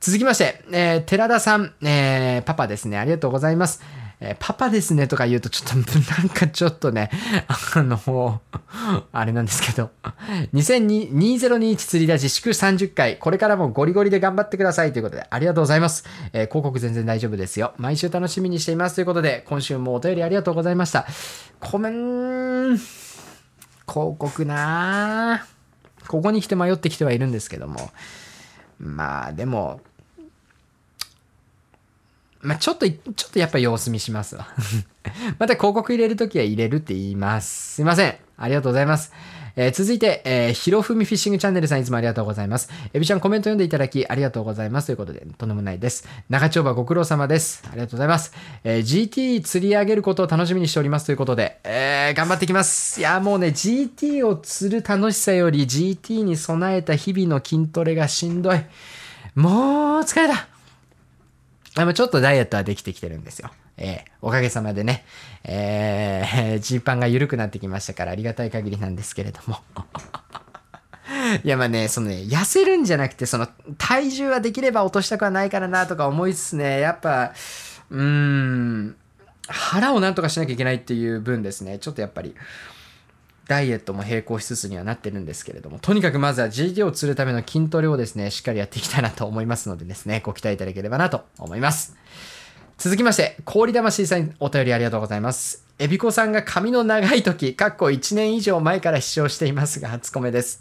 続きまして、えー、寺田さん、えー、パパですね、ありがとうございます。えー、パパですねとか言うとちょっと、なんかちょっとね、あの、あれなんですけど、2021釣り出し祝30回、これからもゴリゴリで頑張ってください。ということで、ありがとうございます。えー、広告全然大丈夫ですよ。毎週楽しみにしています。ということで、今週もお便りありがとうございました。ごめん、広告な。ここに来て迷ってきてはいるんですけども、まあでも、まあ、ちょっと、ちょっとやっぱ様子見しますわ また広告入れるときは入れるって言います。すいません。ありがとうございます。えー、続いて、えー、ひろふみフィッシングチャンネルさんいつもありがとうございます。エビちゃんコメント読んでいただきありがとうございます。ということで、とんでもないです。長丁場ご苦労様です。ありがとうございます。えー、GT 釣り上げることを楽しみにしておりますということで、えー、頑張っていきます。いや、もうね、GT を釣る楽しさより GT に備えた日々の筋トレがしんどい。もう疲れた。でもちょっとダイエットはできてきてるんですよ。えー、おかげさまでね、えー、ジーパンが緩くなってきましたからありがたい限りなんですけれども。いやまあね、そのね、痩せるんじゃなくて、その体重はできれば落としたくはないからなとか思いつつね、やっぱ、うーん、腹をなんとかしなきゃいけないっていう分ですね、ちょっとやっぱり、ダイエットも並行しつつにはなってるんですけれども、とにかくまずは GT を釣るための筋トレをですね、しっかりやっていきたいなと思いますのでですね、ご期待いただければなと思います。続きまして、氷魂さんにお便りありがとうございます。エビコさんが髪の長い時、かっこ1年以上前から視聴していますが、初コメです。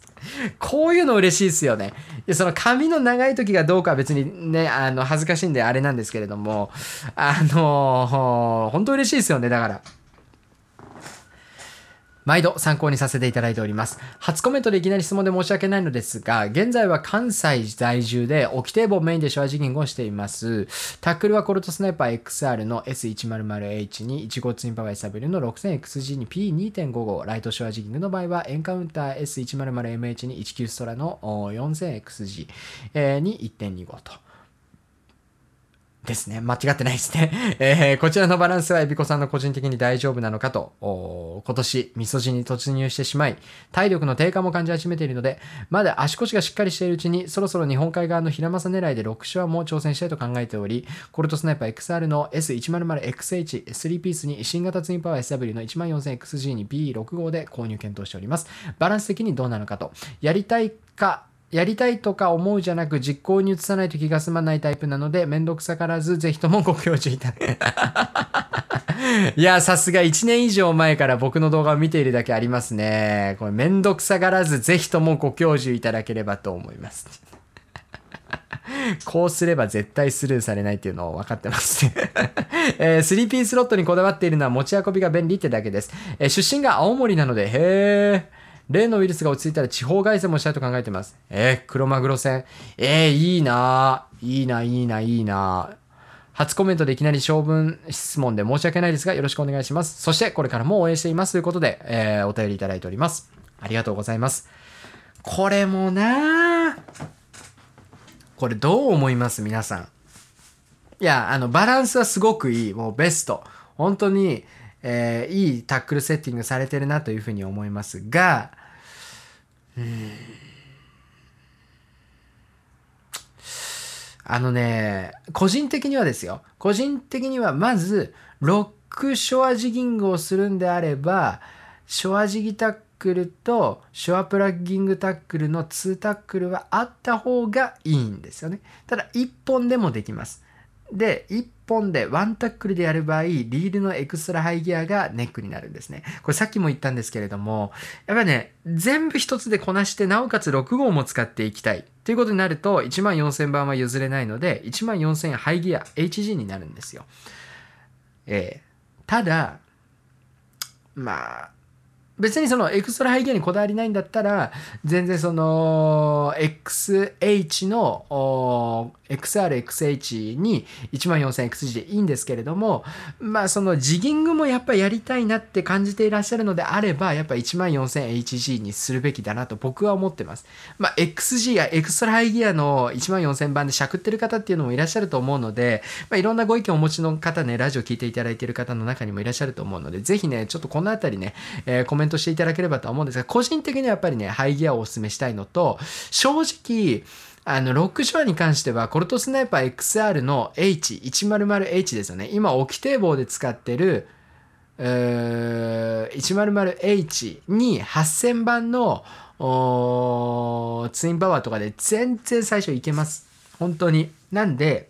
こういうの嬉しいですよね。で、その髪の長い時がどうかは別にね、あの、恥ずかしいんであれなんですけれども、あの本当嬉しいですよね、だから。毎度参考にさせていただいております。初コメントでいきなり質問で申し訳ないのですが、現在は関西在住で沖堤防メインでショアジギングをしています。タックルはコルトスナイパー XR の S100H に1号ツインパワー SW の 6000XG に P2.55、ライトショアジギングの場合はエンカウンター S100MH に19ストラの 4000XG に1.25と。ですね。間違ってないですね。えー、こちらのバランスはエビコさんの個人的に大丈夫なのかと、今年、味噌汁に突入してしまい、体力の低下も感じ始めているので、まだ足腰がしっかりしているうちに、そろそろ日本海側の平正狙いで6ショアも挑戦したいと考えており、コルトスナイパー XR の S100XH、3ピースに新型ツインパワー SW の 14000XG に B6 号で購入検討しております。バランス的にどうなのかと。やりたいか、やりたいとか思うじゃなく実行に移さないと気が済まないタイプなので、めんどくさからず、ぜひともご教授いただけ。いや、さすが1年以上前から僕の動画を見ているだけありますね。これめんどくさがらず、ぜひともご教授いただければと思います。こうすれば絶対スルーされないっていうのを分かってますね えー、3P スロットにこだわっているのは持ち運びが便利ってだけです。えー、出身が青森なので、へー。例のウイルスが落ち着いたら地方凱旋もしたいと考えてます。えー、黒マグロ戦。えー、いいないいな、いいな、いいな。初コメントでいきなり性分質問で申し訳ないですが、よろしくお願いします。そして、これからも応援していますということで、えー、お便りいただいております。ありがとうございます。これもなこれどう思います？皆さん。いや、あの、バランスはすごくいい。もうベスト。本当に、えー、いいタックルセッティングされてるなというふうに思いますが、あのね、個人的にはですよ。個人的にはまず、ロックショアジギングをするんであれば、ショアジギタックルとショアプラッギングタックルの2タックルはあった方がいいんですよね。ただ、1本でもできます。で、1本でワンタックルでやる場合、リールのエクストラハイギアがネックになるんですね。これさっきも言ったんですけれども、やっぱね、全部一つでこなして、なおかつ6号も使っていきたい。ということになると、14000番は譲れないので、14000ハイギア、HG になるんですよ。えー、ただ、まあ、別にそのエクストラハイギアにこだわりないんだったら、全然その XH の XRXH に 14000XG でいいんですけれども、まあそのジギングもやっぱやりたいなって感じていらっしゃるのであれば、やっぱ 14000HG にするべきだなと僕は思ってます。まあ XG やエクストラハイギアの14000番でしゃくってる方っていうのもいらっしゃると思うので、まあいろんなご意見をお持ちの方ね、ラジオ聞いていただいている方の中にもいらっしゃると思うので、ぜひね、ちょっとこのあたりね、えー、コメントしていただければと思うんですが、個人的にはやっぱりね、ハイギアをお勧めしたいのと、正直、あの、ロックショアに関しては、コルトスナイパー XR の H100H ですよね。今、沖堤防で使ってる、100H に8000番のツインパワーとかで全然最初いけます。本当に。なんで、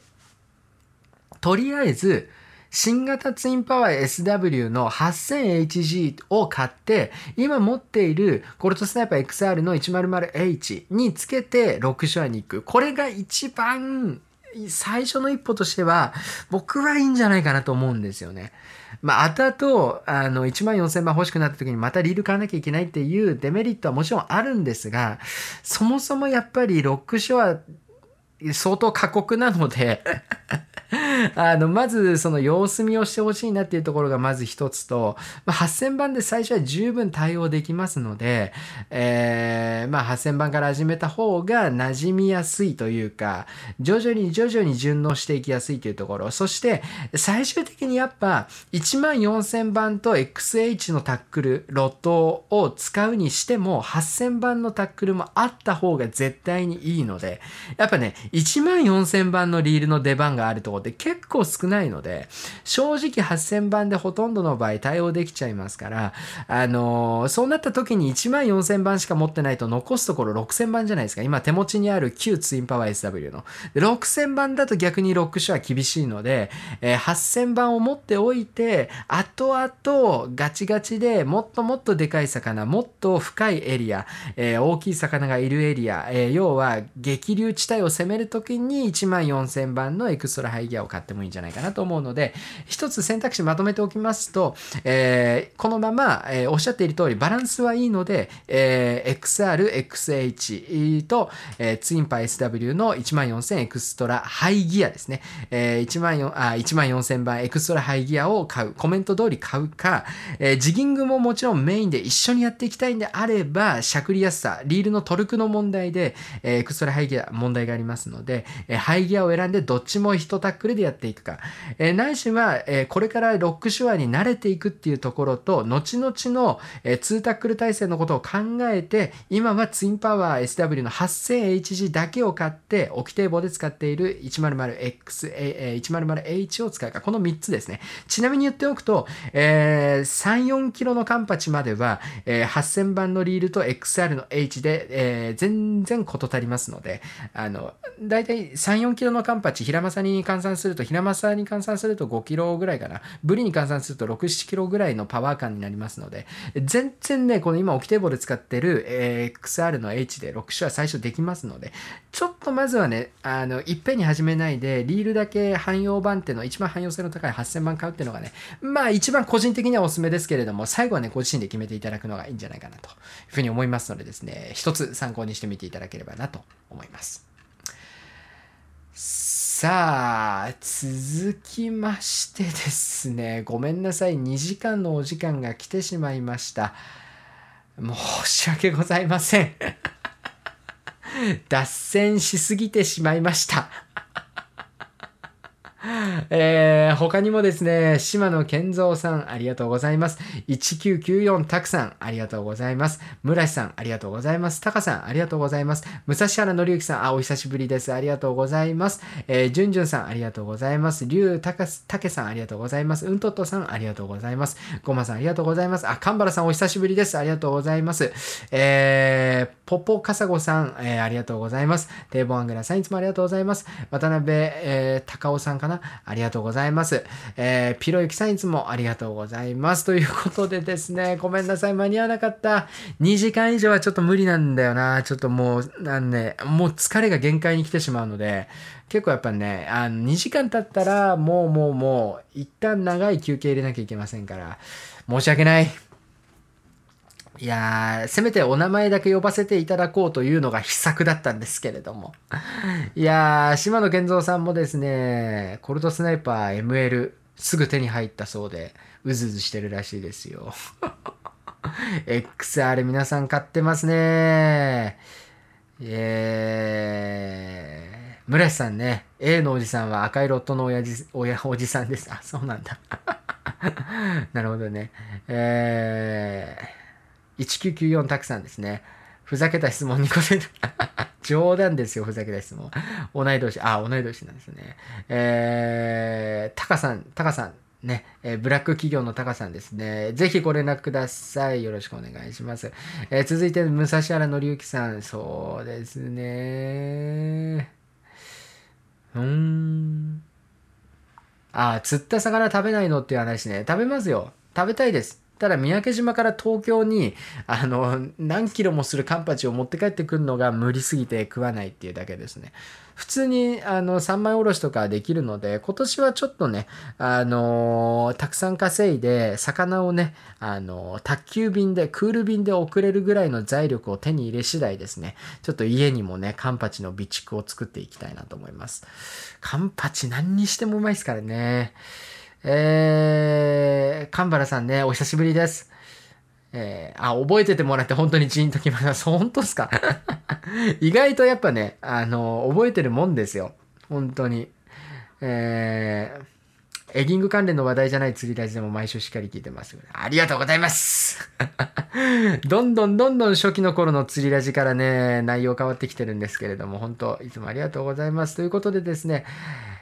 とりあえず、新型ツインパワー SW の 8000HG を買って、今持っているコルトスナイパー XR の 100H につけてロックショアに行く。これが一番最初の一歩としては、僕はいいんじゃないかなと思うんですよね。まあ、後々、あの、1万4000番欲しくなった時にまたリール買わなきゃいけないっていうデメリットはもちろんあるんですが、そもそもやっぱりロックショア相当過酷なので あの、まずその様子見をしてほしいなっていうところがまず一つと、まあ、8000番で最初は十分対応できますので、えー、まあ8000番から始めた方が馴染みやすいというか、徐々に徐々に順応していきやすいというところ、そして最終的にやっぱ1万4000番と XH のタックル、ロットを使うにしても8000番のタックルもあった方が絶対にいいので、やっぱね、1万4000番のリールの出番があるところって結構少ないので、正直8000番でほとんどの場合対応できちゃいますから、あのー、そうなった時に1万4000番しか持ってないと残すところ6000番じゃないですか。今手持ちにある旧ツインパワー SW の。6000番だと逆にロックショは厳しいので、えー、8000番を持っておいて、後々ガチガチでもっともっとでかい魚、もっと深いエリア、えー、大きい魚がいるエリア、えー、要は激流地帯を攻める時に1万4000番のエクストラハイギアを買ってもいいんじゃないかなと思うので、一つ選択肢まとめておきますと、えー、このまま、えー、おっしゃっている通りバランスはいいので、えー、XR、XH と、えー、ツインパ SW の14000エクストラハイギアですね。えー、1万4あ1万4000番エクストラハイギアを買う。コメント通り買うか、えー、ジギングももちろんメインで一緒にやっていきたいんであれば、しゃくりやすさ、リールのトルクの問題で、えー、エクストラハイギア問題がありますので、えー、ハイギアを選んでどっちも1タックルでやっていくか。えー、ないしは、えー、これからロック手話に慣れていくっていうところと、後々の、えー、2タックル体制のことを考えて、今はツインパワー SW の 8000HG だけを買って、沖堤防で使っている 100X、えー、100H を使うか。この3つですね。ちなみに言っておくと、えー、3、4キロのカンパチまでは、えー、8000番のリールと XR の H で、えー、全然事足りますので、あの、だいたい3、4キロのカンパチ、平正に換算すると、平正に換算すると5キロぐらいかな。ブリに換算すると6、7キロぐらいのパワー感になりますので、全然ね、この今、オキテーボで使ってる、え、XR の H で6種は最初できますので、ちょっとまずはね、あの、いっぺんに始めないで、リールだけ汎用版っていうの、一番汎用性の高い8000番買うっていうのがね、まあ一番個人的にはおすすめですけれども、最後はね、ご自身で決めていただくのがいいんじゃないかなというふうに思いますのでですね、一つ参考にしてみていただければなと思います。さあ、続きましてですね、ごめんなさい、2時間のお時間が来てしまいました。申し訳ございません。脱線しすぎてしまいました。えー、他にもですね、島野健三さん、ありがとうございます。1994たくさん、ありがとうございます。村瀬さん、ありがとうございます。タカさん、ありがとうございます。武蔵原紀之さん、あ、お久しぶりです。ありがとうございます。えー、じゅんじゅんさん、ありがとうございます。りゅうたかたけさん、ありがとうございます。うんとっとさん、ありがとうございます。ごまさん、ありがとうございます。あ、かんばらさん、お久しぶりです。ありがとうございます。えー、ポポカサゴさん、えー、ありがとうございます。テーボアングラさん、いつもありがとうございます。渡辺、えー、高尾さんかな？ありがとうございます。えー、ピロユキさんいつもありがとうございます。ということでですね、ごめんなさい、間に合わなかった。2時間以上はちょっと無理なんだよな。ちょっともう、なんで、もう疲れが限界に来てしまうので、結構やっぱね、あの、2時間経ったら、もうもうもう、一旦長い休憩入れなきゃいけませんから、申し訳ない。いやー、せめてお名前だけ呼ばせていただこうというのが秘策だったんですけれども。いやー、島野健三さんもですね、コルトスナイパー ML すぐ手に入ったそうで、うずうずしてるらしいですよ。XR 皆さん買ってますねえー、村瀬さんね、A のおじさんは赤いロットの親父、親、おじさんです。あ、そうなんだ。なるほどね。えー、1994たくさんですね。ふざけた質問に答える。冗談ですよ、ふざけた質問。同い年、あ、同い年なんですね。えー、タカさん、タカさん、ね、えー、ブラック企業のタカさんですね。ぜひご連絡ください。よろしくお願いします。えー、続いて、武蔵原紀之さん。そうですね。うーん。あ、釣った魚食べないのっていう話ね。食べますよ。食べたいです。ただ三宅島から東京にあの何キロもするカンパチを持って帰ってくるのが無理すぎて食わないっていうだけですね。普通にあの三枚おろしとかできるので今年はちょっとねあのたくさん稼いで魚をねあの宅急便でクール便で送れるぐらいの財力を手に入れ次第ですねちょっと家にもねカンパチの備蓄を作っていきたいなと思います。カンパチ何にしてもうまいですからね。えー、神原さんね、お久しぶりです。えー、あ、覚えててもらって本当にジーンときました。本当ですか？意外とやっぱね、あの、覚えてるもんですよ。本当に。えー、エギング関連の話題じゃない釣りラジでも毎週しっかり聞いてます。ありがとうございます どんどんどんどん初期の頃の釣りラジからね、内容変わってきてるんですけれども、本当いつもありがとうございます。ということでですね、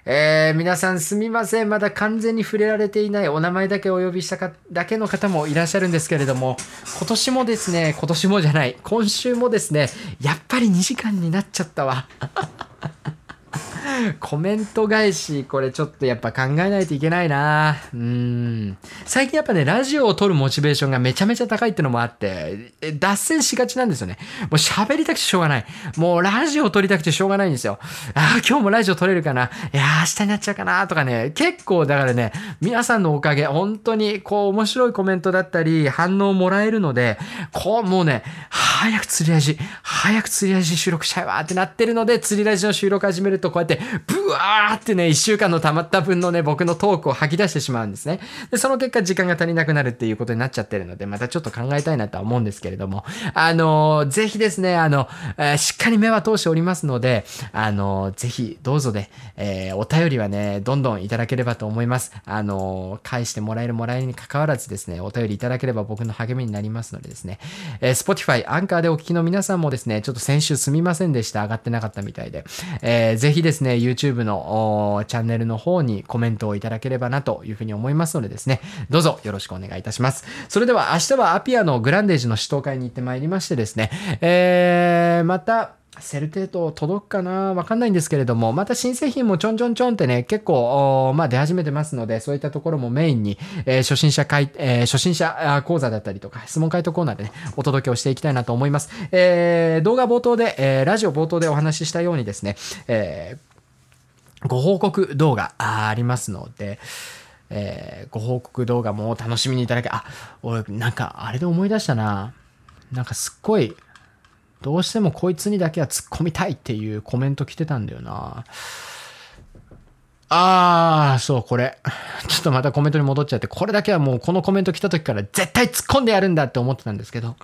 えー、皆さんすみません。まだ完全に触れられていないお名前だけお呼びしたかだけの方もいらっしゃるんですけれども、今年もですね、今年もじゃない、今週もですね、やっぱり2時間になっちゃったわ。コメント返し、これちょっとやっぱ考えないといけないなうん。最近やっぱね、ラジオを撮るモチベーションがめちゃめちゃ高いってのもあって、脱線しがちなんですよね。もう喋りたくてしょうがない。もうラジオを撮りたくてしょうがないんですよ。ああ、今日もラジオ撮れるかないや明日になっちゃうかなとかね、結構だからね、皆さんのおかげ、本当にこう面白いコメントだったり、反応もらえるので、こうもうね、早く釣りラジ、早く釣りラジ収録しちゃえわってなってるので、釣りラジの収録始めるとこうやってブワーってね、一週間の溜まった分のね、僕のトークを吐き出してしまうんですね。で、その結果時間が足りなくなるっていうことになっちゃってるので、またちょっと考えたいなとは思うんですけれども、あのー、ぜひですね、あの、えー、しっかり目は通しておりますので、あのー、ぜひどうぞで、えお便りはね、どんどんいただければと思います。あの返してもらえるもらえるに関わらずですね、お便りいただければ僕の励みになりますのでですね、え Spotify、アンカーでお聞きの皆さんもですね、ちょっと先週すみませんでした。上がってなかったみたいで、えー、ぜひですね、ですね YouTube のチャンネルの方にコメントをいただければなというふうに思いますのでですね、どうぞよろしくお願いいたします。それでは明日はアピアのグランデージの指導会に行ってまいりましてですね、えー、また、セルテート届くかな？わかんないんですけれども、また新製品もちょんちょんちょんってね、結構、まあ出始めてますので、そういったところもメインに、えー、初心者会、えー、初心者講座だったりとか、質問回答コーナーでね、お届けをしていきたいなと思います。えー、動画冒頭で、えー、ラジオ冒頭でお話ししたようにですね、えー、ご報告動画ありますので、えー、ご報告動画も楽しみにいただけ、あ、俺、なんか、あれで思い出したな。なんかすっごい、どうしてもこいつにだけは突っ込みたいっていうコメント来てたんだよな。ああ、そう、これ。ちょっとまたコメントに戻っちゃって、これだけはもうこのコメント来た時から絶対突っ込んでやるんだって思ってたんですけど。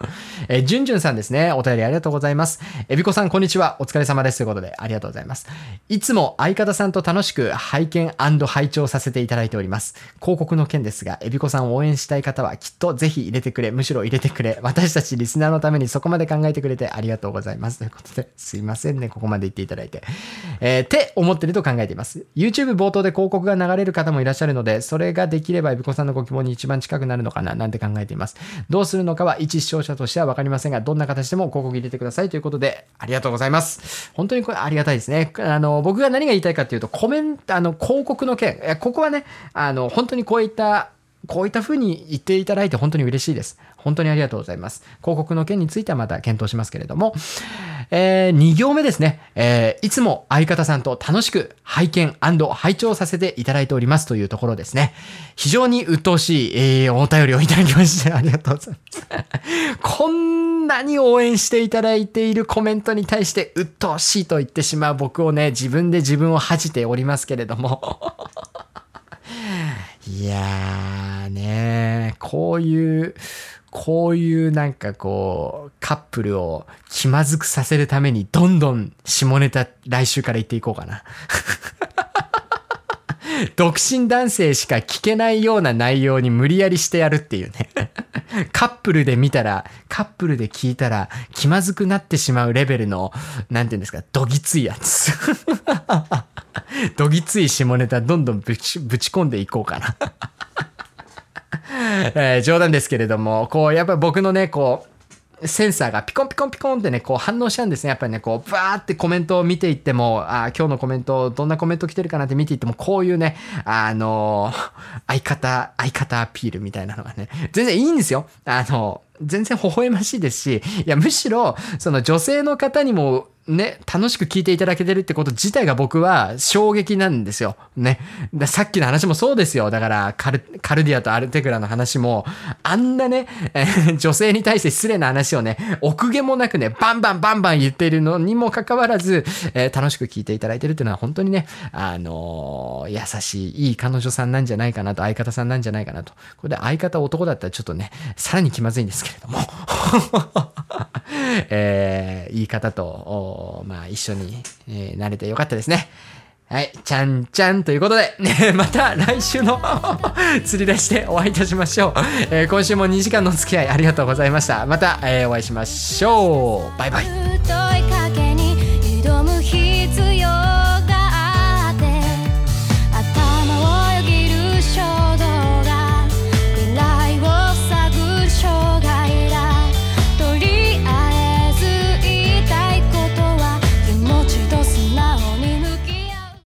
えー、じゅんじゅんさんですね。お便りありがとうございます。えびこさん、こんにちは。お疲れ様です。ということで、ありがとうございます。いつも相方さんと楽しく拝見拝聴させていただいております。広告の件ですが、えびこさんを応援したい方はきっとぜひ入れてくれ、むしろ入れてくれ。私たちリスナーのためにそこまで考えてくれてありがとうございます。ということで、すいませんね。ここまで言っていただいて。えー、って思ってると考えています。YouTube 冒頭で広告が流れる方もいらっしゃるので、それができれば、エビコさんのご希望に一番近くなるのかな、なんて考えています。どうするのかは、一視聴者としては分かりませんが、どんな形でも広告入れてくださいということで、ありがとうございます。本当にこれありがたいですね。あの、僕が何が言いたいかっていうと、コメント、あの、広告の件、ここはね、あの、本当にこういった、こういった風に言っていただいて本当に嬉しいです。本当にありがとうございます。広告の件についてはまた検討しますけれども、えー、2行目ですね、えー、いつも相方さんと楽しく拝見拝聴させていただいておりますというところですね。非常に鬱陶しい、えー、お便りをいただきましてありがとうございます。こんなに応援していただいているコメントに対して鬱陶しいと言ってしまう僕をね、自分で自分を恥じておりますけれども いやーねこういう、こういうなんかこう、カップルを気まずくさせるためにどんどん下ネタ来週から言っていこうかな。独身男性しか聞けないような内容に無理やりしてやるっていうね。カップルで見たら、カップルで聞いたら気まずくなってしまうレベルの、なんていうんですか、どぎついやつ。どぎつい下ネタどんどんぶちぶち込んでいこうかな。えー、冗談ですけれども、こう、やっぱり僕のね、こう、センサーがピコンピコンピコンってね、こう反応しちゃうんですね。やっぱりね、こう、バーってコメントを見ていっても、あ今日のコメント、どんなコメント来てるかなって見ていっても、こういうね、あのー、相方、相方アピールみたいなのがね、全然いいんですよ。あのー、全然微笑ましいですし、いや、むしろ、その女性の方にもね、楽しく聞いていただけてるってこと自体が僕は衝撃なんですよ。ね。さっきの話もそうですよ。だからカル、カルディアとアルテグラの話も、あんなね、女性に対して失礼な話をね、奥毛もなくね、バンバンバンバン言っているのにもかかわらず、えー、楽しく聞いていただいてるっていうのは本当にね、あのー、優しい、いい彼女さんなんじゃないかなと、相方さんなんじゃないかなと。これで相方男だったらちょっとね、さらに気まずいんですけれども。えー、いい方と、まあ、一緒に、えー、慣れてよかったですね。はい、ちゃんちゃんということで、ね、また来週の 釣り出しでお会いいたしましょう。えー、今週も2時間のお付き合いありがとうございました。また、えー、お会いしましょう。バイバイ。